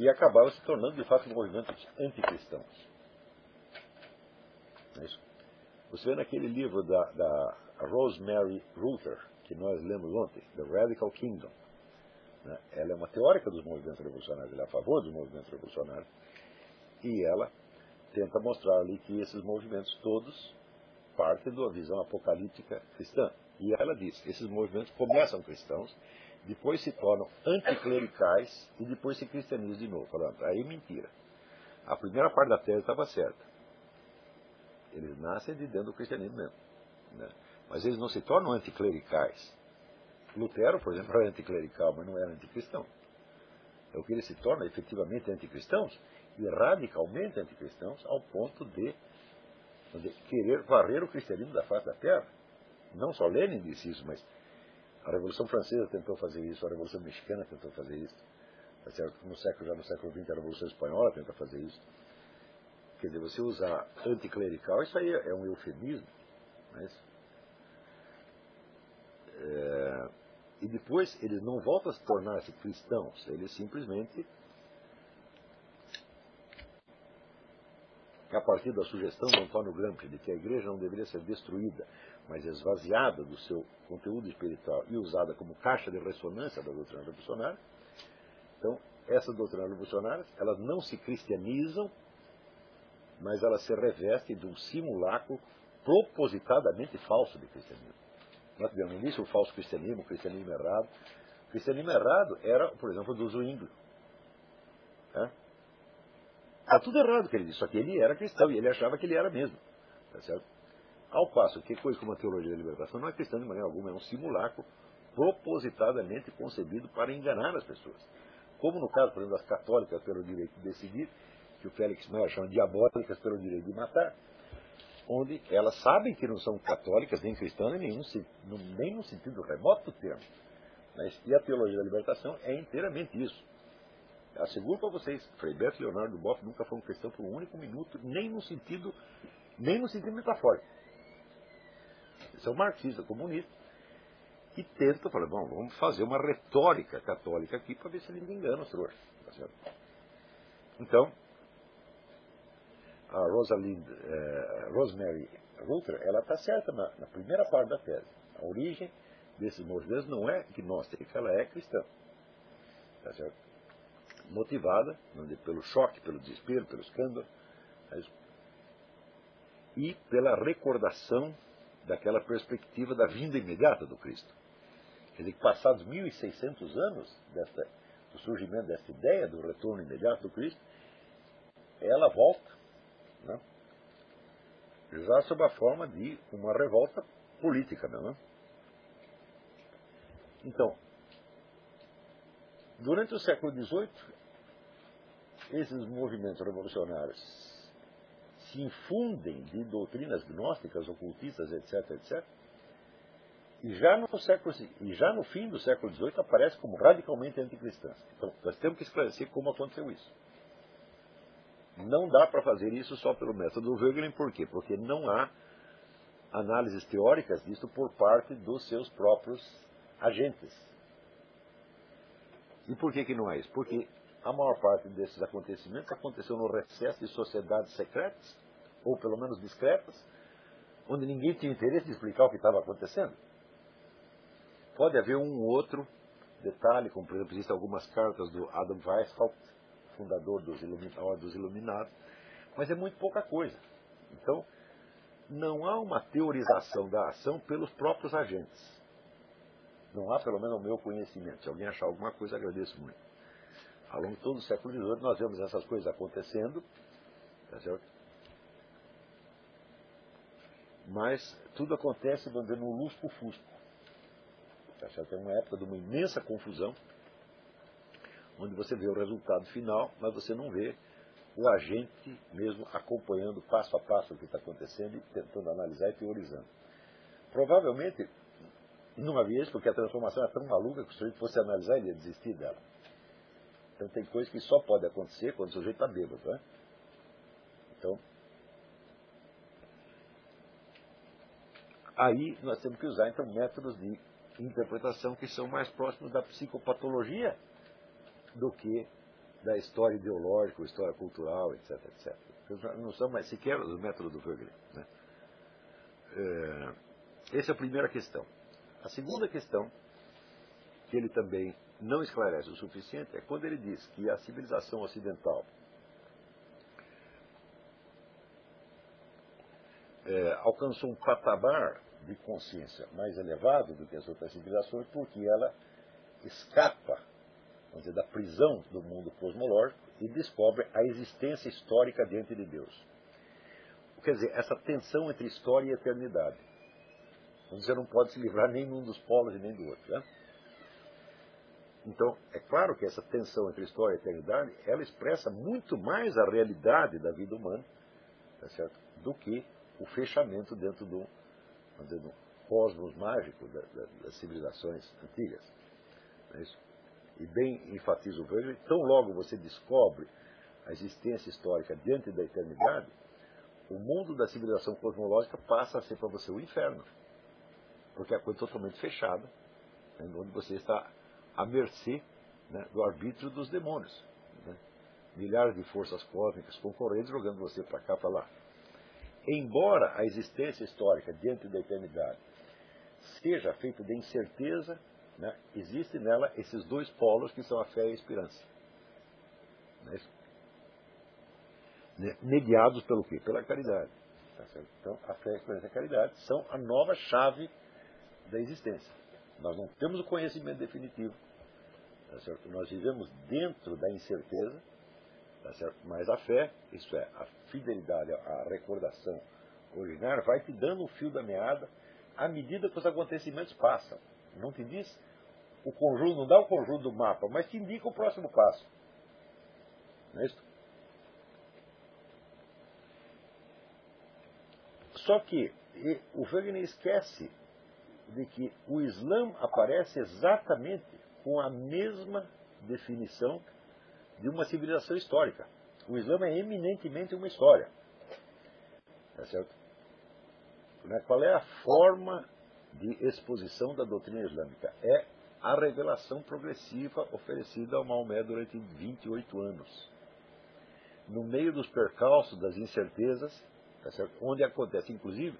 e acabaram se tornando de fato movimentos anticristãos. É isso. Você vê naquele livro da, da Rosemary Ruther, que nós lemos ontem, The Radical Kingdom. Né? Ela é uma teórica dos movimentos revolucionários, ela é a favor dos movimentos revolucionários, e ela tenta mostrar ali que esses movimentos todos partem da visão apocalíptica cristã. E ela diz, esses movimentos começam cristãos, depois se tornam anticlericais e depois se cristianizam de novo. Falando, aí mentira. A primeira parte da tese estava certa. Eles nascem de dentro do cristianismo mesmo. Né? Mas eles não se tornam anticlericais. Lutero, por exemplo, *laughs* era anticlerical, mas não era anticristão. É o que eles se tornam efetivamente anticristãos e radicalmente anticristãos ao ponto de, de querer varrer o cristianismo da face da terra. Não só Lenin disse isso, mas a Revolução Francesa tentou fazer isso, a Revolução Mexicana tentou fazer isso. Tá? No século, já no século XX, a Revolução Espanhola tenta fazer isso. Quer dizer, você usar anticlerical, isso aí é um eufemismo. Mas, é, e depois eles não voltam a se tornar-se cristãos, eles simplesmente a partir da sugestão de Antônio Gramsci de que a igreja não deveria ser destruída, mas esvaziada do seu conteúdo espiritual e usada como caixa de ressonância da doutrina revolucionária. Então, essas doutrinas revolucionárias, elas não se cristianizam, mas elas se revestem de um simulacro propositadamente falso de cristianismo. Nós tivemos no início o falso cristianismo, o cristianismo errado. O cristianismo errado era, por exemplo, do Zwingli. É? Está tudo errado que ele disse, só que ele era cristão e ele achava que ele era mesmo. Tá certo? Ao passo que coisa como a teologia da libertação não é cristã de maneira alguma, é um simulacro propositadamente concebido para enganar as pessoas. Como no caso, por exemplo, das católicas pelo direito de decidir, que o Félix Meyer chama diabólicas pelo direito de matar, onde elas sabem que não são católicas nem cristãs, nem, nem no sentido remoto do termo. Mas, e a teologia da libertação é inteiramente isso. Asseguro para vocês, Frei Beto Leonardo Boff nunca foram cristãos por um único minuto, nem no sentido, nem no sentido metafórico. São marxistas, comunistas, e tentam, falar, bom, vamos fazer uma retórica católica aqui para ver se eles enganam os trouxas. Tá então, a Rosalind, eh, Rosemary Ruther, ela está certa na, na, primeira parte da tese. A origem desses movimentos não é gnóstica, ela é cristã. Tá certo? Motivada pelo choque, pelo desespero, pelo escândalo. E pela recordação daquela perspectiva da vinda imediata do Cristo. Quer dizer, que passados 1.600 anos desta, do surgimento dessa ideia do retorno imediato do Cristo, ela volta? Já sob a forma de uma revolta política. Né? Então, durante o século XVIII, esses movimentos revolucionários se infundem de doutrinas gnósticas, ocultistas, etc., etc., e já no século e já no fim do século XVIII aparece como radicalmente anticristãs. Então, nós temos que esclarecer como aconteceu isso. Não dá para fazer isso só pelo método do Wegelin, por quê? Porque não há análises teóricas disso por parte dos seus próprios agentes. E por que, que não é isso? Porque a maior parte desses acontecimentos aconteceu no recesso de sociedades secretas, ou pelo menos discretas, onde ninguém tinha interesse de explicar o que estava acontecendo. Pode haver um outro detalhe, como por exemplo, existem algumas cartas do Adam Weishaupt, fundador dos, dos Iluminados, mas é muito pouca coisa. Então, não há uma teorização da ação pelos próprios agentes. Não há, pelo menos, o meu conhecimento. Se alguém achar alguma coisa, agradeço muito. Ao longo de todo o século XVIII, nós vemos essas coisas acontecendo, tá certo? Mas tudo acontece, vamos dizer, no lusco-fusco. Tá? É uma época de uma imensa confusão, onde você vê o resultado final, mas você não vê o agente mesmo acompanhando passo a passo o que está acontecendo e tentando analisar e teorizando. Provavelmente não havia isso, porque a transformação é tão maluca que se o sujeito fosse analisar, ele ia desistir dela. Então tem coisas que só pode acontecer quando o sujeito está bêbado. Né? Então, aí nós temos que usar então métodos de interpretação que são mais próximos da psicopatologia do que da história ideológica, história cultural, etc, etc. Não são mais sequer os métodos do Wegener. Né? É, essa é a primeira questão. A segunda questão, que ele também não esclarece o suficiente é quando ele diz que a civilização ocidental é, alcançou um patamar de consciência mais elevado do que as outras civilizações, porque ela escapa vamos dizer, da prisão do mundo cosmológico e descobre a existência histórica diante de Deus. Quer dizer, essa tensão entre história e eternidade. Você não pode se livrar nem num dos polos e nem do outro. Né? Então, é claro que essa tensão entre história e eternidade, ela expressa muito mais a realidade da vida humana, tá certo? do que o fechamento dentro do, dizer, do cosmos mágico da, da, das civilizações antigas. É isso? E bem enfatiza o Wegener, tão logo você descobre a existência histórica diante da eternidade, o mundo da civilização cosmológica passa a ser para você o inferno. Porque é coisa totalmente fechada, né, onde você está à mercê né, do arbítrio dos demônios. Né? Milhares de forças cósmicas concorrentes jogando você para cá, para lá. Embora a existência histórica diante da eternidade seja feita de incerteza, né, nela esses dois polos que são a fé e a esperança. Né? Mediados pelo quê? Pela caridade. Tá então, a fé, a esperança e a caridade são a nova chave da existência. Nós não temos o conhecimento definitivo. Tá Nós vivemos dentro da incerteza, tá mas a fé, isso é, a fidelidade, a recordação originária, vai te dando o fio da meada à medida que os acontecimentos passam. Não te diz o conjunto, não dá o conjunto do mapa, mas te indica o próximo passo. Não é isso? Só que o Wegener esquece de que o Islã aparece exatamente com a mesma definição de uma civilização histórica. O Islã é eminentemente uma história. Tá certo? Né? Qual é a forma de exposição da doutrina islâmica? É a revelação progressiva oferecida ao Maomé durante 28 anos. No meio dos percalços, das incertezas, tá onde acontece, inclusive,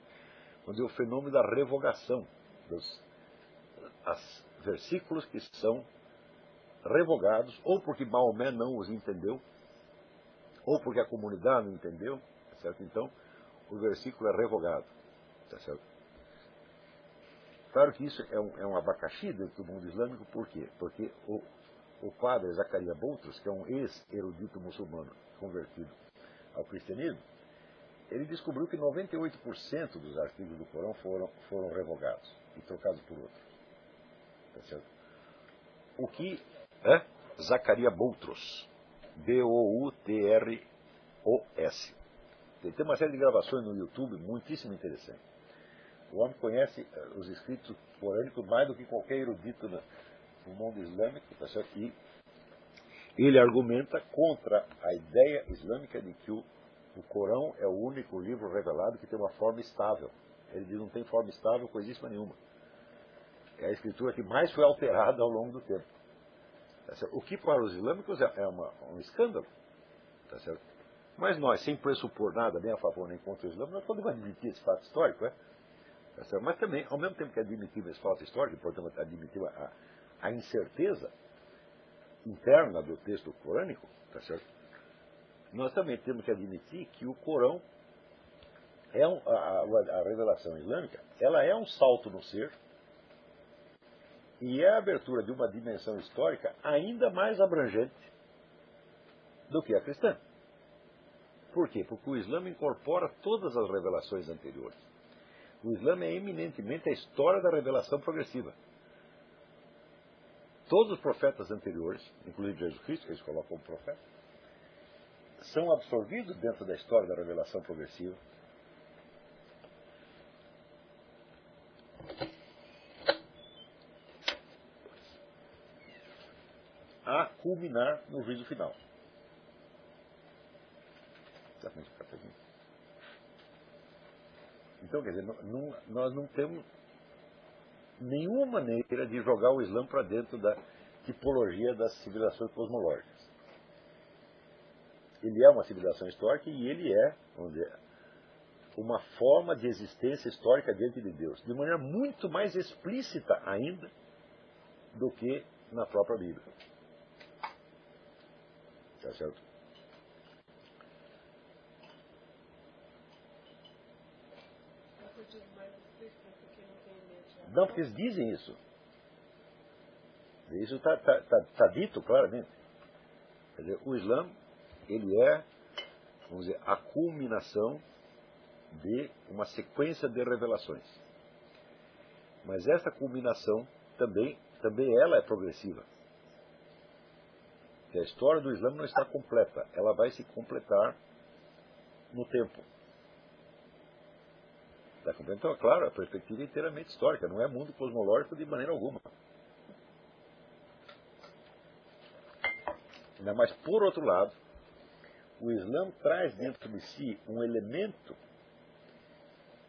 onde é o fenômeno da revogação dos, as versículos que são revogados, ou porque Maomé não os entendeu, ou porque a comunidade não entendeu, tá certo? Então, o versículo é revogado, tá certo? Claro que isso é um, é um abacaxi dentro do mundo islâmico, por quê? Porque o, o padre Zacaria Boutros, que é um ex-erudito muçulmano convertido ao cristianismo, ele descobriu que 98% dos artigos do Corão foram, foram revogados e trocados por outros. Tá certo? O que é Zacaria Boutros. B-O-U-T-R-O-S. Tem uma série de gravações no YouTube muitíssimo interessante. O homem conhece eh, os escritos corânicos mais do que qualquer erudito no mundo islâmico, tá certo? E ele argumenta contra a ideia islâmica de que o, o Corão é o único livro revelado que tem uma forma estável. Ele diz não tem forma estável coisíssima nenhuma. É a escritura que mais foi alterada ao longo do tempo. Tá o que para os islâmicos é, é uma, um escândalo. Tá? Mas nós, sem pressupor nada, nem a favor nem contra o Islã, nós podemos admitir esse fato histórico. É? Certo? Mas também, ao mesmo tempo que admitimos esse fato histórico, portanto admitimos a, a incerteza interna do texto corânico, tá certo? nós também temos que admitir que o Corão é um, a, a, revelação islâmica, ela é um salto no ser e é a abertura de uma dimensão histórica ainda mais abrangente do que a cristã. Por quê? Porque o Islã incorpora todas as revelações anteriores. O Islã é eminentemente a história da revelação progressiva. Todos os profetas anteriores, inclusive Jesus Cristo, que eles colocam como profeta, são absorvidos dentro da história da revelação progressiva. A culminar no juízo final. Então, quer dizer, não, nós não temos nenhuma maneira de jogar o Islã para dentro da tipologia das civilizações cosmológicas. Ele é uma civilização histórica e ele é, dizer, uma forma de existência histórica diante de Deus, de maneira muito mais explícita ainda do que na própria Bíblia. Tá certo? Não, porque eles dizem isso. Isso está tá, tá, tá dito claramente. Quer dizer, o Islã, ele é, vamos dizer, a culminação de uma sequência de revelações. Mas essa culminação também, também ela é progressiva. A história do Islã não está completa, ela vai se completar no tempo. Está Então, é claro, a perspectiva é inteiramente histórica, não é mundo cosmológico de maneira alguma. Mas, por outro lado, o Islã traz dentro de si um elemento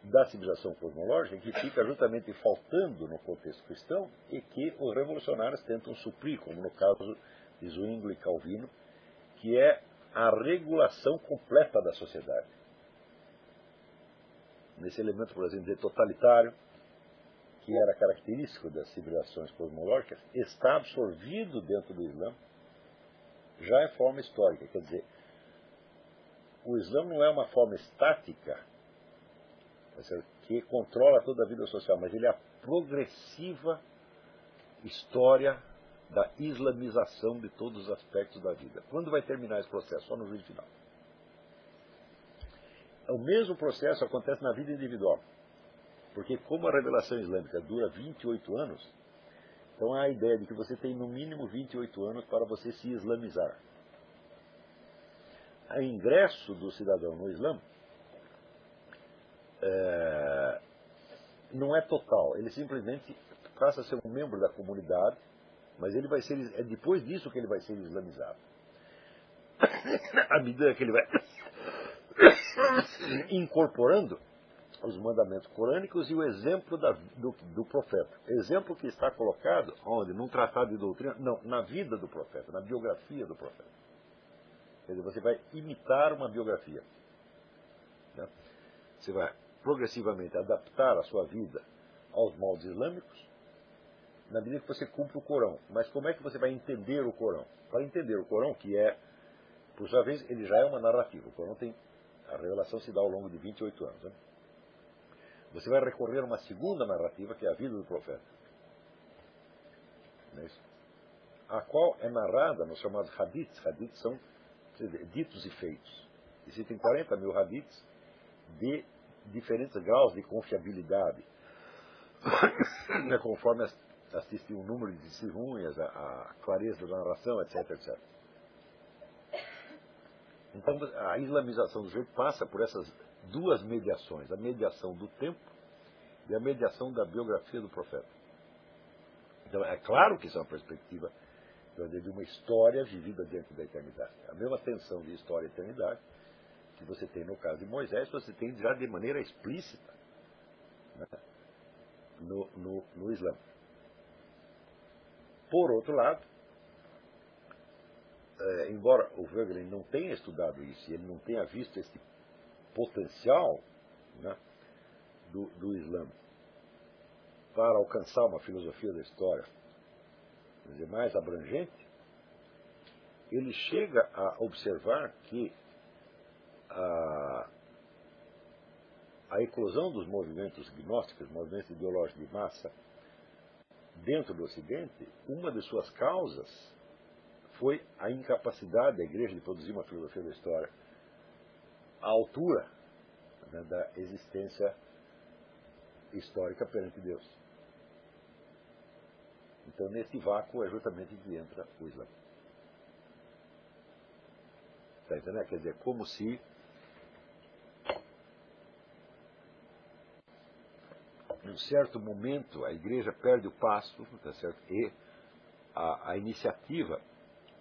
da civilização cosmológica que fica justamente faltando no contexto cristão e que os revolucionários tentam suprir, como no caso de Zwingli e Calvino, que é a regulação completa da sociedade nesse elemento, por exemplo, de totalitário, que era característico das civilizações cosmológicas, está absorvido dentro do Islã, já é forma histórica. Quer dizer, o Islã não é uma forma estática tá que controla toda a vida social, mas ele é a progressiva história da islamização de todos os aspectos da vida. Quando vai terminar esse processo? Só no juízo final. O mesmo processo acontece na vida individual. Porque como a revelação islâmica dura 28 anos, então há a ideia de que você tem no mínimo 28 anos para você se islamizar. O ingresso do cidadão no Islã é, não é total. Ele simplesmente passa a ser um membro da comunidade, mas ele vai ser é depois disso que ele vai ser islamizado. *coughs* à medida que ele vai *laughs* incorporando os mandamentos corânicos e o exemplo da, do, do, profeta. Exemplo que está colocado onde? Num tratado de doutrina? Não, na vida do profeta, na biografia do profeta. Quer dizer, você vai imitar uma biografia. Né? Você vai progressivamente adaptar a sua vida aos moldes islâmicos, na medida que você cumpre o Corão. Mas como é que você vai entender o Corão? Para entender o Corão, que é, por sua vez, ele já é uma narrativa. O Corão tem. A revelação se dá ao longo de 28 anos. Né? Você vai recorrer a uma segunda narrativa, que é a vida do profeta. É? A qual é narrada nos chamados hadiths. Hadiths são ditos e feitos. Existem 40 mil hadiths de diferentes graus de confiabilidade, né, conforme assistir o número de testemunhas, a, a, clareza da narração, etc, etc. Então, a islamização do jeito passa por essas duas mediações, a mediação do tempo e a mediação da biografia do profeta. Então, é claro que isso é uma perspectiva de uma história vivida dentro da eternidade. A mesma tensão de história e eternidade que você tem no caso de Moisés, você tem já de maneira explícita né, no, no, no Islã. Por outro lado, é, embora o Wegelin não tenha estudado isso ele não tenha visto esse potencial né, do, do Islã para alcançar uma filosofia da história dizer, mais abrangente, ele chega a observar que a, a eclosão dos movimentos gnósticos, movimentos ideológicos de massa, dentro do Ocidente, uma de suas causas foi a incapacidade da igreja de produzir uma filosofia da história à altura né, da existência histórica perante Deus. Então, nesse vácuo é justamente que entra o Islã. Está entendendo? Quer dizer, como se num certo momento a igreja perde o passo, tá certo? E a, a iniciativa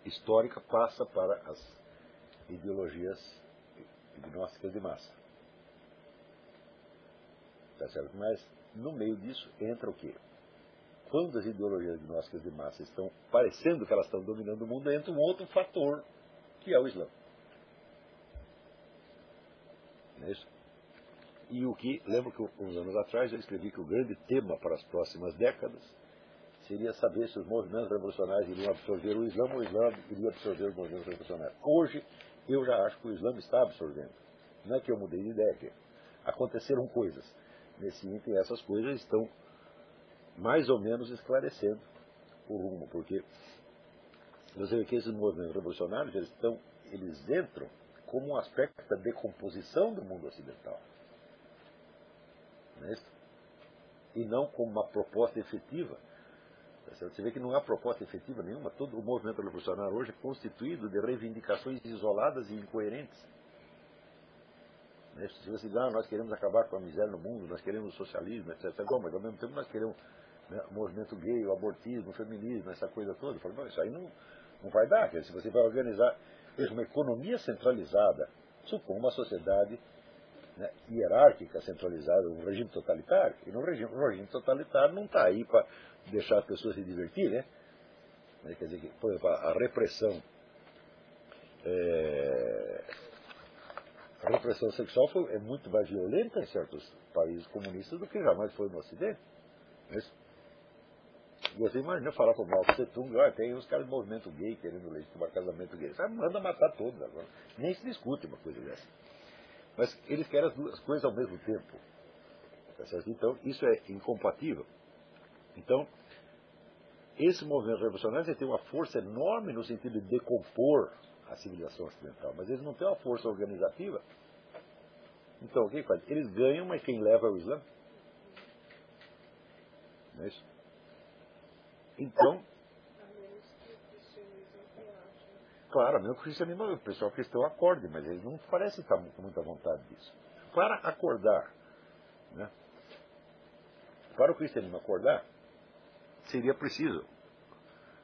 histórica passa para as ideologias gnósticas de massa. Tá certo? Mas no meio disso entra o quê? Quando as ideologias gnósticas de massa estão parecendo que elas estão dominando o mundo, entra um outro fator, que é o Islã. Não é isso? E o que, lembro que uns anos atrás eu escrevi que o grande tema para as próximas décadas seria saber se os movimentos revolucionários iriam absorver o Islã ou o Islã iria absorver os movimentos revolucionários. Hoje, eu já acho que o Islã está absorvendo. Não é que eu mudei de ideia, aconteceram coisas. Nesse item, essas coisas estão mais ou menos esclarecendo o rumo, porque você vê que esses movimentos revolucionários, eles, estão, eles entram como um aspecto da decomposição do mundo ocidental. Não é isso? E não como uma proposta efetiva. Você vê que não há proposta efetiva nenhuma. Todo o movimento revolucionário hoje é constituído de reivindicações isoladas e incoerentes. É Se você diz, ah, nós queremos acabar com a miséria no mundo, nós queremos o socialismo, etc. Bom, mas ao mesmo tempo nós queremos né, o movimento gay, o abortismo, o feminismo, essa coisa toda. Eu falo, não, isso aí não, não vai dar. Se você vai organizar uma economia centralizada, supõe uma sociedade né, hierárquica, centralizada, um regime totalitário. E no regime, no regime totalitário não está aí para deixar as pessoas se divertir, né? Quer dizer, por exemplo, a repressão. É, a repressão sexual foi, é muito mais violenta em certos países comunistas do que jamais foi no Ocidente. É isso? Você imagina falar com o Mao Tse Tung, ah, tem os caras do movimento gay querendo legitimar casamento gay. Você manda matar todos agora. Nem se discute uma coisa dessa. Mas eles querem as duas coisas ao mesmo tempo. Tá então, isso é incompatível. Então, esse movimento revolucionário tem uma força enorme no sentido de decompor a civilização ocidental, mas eles não têm uma força organizativa. Então, o que faz? Eles ganham, mas quem leva é o Islã. Não é isso? Então. Claro, mesmo que o cristianismo, o pessoal cristão acorde, mas eles não parecem estar com muita vontade disso. Para acordar, né? para o cristianismo acordar, seria preciso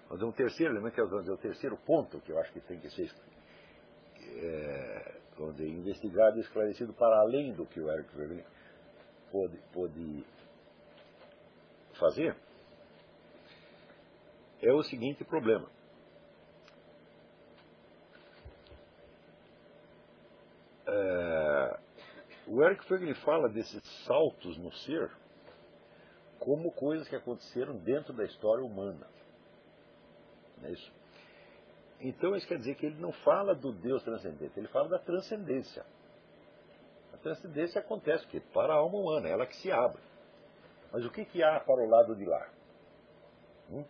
fazer um terceiro elemento, que é o terceiro ponto que eu acho que tem que ser é, investigado e esclarecido para além do que o Eric Verlin pôde, pôde fazer, é o seguinte problema. É, o Eric Feiglin fala desses saltos no ser como coisas que aconteceram dentro da história humana. Não é isso? Então isso quer dizer que ele não fala do Deus transcendente, ele fala da transcendência. A transcendência acontece porque para a alma humana, ela que se abre. Mas o que, que há para o lado de lá? Hum?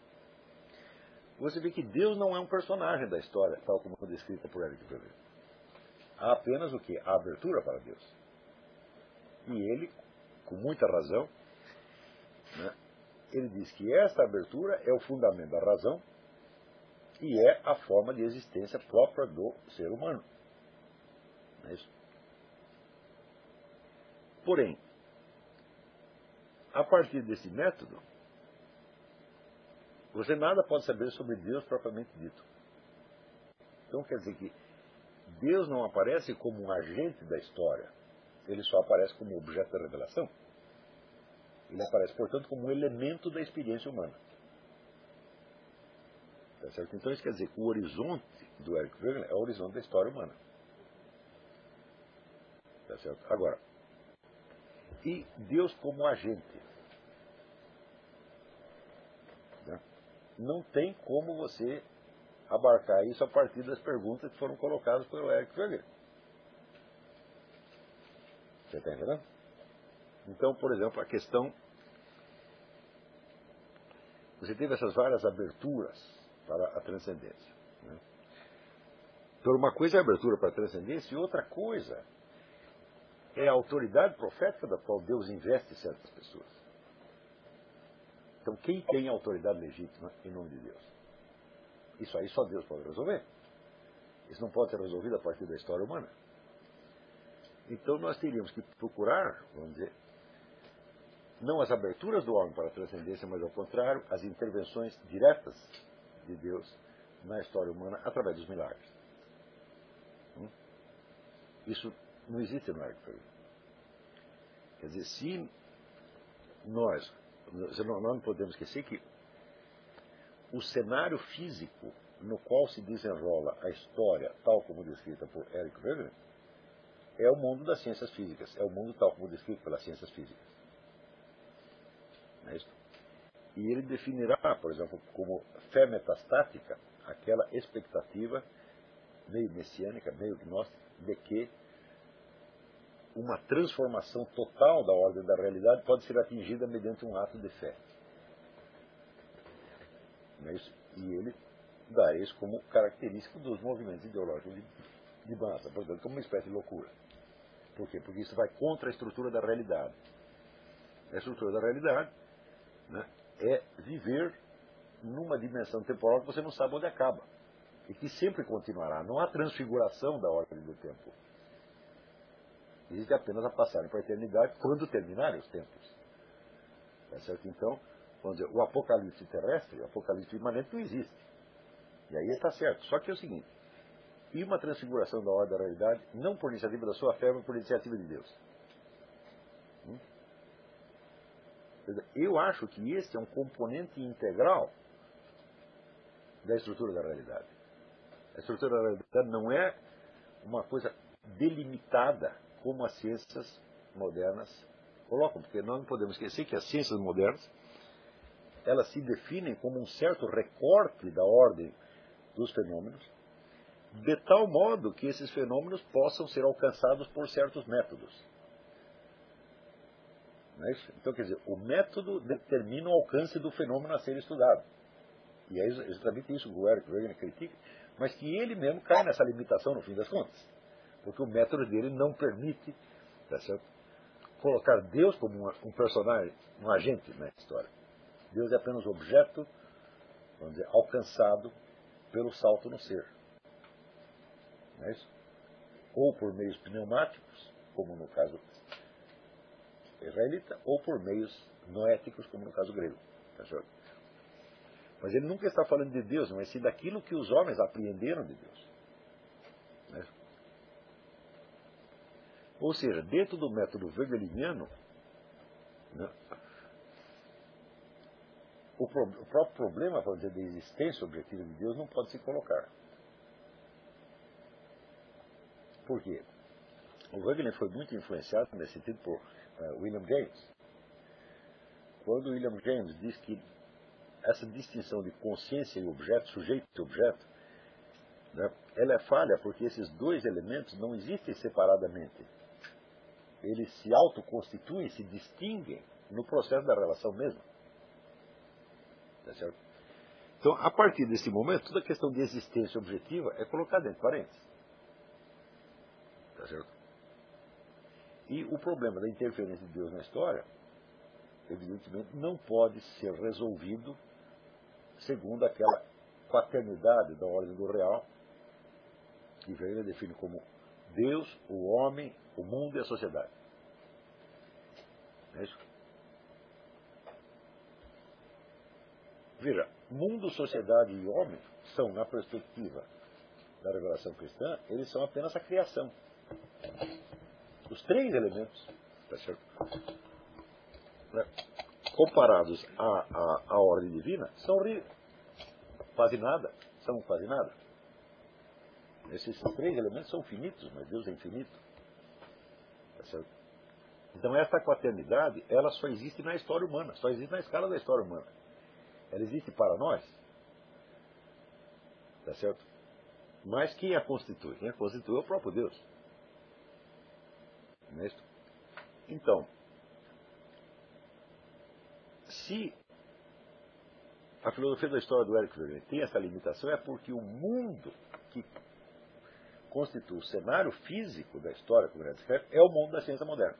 Você vê que Deus não é um personagem da história, tal como descrita por Eric Berger. Há apenas o que? A abertura para Deus. E ele, com muita razão, né, ele diz que essa abertura é o fundamento da razão e é a forma de existência própria do ser humano. É isso? Porém, a partir desse método, você nada pode saber sobre Deus propriamente dito. Então quer dizer que Deus não aparece como um agente da história, ele só aparece como objeto da revelação. Ele aparece, portanto, como um elemento da experiência humana. Tá certo? Então isso quer dizer que o horizonte do Eric Wegener é o horizonte da história humana. Tá certo? Agora, e Deus como agente. Né? Não tem como você abarcar isso a partir das perguntas que foram colocadas pelo Eric Wegener. Você está entendendo? Então, por exemplo, a questão. Você teve essas várias aberturas para a transcendência. Né? Então, uma coisa é a abertura para a transcendência e outra coisa é a autoridade profética da qual Deus investe certas pessoas. Então, quem tem autoridade legítima em nome de Deus? Isso aí só Deus pode resolver. Isso não pode ser resolvido a partir da história humana. Então nós teríamos que procurar, vamos dizer, não as aberturas do homem para a transcendência, mas ao contrário, as intervenções diretas de Deus na história humana através dos milagres. Hum? Isso não existe no Arco Quer dizer, se nós, nós não podemos esquecer que o cenário físico no qual se desenrola a história, tal como descrita por Eric Wegener, é o mundo das ciências físicas, é o mundo tal como descrito pelas ciências físicas. É e ele definirá, por exemplo, como fé metastática aquela expectativa meio messiânica, meio gnóstica, de que uma transformação total da ordem da realidade pode ser atingida mediante um ato de fé. É e ele dá isso como característica dos movimentos ideológicos de, de massa, portanto, como uma espécie de loucura. Por quê? Porque isso vai contra a estrutura da realidade. A estrutura da realidade né, é viver numa dimensão temporal que você não sabe onde acaba. E que sempre continuará. Não há transfiguração da ordem do tempo. Existe apenas a passagem para a eternidade quando terminarem os tempos. Tá certo? Então, vamos dizer, o apocalipse terrestre, o apocalipse imanente não existe. E aí está certo. Só que é o seguinte, e uma transfiguração da ordem da realidade, não por iniciativa da sua fé, mas por iniciativa de Deus. Hum? Eu acho que esse é um componente integral da estrutura da realidade. A estrutura da realidade não é uma coisa delimitada como as ciências modernas colocam, porque nós não podemos esquecer que as ciências modernas elas se definem como um certo recorte da ordem dos fenômenos, de tal modo que esses fenômenos possam ser alcançados por certos métodos. É então, quer dizer, o método determina o alcance do fenômeno a ser estudado. E é exatamente isso que o Eric Reagan critica, mas que ele mesmo cai nessa limitação no fim das contas. Porque o método dele não permite tá colocar Deus como um personagem, um agente na história. Deus é apenas objeto, vamos dizer, alcançado pelo salto no ser. Não é isso? Ou por meios pneumáticos, como no caso israelita, ou por meios noéticos, como no caso grego. Tá? Mas ele nunca está falando de Deus, mas sim daquilo que os homens apreenderam de Deus. Né? Ou seja, dentro do método wegeliniano, né, o, pro, o, próprio problema, dizer, da existência objetiva de Deus não pode se colocar. Por quê? O Wegener foi muito influenciado nesse sentido por William James. quando William James diz que essa distinção de consciência e objeto, sujeito e objeto, né, ela é falha porque esses dois elementos não existem separadamente. Eles se autoconstituem, se distinguem no processo da relação mesmo. Tá certo? Então, a partir desse momento, toda a questão de existência objetiva é colocada entre parênteses. Tá certo? E o problema da interferência de Deus na história, evidentemente, não pode ser resolvido segundo aquela quaternidade da ordem do real, que Wegener define como Deus, o homem, o mundo e a sociedade. É isso? Veja, mundo, sociedade e homem são, na perspectiva da revelação cristã, eles são apenas a criação. Os três elementos, tá certo? Né? comparados à, à, à, ordem divina, são quase nada. São quase nada. Esses três elementos são finitos, mas Deus é infinito. Tá certo? Então essa quaternidade, ela só existe na história humana, só existe na escala da história humana. Ela existe para nós. Tá certo? Mas quem a constitui? Quem a constitui é o próprio Deus. Não é isso? Então, se a filosofia da história do Eric Wegener tem essa limitação, é porque o mundo que constitui o cenário físico da história, como ele descreve, é o mundo da ciência moderna.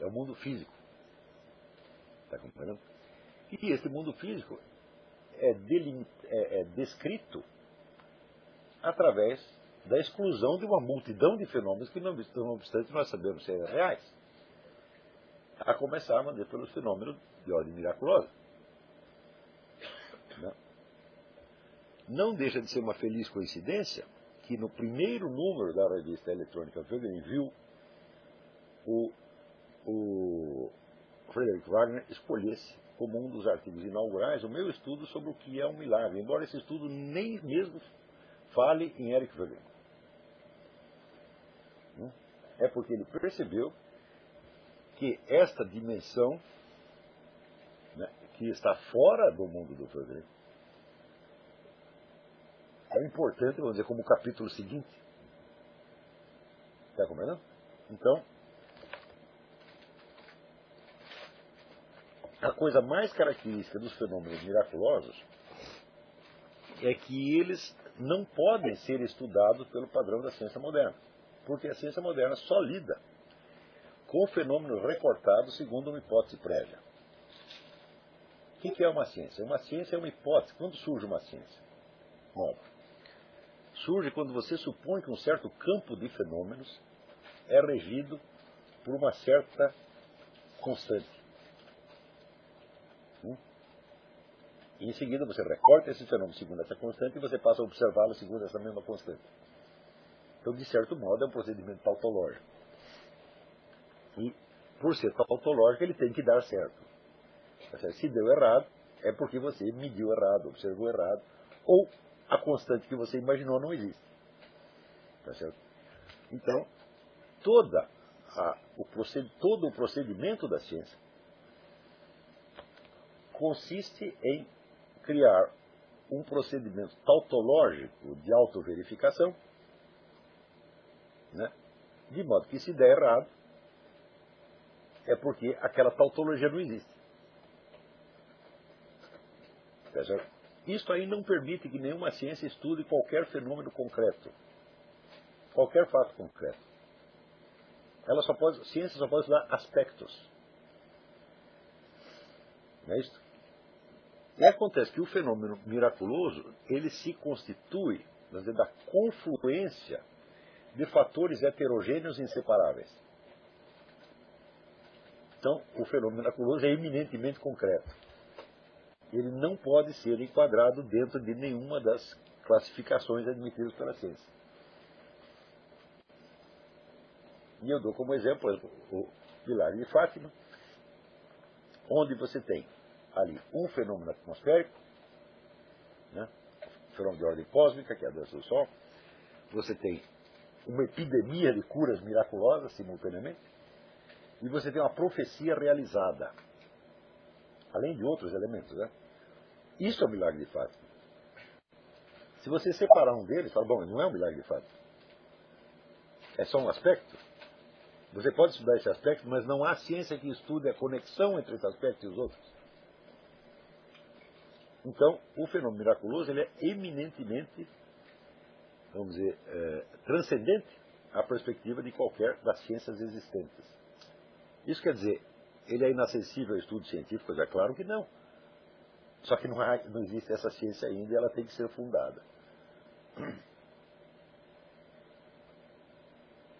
É o mundo físico. Está compreendendo? E esse mundo físico é, é, é descrito através da exclusão de uma multidão de fenômenos que, não, obstante, nós sabemos serem reais. A começar a pelos fenômenos de ordem miraculosa. Não. não deixa de ser uma feliz coincidência que no primeiro número da revista eletrônica Wegener o, o Frederick Wagner escolhesse como um dos artigos inaugurais o meu estudo sobre o que é um milagre, embora esse estudo nem mesmo fale em Eric Wegener. É porque ele percebeu que esta dimensão né, que está fora do mundo do Wegener é importante, vamos dizer, como o capítulo seguinte. Está compreendendo? Então, a coisa mais característica dos fenômenos miraculosos é que eles não podem ser estudados pelo padrão da ciência moderna. Porque a ciência moderna só lida com fenômenos recortados segundo uma hipótese prévia. O que é uma ciência? Uma ciência é uma hipótese. Quando surge uma ciência nova? Surge quando você supõe que um certo campo de fenômenos é regido por uma certa constante. E em seguida você recorta esse fenômeno segundo essa constante e você passa a observá-lo segundo essa mesma constante. Então, de certo modo, é um procedimento tautológico. E, por ser tautológico, ele tem que dar certo. Se deu errado, é porque você mediu errado, observou errado, ou a constante que você imaginou não existe. Tá certo? Então, toda a, o proced, todo o procedimento da ciência consiste em criar um procedimento tautológico de autoverificação, né? de modo que se der errado, é porque aquela tautologia não existe. Tá Isto aí não permite que nenhuma ciência estude qualquer fenômeno concreto, qualquer fato concreto. Ela só pode, ciência só pode estudar aspectos. Não é isso? E acontece que o fenômeno miraculoso, ele se constitui dizer, da confluência de fatores heterogêneos inseparáveis. Então, o fenômeno miraculoso é eminentemente concreto. Ele não pode ser enquadrado dentro de nenhuma das classificações admitidas pela ciência. E eu dou como exemplo o Pilar de Fátima, onde você tem ali um fenômeno atmosférico, né? fenômeno de ordem cósmica, que é a dança do Sol. Você tem uma epidemia de curas miraculosas simultaneamente. E você tem uma profecia realizada. além de outros elementos. Né? Isso é o milagre de Fátima. Se você separar um deles, fala, bom, não é um milagre de Fátima. É só um aspecto. Você pode estudar esse aspecto, mas não há ciência que estude a conexão entre esse aspecto e os outros. Então, o fenômeno miraculoso ele é eminentemente, vamos dizer, é, transcendente à perspectiva de qualquer das ciências existentes. Isso quer dizer, ele é inacessível ao estudo científico? É claro que não. Só que não, há, não existe essa ciência ainda e ela tem que ser fundada.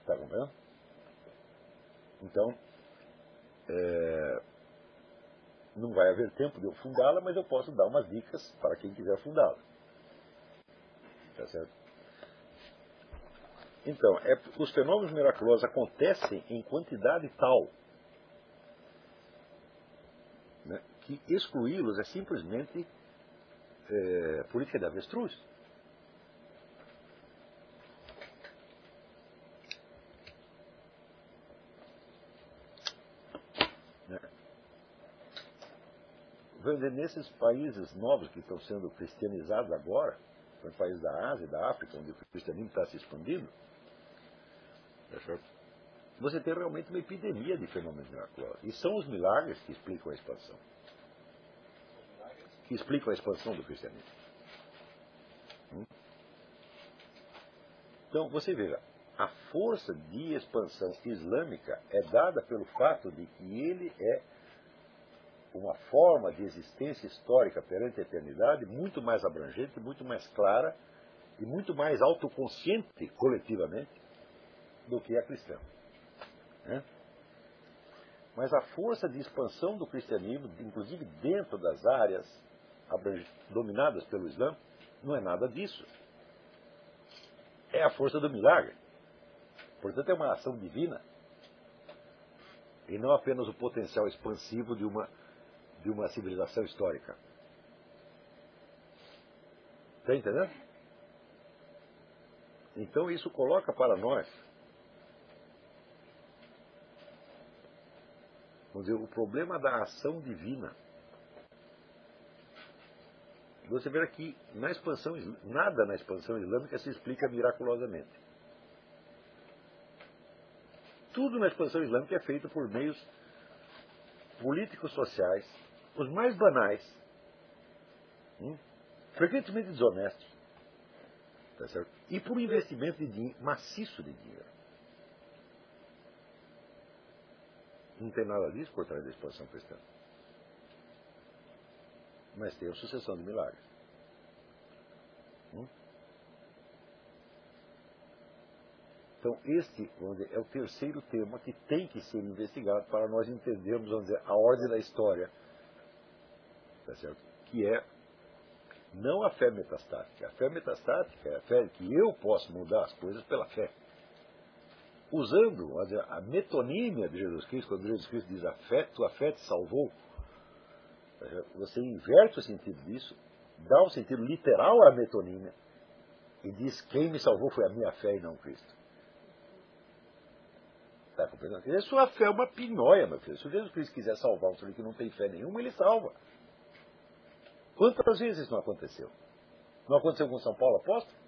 Está compreendendo? Então, é, não vai haver tempo de eu fundá-la, mas eu posso dar umas dicas para quem quiser fundá-la. Tá certo? Então, é, os fenômenos miraculosos acontecem em quantidade tal né, que excluí-los é simplesmente é, política de avestruz. nesses países novos que estão sendo cristianizados agora, países da Ásia e da África, onde o cristianismo está se expandindo, tá você tem realmente uma epidemia de fenômenos miraculosos. E são os milagres que explicam a expansão. Que explicam a expansão do cristianismo. Hum? Então, você veja, a força de expansão islâmica é dada pelo fato de que ele é uma forma de existência histórica perante a eternidade muito mais abrangente, muito mais clara e muito mais autoconsciente coletivamente do que a cristã. Né? Mas a força de expansão do cristianismo, inclusive dentro das áreas dominadas pelo Islã, não é nada disso. É a força do milagre. Portanto, é uma ação divina. E não apenas o potencial expansivo de uma de uma civilização histórica. Está entendendo? Então isso coloca para nós, vamos dizer, o problema da ação divina. Você vê aqui, na expansão, nada na expansão islâmica se explica miraculosamente. Tudo na expansão islâmica é feito por meios políticos sociais, os mais banais, hum, frequentemente desonestos, tá e por investimento de dinheiro, maciço de dinheiro. Não tem nada disso por trás da expansão cristã. Mas tem a sucessão de milagres. Hum? Então, este dizer, é o terceiro tema que tem que ser investigado para nós entendermos vamos dizer, a ordem da história tá certo? que é não a fé metastática. A fé metastática é a fé que eu posso mudar as coisas pela fé. Usando a metonímia de Jesus Cristo, quando Jesus Cristo diz a fé, tua fé te salvou, você inverte o sentido disso, dá um sentido literal à metonímia e diz quem me salvou foi a minha fé e não Cristo. Está compreendendo? A sua fé é uma pinóia, meu filho. Se Jesus Cristo quiser salvar um filho que não tem fé nenhuma, ele salva. Quantas vezes isso não aconteceu? Não aconteceu com São Paulo apóstolo?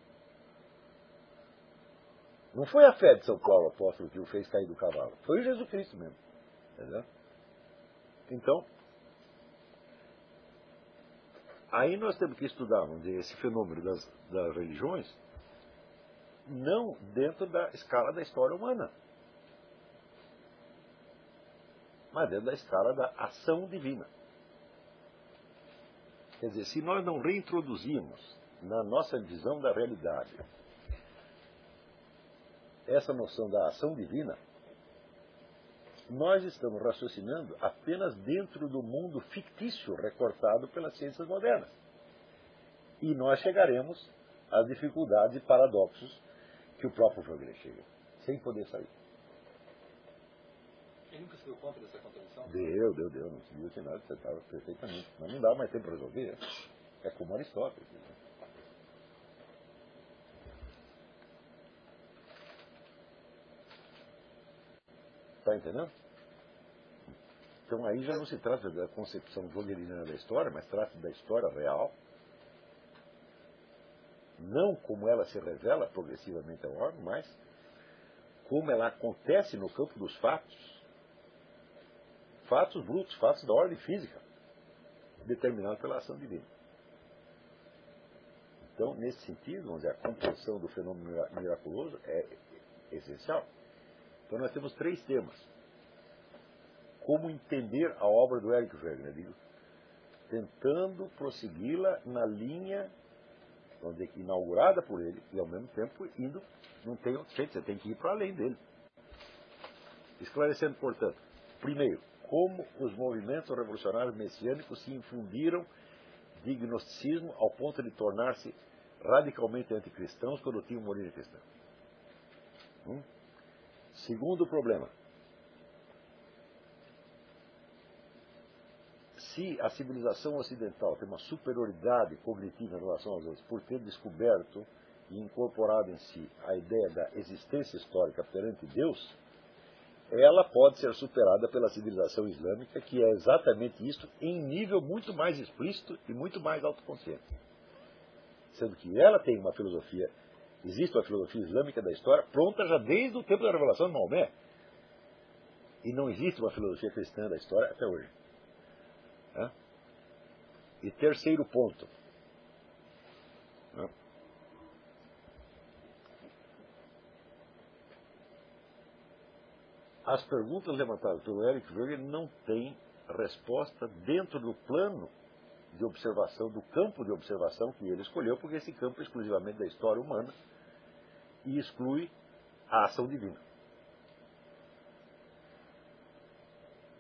Não foi a fé de São Paulo apóstolo que o fez cair do cavalo. Foi Jesus Cristo mesmo. Entendeu? Então, aí nós temos que estudar, vamos dizer, esse fenômeno das, das religiões, não dentro da escala da história humana, mas dentro da escala da ação divina. Quer dizer, se nós não reintroduzimos na nossa visão da realidade essa noção da ação divina, nós estamos raciocinando apenas dentro do mundo fictício recortado pelas ciências modernas. E nós chegaremos às dificuldades e paradoxos que o próprio Frogler chega, sem poder sair. Ele nunca se deu conta dessa contradição? Deu, deu, deu. Não se viu que nada, você estava perfeitamente. Mas não dá mais tempo para resolver. É como Aristóteles. Né? Está entendendo? Então aí já não se trata da concepção vogeliniana da história, mas trata da história real. Não como ela se revela progressivamente ao homem, mas como ela acontece no campo dos fatos. Fatos brutos, fatos da ordem física, determinados pela ação divina. Então, nesse sentido, onde a compreensão do fenômeno miraculoso é essencial. Então, nós temos três temas. Como entender a obra do Eric Wegener? Digo, tentando prossegui-la na linha onde, inaugurada por ele e, ao mesmo tempo, indo, não tem outro jeito, você tem que ir para além dele. Esclarecendo, portanto, primeiro, como os movimentos revolucionários messiânicos se infundiram de gnosticismo ao ponto de tornar-se radicalmente anticristãos quando tinham uma origem cristã. Hum? Segundo problema. Se a civilização ocidental tem uma superioridade cognitiva em relação aos outros por ter descoberto e incorporado em si a ideia da existência histórica perante Deus, ela pode ser superada pela civilização islâmica, que é exatamente isso, em nível muito mais explícito e muito mais autoconsciente. Sendo que ela tem uma filosofia, existe uma filosofia islâmica da história pronta já desde o tempo da revelação de Maomé. E não existe uma filosofia cristã da história até hoje. E terceiro ponto. As perguntas levantadas pelo Eric Weger não têm resposta dentro do plano de observação, do campo de observação que ele escolheu, porque esse campo é exclusivamente da história humana e exclui a ação divina.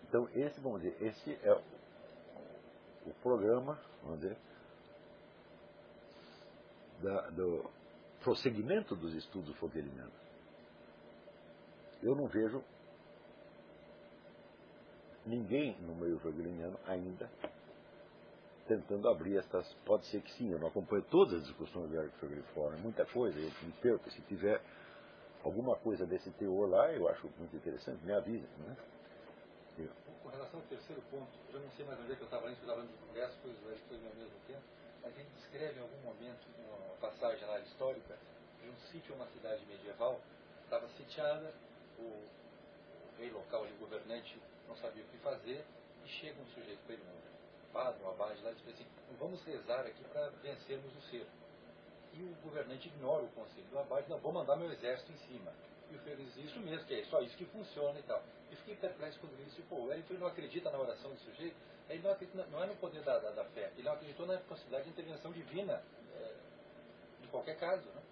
Então, esse, vamos dizer, esse é o, programa, vamos dizer, da, do prosseguimento dos estudos foguelinianos. Eu não vejo ninguém no meio hegeliano ainda tentando abrir estas. Pode ser que sim, eu não acompanho todas as discussões do Eric fora, muita coisa, eu me perco. Se tiver alguma coisa desse teor lá, eu acho muito interessante, me avisa. Né? Com relação ao terceiro ponto, eu não sei mais onde é que eu estava antes, eu estava falando de congresso, pois o Eric foi ao mesmo tempo, mas ele descreve em algum momento, uma passagem lá histórica, de um sítio ou uma cidade medieval, estava sitiada, o, o rei local, o governante, não sabia o que fazer, e chega um sujeito um padre, um abade lá, diz assim, vamos rezar aqui para vencermos o ser. E o governante ignora o conselho do abade, não, vou mandar meu exército em cima. E o Freire diz, isso mesmo, que é só isso que funciona e tal. E fiquei perplexo quando ele disse, pô, o Eric não acredita na oração do sujeito, ele não acredita, não é no poder da, da, da fé, ele não acreditou na possibilidade de intervenção divina, é, de qualquer caso, né?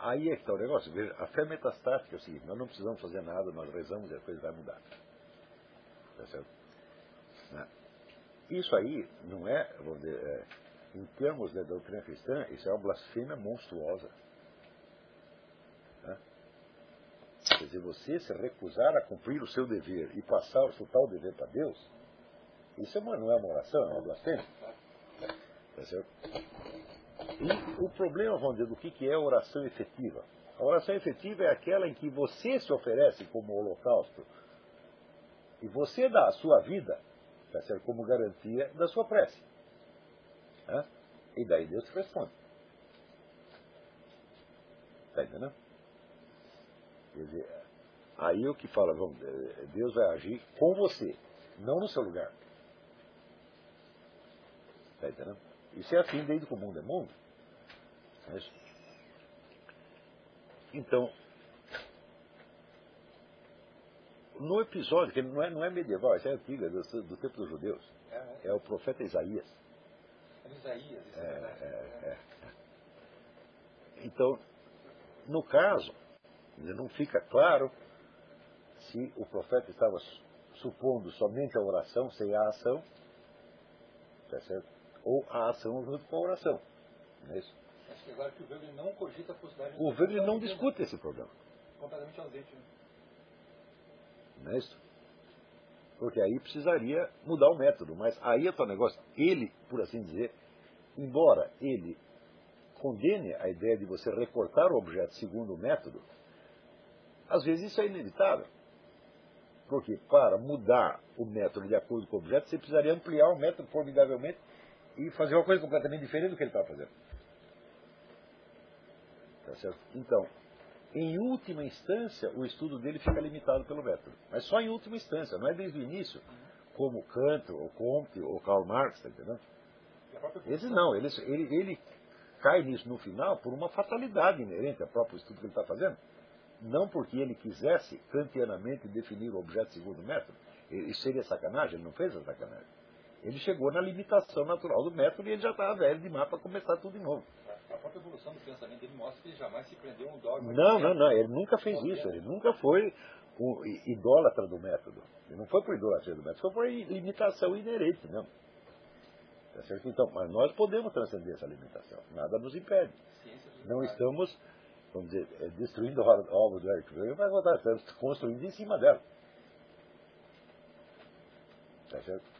Aí é que está o negócio. Veja, a fé metastática é o seguinte, nós não precisamos fazer nada, nós rezamos e a coisa vai mudar. Tá certo? Isso aí não é, dizer, é, em termos da doutrina cristã, isso é uma blasfêmia monstruosa. Né? Quer dizer, você se recusar a cumprir o seu dever e passar o seu tal dever para Deus, isso é não é uma oração, é uma blasfêmia. Tá certo? E o problema, vamos dizer, do que, que é oração efetiva. A oração efetiva é aquela em que você se oferece como holocausto e você dá a sua vida como garantia da sua prece. Né? E daí Deus responde. Está entendendo? Quer dizer, aí o que fala, vamos, Deus vai agir com você, não no seu lugar. Está entendendo? Isso é assim desde que o mundo é mundo. É então, no episódio, que não é, não é medieval, é antiga, do, do tempo dos judeus. É, é. é o profeta Isaías. É Isaías, isso é, é, é, Então, no caso, não fica claro se o profeta estava supondo somente a oração sem a ação, tá certo? ou a ação junto com a oração. Não é isso? Acho que agora que o Weber não cogita a possibilidade... O Weber não discute esse problema. Completamente ausente, né? Não é isso? Porque aí precisaria mudar o método. Mas aí é o negócio. Ele, por assim dizer, embora ele condene a ideia de você recortar o objeto segundo o método, às vezes isso é inevitável. Porque para mudar o método de acordo com o objeto, você precisaria ampliar o método formidavelmente e fazer uma coisa completamente diferente do que ele estava fazendo. Tá certo? Então, em última instância, o estudo dele fica limitado pelo método. Mas só em última instância, não é desde o início, como Kant, ou Comte, ou Karl Marx, tá entendendo? Esse não, ele, ele, ele cai nisso no final por uma fatalidade inerente ao próprio estudo que ele está fazendo. Não porque ele quisesse kantianamente definir o objeto segundo o método. Isso seria sacanagem, ele não fez a sacanagem. Ele chegou na limitação natural do método e ele já estava velho demais para começar tudo de novo. A própria evolução do pensamento dele mostra que ele jamais se prendeu a um dogma. Não, não, não, ele nunca fez isso, ele nunca foi um idólatra do método. Ele não foi por idolatria do método, foi por limitação inerente, não. Tá certo? Então, mas nós podemos transcender essa limitação, nada nos impede. Não estamos, vamos dizer, eh, destruindo a obra do Eric Weber, mas estamos construindo em cima dela. Tá certo?